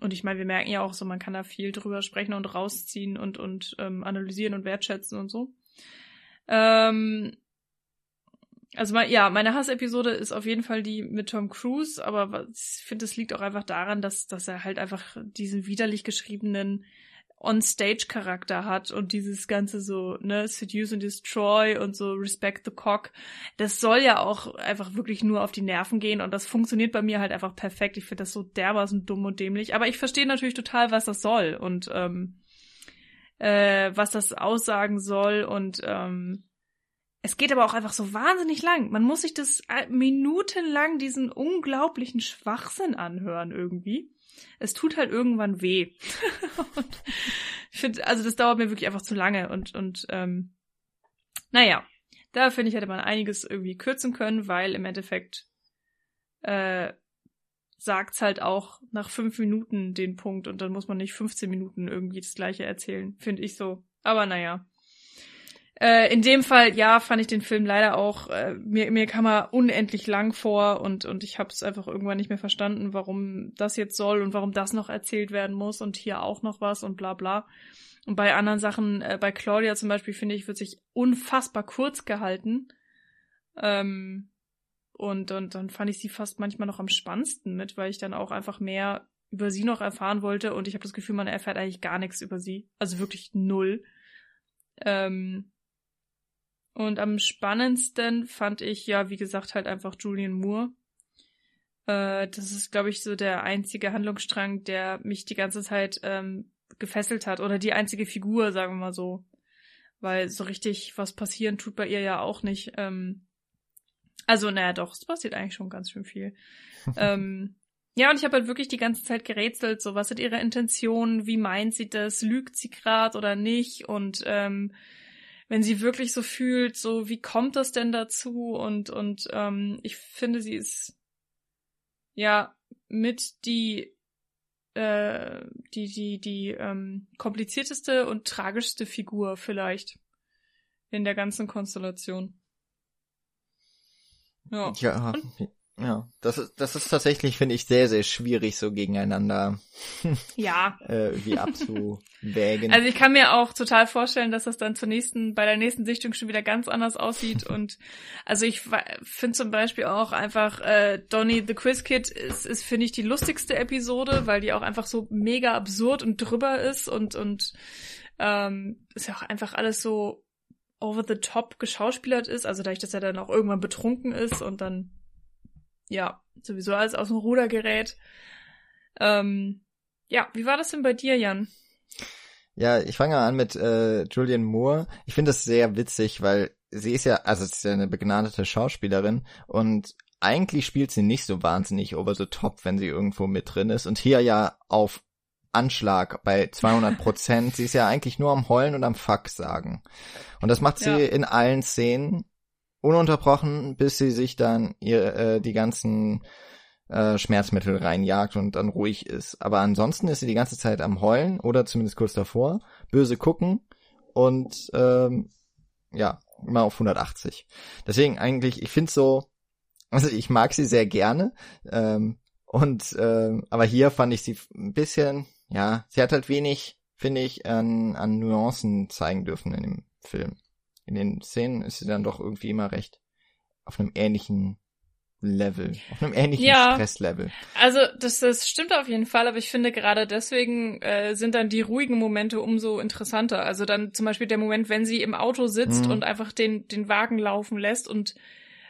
und ich meine, wir merken ja auch so, man kann da viel drüber sprechen und rausziehen und, und ähm, analysieren und wertschätzen und so. Ähm, also ja, meine Hassepisode ist auf jeden Fall die mit Tom Cruise, aber ich finde, es liegt auch einfach daran, dass, dass er halt einfach diesen widerlich geschriebenen On-Stage-Charakter hat und dieses ganze so, ne, Seduce and Destroy und so Respect the Cock, das soll ja auch einfach wirklich nur auf die Nerven gehen und das funktioniert bei mir halt einfach perfekt. Ich finde das so dermaßen dumm und dämlich, aber ich verstehe natürlich total, was das soll und ähm, äh, was das aussagen soll und ähm, es geht aber auch einfach so wahnsinnig lang. Man muss sich das äh, minutenlang diesen unglaublichen Schwachsinn anhören irgendwie. Es tut halt irgendwann weh. und ich finde, also das dauert mir wirklich einfach zu lange und und ähm, naja, da finde ich hätte man einiges irgendwie kürzen können, weil im Endeffekt äh, sagt's halt auch nach fünf Minuten den Punkt und dann muss man nicht 15 Minuten irgendwie das gleiche erzählen, finde ich so. Aber naja. Äh, in dem Fall, ja, fand ich den Film leider auch, äh, mir, mir kam er unendlich lang vor und, und ich habe es einfach irgendwann nicht mehr verstanden, warum das jetzt soll und warum das noch erzählt werden muss und hier auch noch was und bla bla. Und bei anderen Sachen, äh, bei Claudia zum Beispiel, finde ich, wird sich unfassbar kurz gehalten. Ähm, und, und dann fand ich sie fast manchmal noch am spannendsten mit, weil ich dann auch einfach mehr über sie noch erfahren wollte und ich habe das Gefühl, man erfährt eigentlich gar nichts über sie. Also wirklich null. Ähm, und am spannendsten fand ich ja, wie gesagt, halt einfach Julian Moore. Äh, das ist, glaube ich, so der einzige Handlungsstrang, der mich die ganze Zeit ähm, gefesselt hat. Oder die einzige Figur, sagen wir mal so. Weil so richtig was passieren tut bei ihr ja auch nicht. Ähm, also, naja, doch, es passiert eigentlich schon ganz schön viel. ähm, ja, und ich habe halt wirklich die ganze Zeit gerätselt, so was sind ihre Intentionen, wie meint sie das, lügt sie grad oder nicht und ähm, wenn sie wirklich so fühlt, so wie kommt das denn dazu? Und, und ähm, ich finde, sie ist ja mit die äh, die, die, die ähm, komplizierteste und tragischste Figur vielleicht in der ganzen Konstellation. Ja. Ja, und, ja, das ist, das ist tatsächlich, finde ich, sehr, sehr schwierig, so gegeneinander ja. äh, irgendwie abzuwägen. Also ich kann mir auch total vorstellen, dass das dann zur nächsten, bei der nächsten Sichtung schon wieder ganz anders aussieht. Und also ich finde zum Beispiel auch einfach äh, Donny the Quiz Kid ist, ist finde ich, die lustigste Episode, weil die auch einfach so mega absurd und drüber ist und, und ähm, ist ja auch einfach alles so over the top geschauspielert ist. Also dadurch, dass er dann auch irgendwann betrunken ist und dann ja, sowieso alles aus dem Ruder gerät. Ähm, ja, wie war das denn bei dir, Jan? Ja, ich fange an mit äh, Julian Moore. Ich finde das sehr witzig, weil sie ist ja, also sie ist ja eine begnadete Schauspielerin und eigentlich spielt sie nicht so wahnsinnig over the top, wenn sie irgendwo mit drin ist und hier ja auf Anschlag bei 200 Prozent. sie ist ja eigentlich nur am Heulen und am Fuck sagen. Und das macht sie ja. in allen Szenen ununterbrochen, bis sie sich dann ihr äh, die ganzen äh, Schmerzmittel reinjagt und dann ruhig ist. Aber ansonsten ist sie die ganze Zeit am Heulen oder zumindest kurz davor, böse gucken und ähm, ja, immer auf 180. Deswegen eigentlich, ich finde so, also ich mag sie sehr gerne. Ähm, und ähm, aber hier fand ich sie ein bisschen, ja, sie hat halt wenig, finde ich, an, an Nuancen zeigen dürfen in dem Film in den Szenen ist sie dann doch irgendwie immer recht auf einem ähnlichen Level, auf einem ähnlichen ja, Stresslevel. Also das, das stimmt auf jeden Fall, aber ich finde gerade deswegen äh, sind dann die ruhigen Momente umso interessanter. Also dann zum Beispiel der Moment, wenn sie im Auto sitzt mhm. und einfach den den Wagen laufen lässt und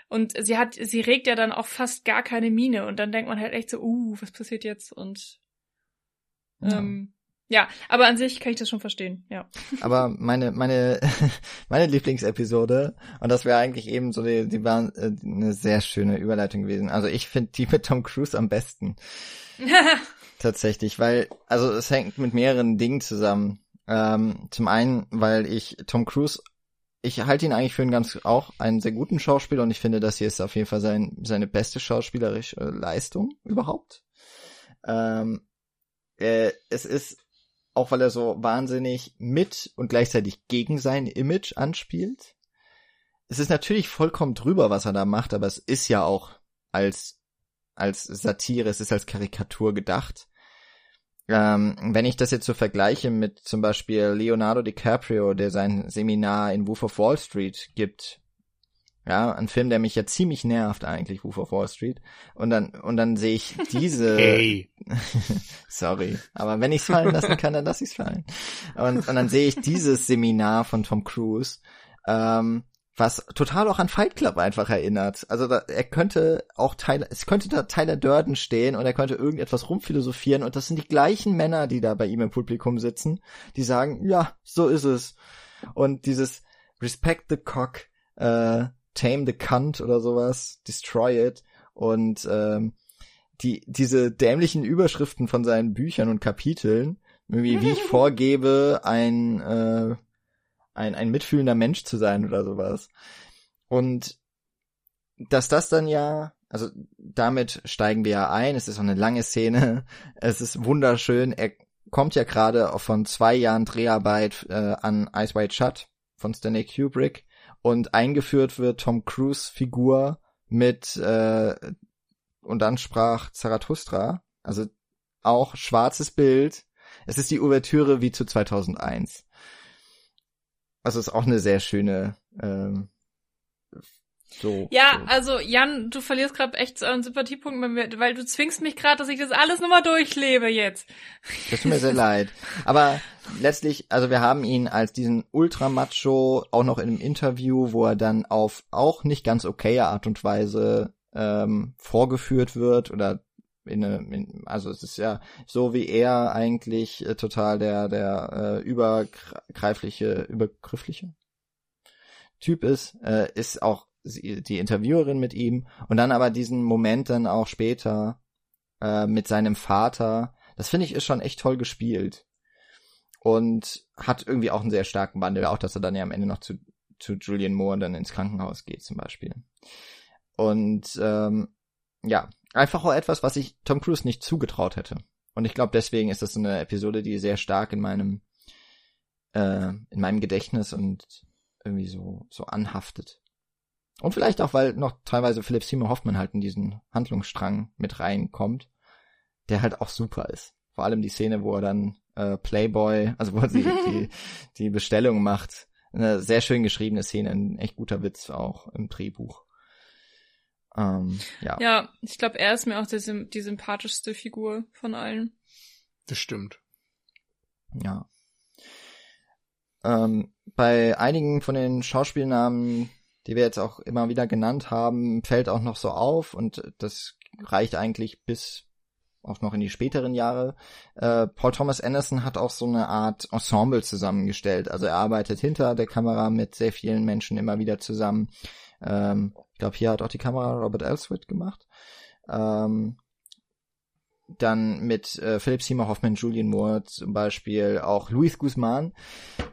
und sie hat, sie regt ja dann auch fast gar keine Miene und dann denkt man halt echt so, uh, was passiert jetzt? Und ähm, ja, aber an sich kann ich das schon verstehen, ja. Aber meine, meine, meine Lieblingsepisode, und das wäre eigentlich eben so, die, die war äh, eine sehr schöne Überleitung gewesen. Also ich finde die mit Tom Cruise am besten. Tatsächlich, weil, also es hängt mit mehreren Dingen zusammen. Ähm, zum einen, weil ich Tom Cruise, ich halte ihn eigentlich für einen ganz, auch einen sehr guten Schauspieler und ich finde, das hier ist auf jeden Fall sein, seine beste schauspielerische Leistung überhaupt. Ähm, äh, es ist auch weil er so wahnsinnig mit und gleichzeitig gegen sein Image anspielt. Es ist natürlich vollkommen drüber, was er da macht, aber es ist ja auch als, als Satire, es ist als Karikatur gedacht. Ähm, wenn ich das jetzt so vergleiche mit zum Beispiel Leonardo DiCaprio, der sein Seminar in Wolf of Wall Street gibt, ja, ein Film, der mich ja ziemlich nervt eigentlich, Wolf of Wall Street. Und dann, und dann sehe ich diese. Hey. Sorry. Aber wenn ich's fallen lassen kann, dann lass ich's fallen. Und, und dann sehe ich dieses Seminar von Tom Cruise, ähm, was total auch an Fight Club einfach erinnert. Also da, er könnte auch Tyler, es könnte da Tyler Durden stehen und er könnte irgendetwas rumphilosophieren und das sind die gleichen Männer, die da bei ihm im Publikum sitzen, die sagen, ja, so ist es. Und dieses Respect the Cock, äh, Tame the Cunt oder sowas, Destroy It. Und ähm, die diese dämlichen Überschriften von seinen Büchern und Kapiteln, irgendwie wie ich vorgebe, ein äh, ein ein mitfühlender Mensch zu sein oder sowas. Und dass das dann ja, also damit steigen wir ja ein, es ist auch eine lange Szene, es ist wunderschön, er kommt ja gerade von zwei Jahren Dreharbeit äh, an Ice White Shut von Stanley Kubrick und eingeführt wird Tom Cruise Figur mit äh, und dann sprach Zarathustra, also auch schwarzes Bild. Es ist die Ouvertüre wie zu 2001. Also ist auch eine sehr schöne ähm, so. Ja, so. also Jan, du verlierst gerade echt so einen Sympathiepunkt, weil du zwingst mich gerade, dass ich das alles nochmal durchlebe jetzt. Das tut mir sehr leid. Aber letztlich, also wir haben ihn als diesen Ultramacho auch noch in einem Interview, wo er dann auf auch nicht ganz okaye Art und Weise ähm, vorgeführt wird oder in eine, in, also es ist ja so wie er eigentlich äh, total der der äh, übergreifliche übergriffliche Typ ist, äh, ist auch die Interviewerin mit ihm und dann aber diesen Moment dann auch später äh, mit seinem Vater. Das finde ich ist schon echt toll gespielt und hat irgendwie auch einen sehr starken Wandel, auch dass er dann ja am Ende noch zu zu Julian Moore dann ins Krankenhaus geht zum Beispiel. Und ähm, ja, einfach auch etwas, was ich Tom Cruise nicht zugetraut hätte. Und ich glaube, deswegen ist das eine Episode, die sehr stark in meinem äh, in meinem Gedächtnis und irgendwie so so anhaftet. Und vielleicht auch, weil noch teilweise Philip Seymour Hoffman halt in diesen Handlungsstrang mit reinkommt, der halt auch super ist. Vor allem die Szene, wo er dann äh, Playboy, also wo er die, die, die Bestellung macht. Eine sehr schön geschriebene Szene, ein echt guter Witz auch im Drehbuch. Ähm, ja. ja, ich glaube, er ist mir auch die, die sympathischste Figur von allen. Das stimmt. Ja. Ähm, bei einigen von den Schauspielnamen die wir jetzt auch immer wieder genannt haben, fällt auch noch so auf und das reicht eigentlich bis auch noch in die späteren Jahre. Äh, Paul Thomas Anderson hat auch so eine Art Ensemble zusammengestellt. Also er arbeitet hinter der Kamera mit sehr vielen Menschen immer wieder zusammen. Ähm, ich glaube, hier hat auch die Kamera Robert Elswit gemacht. Ähm, dann mit äh, Philip Seymour Hoffman, Julian Moore zum Beispiel, auch Luis Guzman.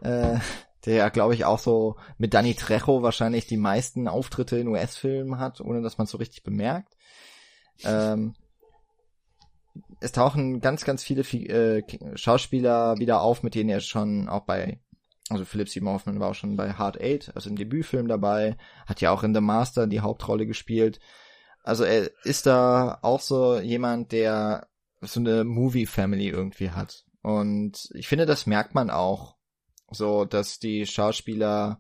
Äh, der ja, glaube ich, auch so mit Danny Trejo wahrscheinlich die meisten Auftritte in US-Filmen hat, ohne dass man so richtig bemerkt. Ähm, es tauchen ganz, ganz viele äh, Schauspieler wieder auf, mit denen er schon auch bei, also Philip Seymour Hoffman war auch schon bei Hard Eight, also im Debütfilm dabei, hat ja auch in The Master die Hauptrolle gespielt. Also er ist da auch so jemand, der so eine Movie-Family irgendwie hat. Und ich finde, das merkt man auch so, dass die Schauspieler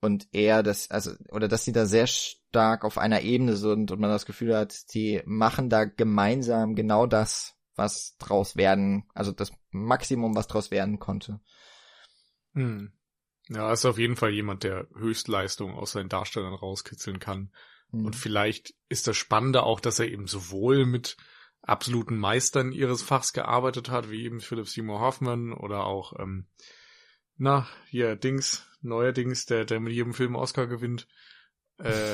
und er das, also, oder dass sie da sehr stark auf einer Ebene sind und man das Gefühl hat, die machen da gemeinsam genau das, was draus werden, also das Maximum, was draus werden konnte. Hm. Ja, ist auf jeden Fall jemand, der Höchstleistung aus seinen Darstellern rauskitzeln kann. Hm. Und vielleicht ist das Spannende auch, dass er eben sowohl mit absoluten Meistern ihres Fachs gearbeitet hat, wie eben Philip Seymour Hoffman oder auch, ähm, na, hier, Dings, neuerdings, der, der mit jedem Film Oscar gewinnt. Äh,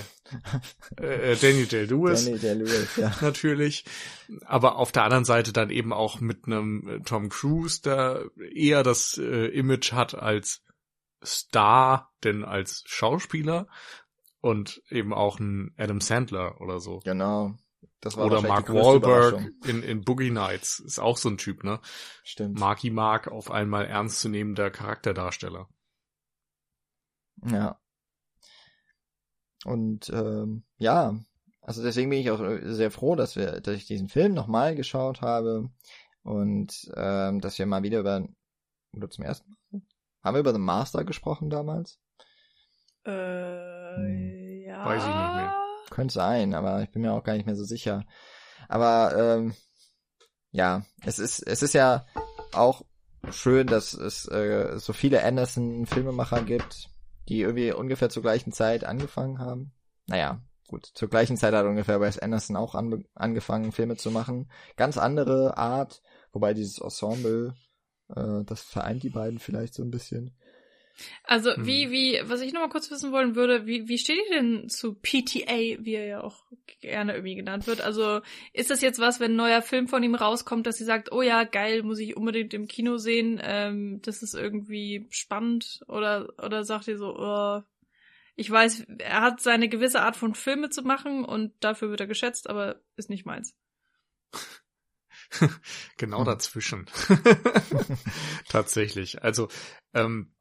äh, Daniel Day-Lewis. Daniel Day-Lewis, ja. Natürlich. Aber auf der anderen Seite dann eben auch mit einem äh, Tom Cruise, der eher das äh, Image hat als Star, denn als Schauspieler. Und eben auch ein Adam Sandler oder so. Genau. Das war Oder Mark Wahlberg in, in Boogie Nights ist auch so ein Typ, ne? Stimmt. Marky Mark auf einmal ernstzunehmender Charakterdarsteller. Ja. Und ähm, ja, also deswegen bin ich auch sehr froh, dass wir, dass ich diesen Film nochmal geschaut habe und ähm, dass wir mal wieder über oder zum ersten Mal haben wir über The Master gesprochen damals? Äh, hm. ja. Weiß ich nicht mehr. Könnte sein, aber ich bin mir auch gar nicht mehr so sicher. Aber ähm, ja, es ist es ist ja auch schön, dass es äh, so viele Anderson-Filmemacher gibt, die irgendwie ungefähr zur gleichen Zeit angefangen haben. Naja, gut, zur gleichen Zeit hat ungefähr Wes Anderson auch an, angefangen, Filme zu machen. Ganz andere Art, wobei dieses Ensemble, äh, das vereint die beiden vielleicht so ein bisschen. Also hm. wie, wie, was ich noch mal kurz wissen wollen würde, wie, wie steht ihr denn zu PTA, wie er ja auch gerne irgendwie genannt wird? Also ist das jetzt was, wenn ein neuer Film von ihm rauskommt, dass sie sagt, oh ja, geil, muss ich unbedingt im Kino sehen, ähm, das ist irgendwie spannend oder, oder sagt ihr so, oh, ich weiß, er hat seine gewisse Art von Filme zu machen und dafür wird er geschätzt, aber ist nicht meins. genau hm. dazwischen. Tatsächlich. Also, ähm,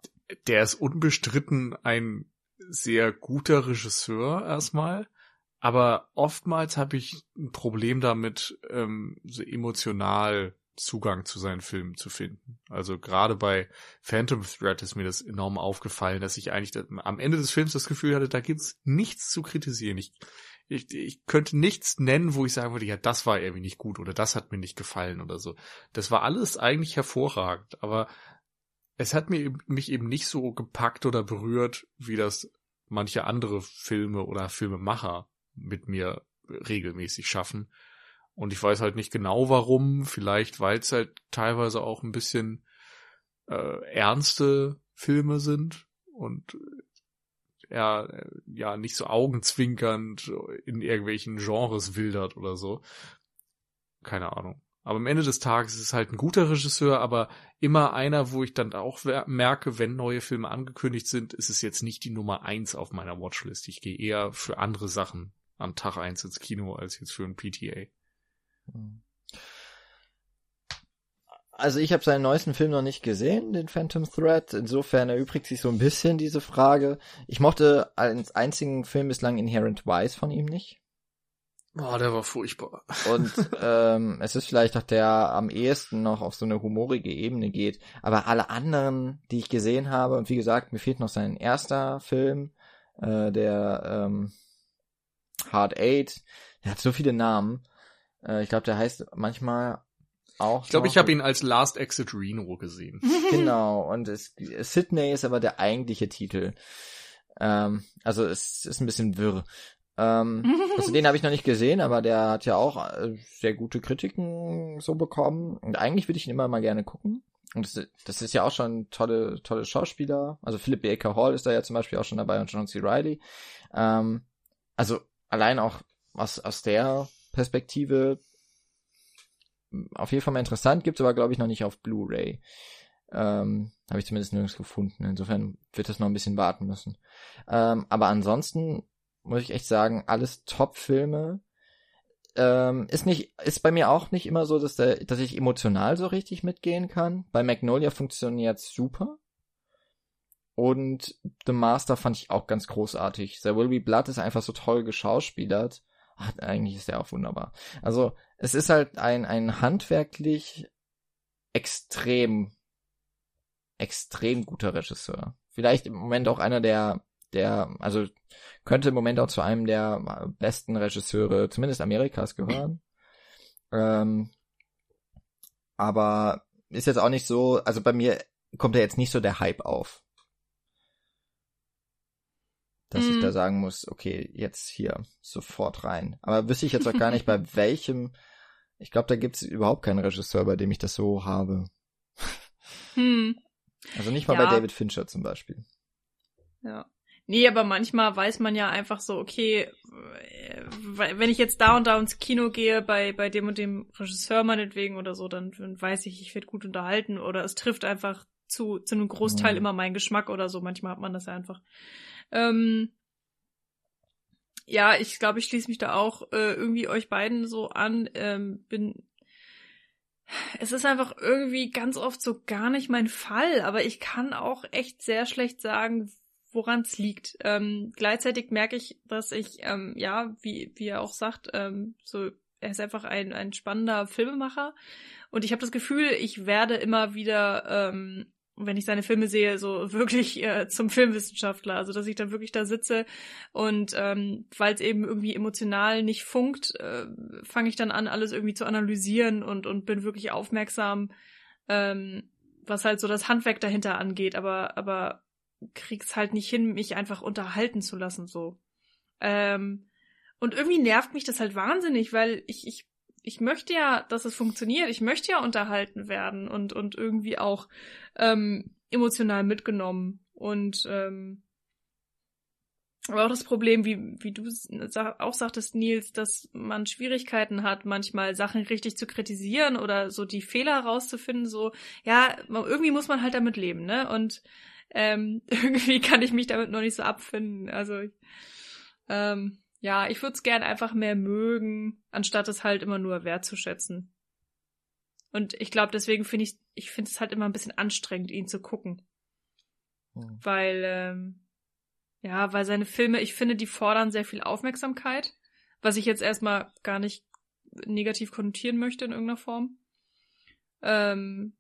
der ist unbestritten ein sehr guter Regisseur erstmal, aber oftmals habe ich ein Problem damit, ähm, so emotional Zugang zu seinen Filmen zu finden. Also gerade bei Phantom Thread ist mir das enorm aufgefallen, dass ich eigentlich am Ende des Films das Gefühl hatte, da gibt's nichts zu kritisieren. Ich, ich, ich könnte nichts nennen, wo ich sagen würde, ja, das war irgendwie nicht gut oder das hat mir nicht gefallen oder so. Das war alles eigentlich hervorragend, aber es hat mir mich eben nicht so gepackt oder berührt, wie das manche andere Filme oder Filmemacher mit mir regelmäßig schaffen. Und ich weiß halt nicht genau warum, vielleicht weil es halt teilweise auch ein bisschen äh, ernste Filme sind und er ja nicht so augenzwinkernd in irgendwelchen Genres wildert oder so. Keine Ahnung. Aber am Ende des Tages ist es halt ein guter Regisseur, aber immer einer, wo ich dann auch merke, wenn neue Filme angekündigt sind, ist es jetzt nicht die Nummer eins auf meiner Watchlist. Ich gehe eher für andere Sachen an Tag eins ins Kino als jetzt für ein PTA. Also ich habe seinen neuesten Film noch nicht gesehen, den Phantom Thread. Insofern erübrigt sich so ein bisschen diese Frage. Ich mochte als einzigen Film bislang Inherent Wise von ihm nicht. Oh, der war furchtbar. Und ähm, es ist vielleicht auch der am ehesten noch auf so eine humorige Ebene geht. Aber alle anderen, die ich gesehen habe, und wie gesagt, mir fehlt noch sein erster Film, äh, der ähm, Hard Eight. Der hat so viele Namen. Äh, ich glaube, der heißt manchmal auch. Ich glaube, ich habe ihn als Last Exit Reno gesehen. Genau. Und es, Sydney ist aber der eigentliche Titel. Ähm, also es ist ein bisschen wirr. Ähm, also den habe ich noch nicht gesehen, aber der hat ja auch äh, sehr gute Kritiken so bekommen. Und eigentlich würde ich ihn immer mal gerne gucken. Und das, das ist ja auch schon tolle, tolle Schauspieler. Also Philip Baker Hall ist da ja zum Beispiel auch schon dabei und John C. Reilly. Ähm, also allein auch aus, aus der Perspektive auf jeden Fall mal interessant, gibt's aber glaube ich noch nicht auf Blu-ray. Ähm, Habe ich zumindest nirgends gefunden. Insofern wird das noch ein bisschen warten müssen. Ähm, aber ansonsten muss ich echt sagen, alles Top-Filme. Ähm, ist nicht, ist bei mir auch nicht immer so, dass, der, dass ich emotional so richtig mitgehen kann. Bei Magnolia funktioniert's super. Und The Master fand ich auch ganz großartig. There Will Be Blood ist einfach so toll geschauspielert. Ach, eigentlich ist er auch wunderbar. Also, es ist halt ein, ein handwerklich extrem, extrem guter Regisseur. Vielleicht im Moment auch einer der der, also könnte im Moment auch zu einem der besten Regisseure, zumindest Amerikas, gehören. Ähm, aber ist jetzt auch nicht so, also bei mir kommt da jetzt nicht so der Hype auf. Dass mm. ich da mhm. sagen muss, okay, jetzt hier sofort rein. Aber wüsste ich jetzt auch gar nicht, bei welchem, ich glaube, da gibt's überhaupt keinen Regisseur, bei dem ich das so habe. Hm. Also nicht mal ja. bei David Fincher zum Beispiel. Ja. Nee, aber manchmal weiß man ja einfach so, okay, äh, wenn ich jetzt da und da ins Kino gehe, bei, bei dem und dem Regisseur meinetwegen oder so, dann, dann weiß ich, ich werde gut unterhalten oder es trifft einfach zu, zu einem Großteil mhm. immer meinen Geschmack oder so. Manchmal hat man das ja einfach. Ähm, ja, ich glaube, ich schließe mich da auch äh, irgendwie euch beiden so an. Ähm, bin es ist einfach irgendwie ganz oft so gar nicht mein Fall, aber ich kann auch echt sehr schlecht sagen, woran es liegt. Ähm, gleichzeitig merke ich, dass ich, ähm, ja, wie, wie er auch sagt, ähm, so, er ist einfach ein, ein spannender Filmemacher. Und ich habe das Gefühl, ich werde immer wieder, ähm, wenn ich seine Filme sehe, so wirklich äh, zum Filmwissenschaftler. Also dass ich dann wirklich da sitze und ähm, weil es eben irgendwie emotional nicht funkt, äh, fange ich dann an, alles irgendwie zu analysieren und, und bin wirklich aufmerksam, ähm, was halt so das Handwerk dahinter angeht. Aber, aber krieg's halt nicht hin, mich einfach unterhalten zu lassen, so. Ähm, und irgendwie nervt mich das halt wahnsinnig, weil ich, ich, ich möchte ja, dass es funktioniert. Ich möchte ja unterhalten werden und, und irgendwie auch ähm, emotional mitgenommen. Und ähm, aber auch das Problem, wie, wie du auch sagtest, Nils, dass man Schwierigkeiten hat, manchmal Sachen richtig zu kritisieren oder so die Fehler herauszufinden, so, ja, irgendwie muss man halt damit leben, ne? Und ähm, irgendwie kann ich mich damit noch nicht so abfinden. Also, ähm, ja, ich würde es gern einfach mehr mögen, anstatt es halt immer nur wertzuschätzen. Und ich glaube, deswegen finde ich, ich finde es halt immer ein bisschen anstrengend, ihn zu gucken. Hm. Weil, ähm, ja, weil seine Filme, ich finde, die fordern sehr viel Aufmerksamkeit, was ich jetzt erstmal gar nicht negativ konnotieren möchte in irgendeiner Form. Ähm,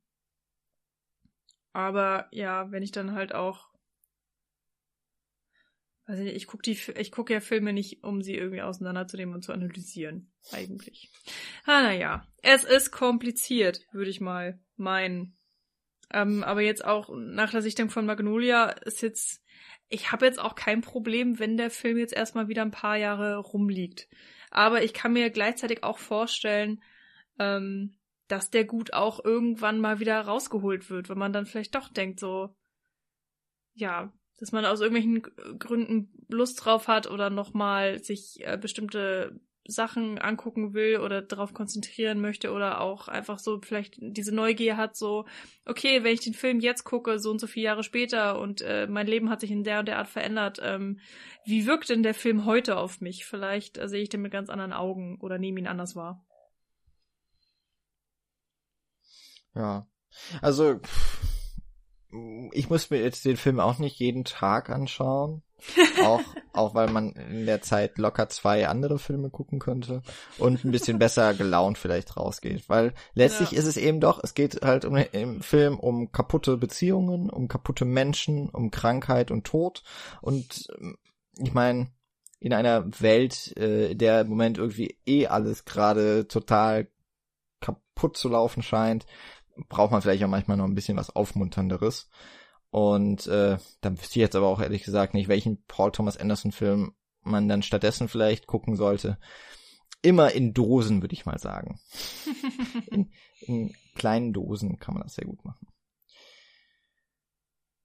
aber ja, wenn ich dann halt auch also ich gucke die, ich gucke ja Filme nicht, um sie irgendwie auseinanderzunehmen und zu analysieren, eigentlich. Ah, naja. Es ist kompliziert, würde ich mal meinen. Ähm, aber jetzt auch nach der Sichtung von Magnolia ist jetzt, ich habe jetzt auch kein Problem, wenn der Film jetzt erstmal wieder ein paar Jahre rumliegt. Aber ich kann mir gleichzeitig auch vorstellen, ähm, dass der gut auch irgendwann mal wieder rausgeholt wird, wenn man dann vielleicht doch denkt, so, ja, dass man aus irgendwelchen Gründen Lust drauf hat oder nochmal sich äh, bestimmte Sachen angucken will oder darauf konzentrieren möchte oder auch einfach so vielleicht diese Neugier hat, so, okay, wenn ich den Film jetzt gucke, so und so viele Jahre später und äh, mein Leben hat sich in der und der Art verändert, ähm, wie wirkt denn der Film heute auf mich? Vielleicht äh, sehe ich den mit ganz anderen Augen oder nehme ihn anders wahr. Ja, also ich muss mir jetzt den Film auch nicht jeden Tag anschauen. auch, auch weil man in der Zeit locker zwei andere Filme gucken könnte und ein bisschen besser gelaunt vielleicht rausgeht. Weil letztlich ja. ist es eben doch, es geht halt um, im Film um kaputte Beziehungen, um kaputte Menschen, um Krankheit und Tod. Und ähm, ich meine, in einer Welt, äh, in der im Moment irgendwie eh alles gerade total kaputt zu laufen scheint, braucht man vielleicht auch manchmal noch ein bisschen was Aufmunternderes. Und äh, dann wüsste ich jetzt aber auch ehrlich gesagt nicht, welchen Paul Thomas Anderson Film man dann stattdessen vielleicht gucken sollte. Immer in Dosen, würde ich mal sagen. in, in kleinen Dosen kann man das sehr gut machen.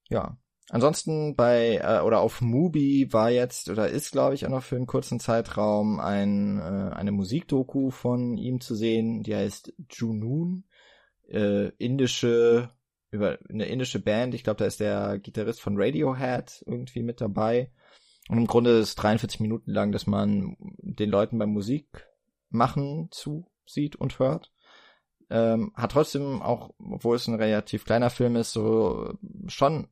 Ja. Ansonsten bei äh, oder auf Mubi war jetzt oder ist glaube ich auch noch für einen kurzen Zeitraum ein äh, eine Musikdoku von ihm zu sehen, die heißt Junoon äh, indische, über eine indische Band. Ich glaube, da ist der Gitarrist von Radiohead irgendwie mit dabei. Und im Grunde ist es 43 Minuten lang, dass man den Leuten beim Musik machen zusieht und hört. Ähm, hat trotzdem auch, obwohl es ein relativ kleiner Film ist, so schon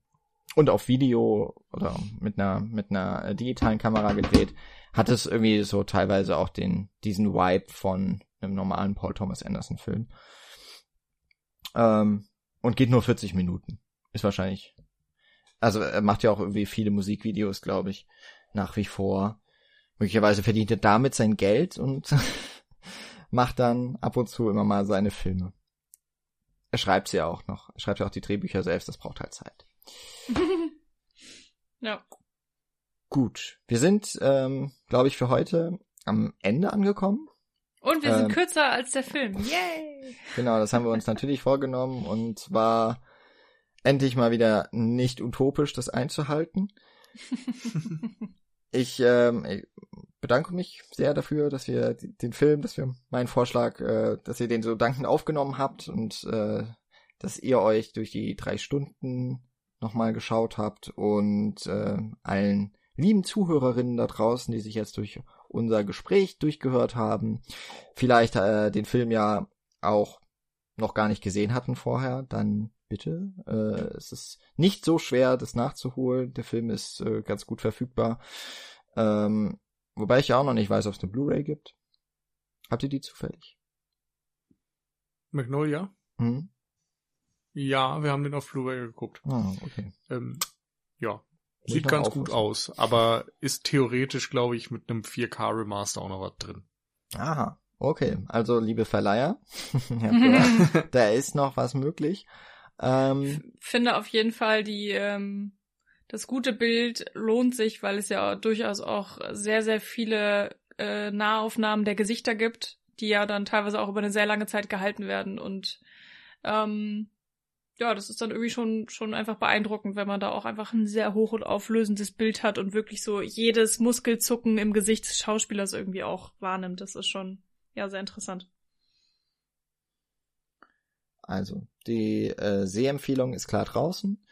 und auf Video oder mit einer mit einer digitalen Kamera gedreht, hat es irgendwie so teilweise auch den diesen Vibe von einem normalen Paul Thomas Anderson Film. Ähm, und geht nur 40 Minuten. Ist wahrscheinlich. Also er macht ja auch irgendwie viele Musikvideos, glaube ich, nach wie vor. Möglicherweise verdient er damit sein Geld und macht dann ab und zu immer mal seine Filme. Er schreibt sie ja auch noch. Er schreibt ja auch die Drehbücher selbst, das braucht halt Zeit. ja. Gut. Wir sind, ähm, glaube ich, für heute am Ende angekommen. Und wir sind ähm, kürzer als der Film. Yay! Genau, das haben wir uns natürlich vorgenommen und war endlich mal wieder nicht utopisch, das einzuhalten. ich, ähm, ich bedanke mich sehr dafür, dass wir den Film, dass wir meinen Vorschlag, äh, dass ihr den so dankend aufgenommen habt und äh, dass ihr euch durch die drei Stunden nochmal geschaut habt und äh, allen lieben Zuhörerinnen da draußen, die sich jetzt durch unser Gespräch durchgehört haben, vielleicht äh, den Film ja auch noch gar nicht gesehen hatten vorher, dann bitte. Äh, es ist nicht so schwer, das nachzuholen. Der Film ist äh, ganz gut verfügbar. Ähm, wobei ich ja auch noch nicht weiß, ob es eine Blu-ray gibt. Habt ihr die zufällig? Magnolia? Hm? Ja, wir haben den auf Blu-ray geguckt. Ah, okay. Ähm, ja, Sieht ganz gut aus, aber ist theoretisch, glaube ich, mit einem 4K Remaster auch noch was drin. Aha, okay. Also, liebe Verleiher, da ist noch was möglich. Ähm, ich finde auf jeden Fall die, ähm, das gute Bild lohnt sich, weil es ja durchaus auch sehr, sehr viele äh, Nahaufnahmen der Gesichter gibt, die ja dann teilweise auch über eine sehr lange Zeit gehalten werden und ähm, ja, das ist dann irgendwie schon, schon einfach beeindruckend, wenn man da auch einfach ein sehr hoch und auflösendes Bild hat und wirklich so jedes Muskelzucken im Gesicht des Schauspielers irgendwie auch wahrnimmt. Das ist schon, ja, sehr interessant. Also, die äh, Sehempfehlung ist klar draußen.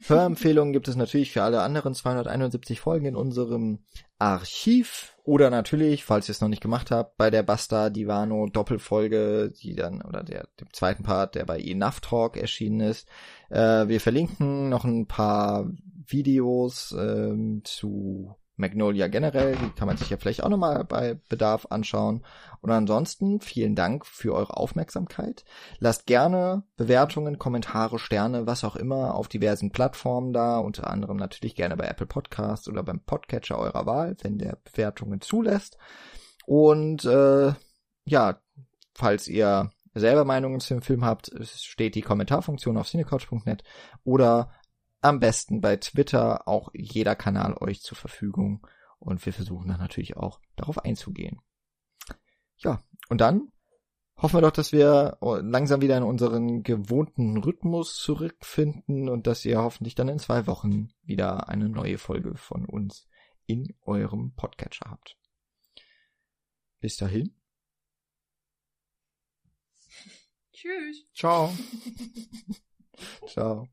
Hörempfehlungen gibt es natürlich für alle anderen 271 Folgen in unserem Archiv oder natürlich, falls ihr es noch nicht gemacht habt, bei der Basta Divano Doppelfolge, die dann oder der dem zweiten Part, der bei Enough Talk erschienen ist. Äh, wir verlinken noch ein paar Videos ähm, zu Magnolia generell, die kann man sich ja vielleicht auch nochmal bei Bedarf anschauen. Und ansonsten vielen Dank für eure Aufmerksamkeit. Lasst gerne Bewertungen, Kommentare, Sterne, was auch immer auf diversen Plattformen da, unter anderem natürlich gerne bei Apple Podcasts oder beim Podcatcher eurer Wahl, wenn der Bewertungen zulässt. Und äh, ja, falls ihr selber Meinungen zu dem Film habt, steht die Kommentarfunktion auf cinecouch.net oder am besten bei Twitter auch jeder Kanal euch zur Verfügung und wir versuchen dann natürlich auch darauf einzugehen. Ja, und dann hoffen wir doch, dass wir langsam wieder in unseren gewohnten Rhythmus zurückfinden und dass ihr hoffentlich dann in zwei Wochen wieder eine neue Folge von uns in eurem Podcatcher habt. Bis dahin. Tschüss. Ciao. Ciao.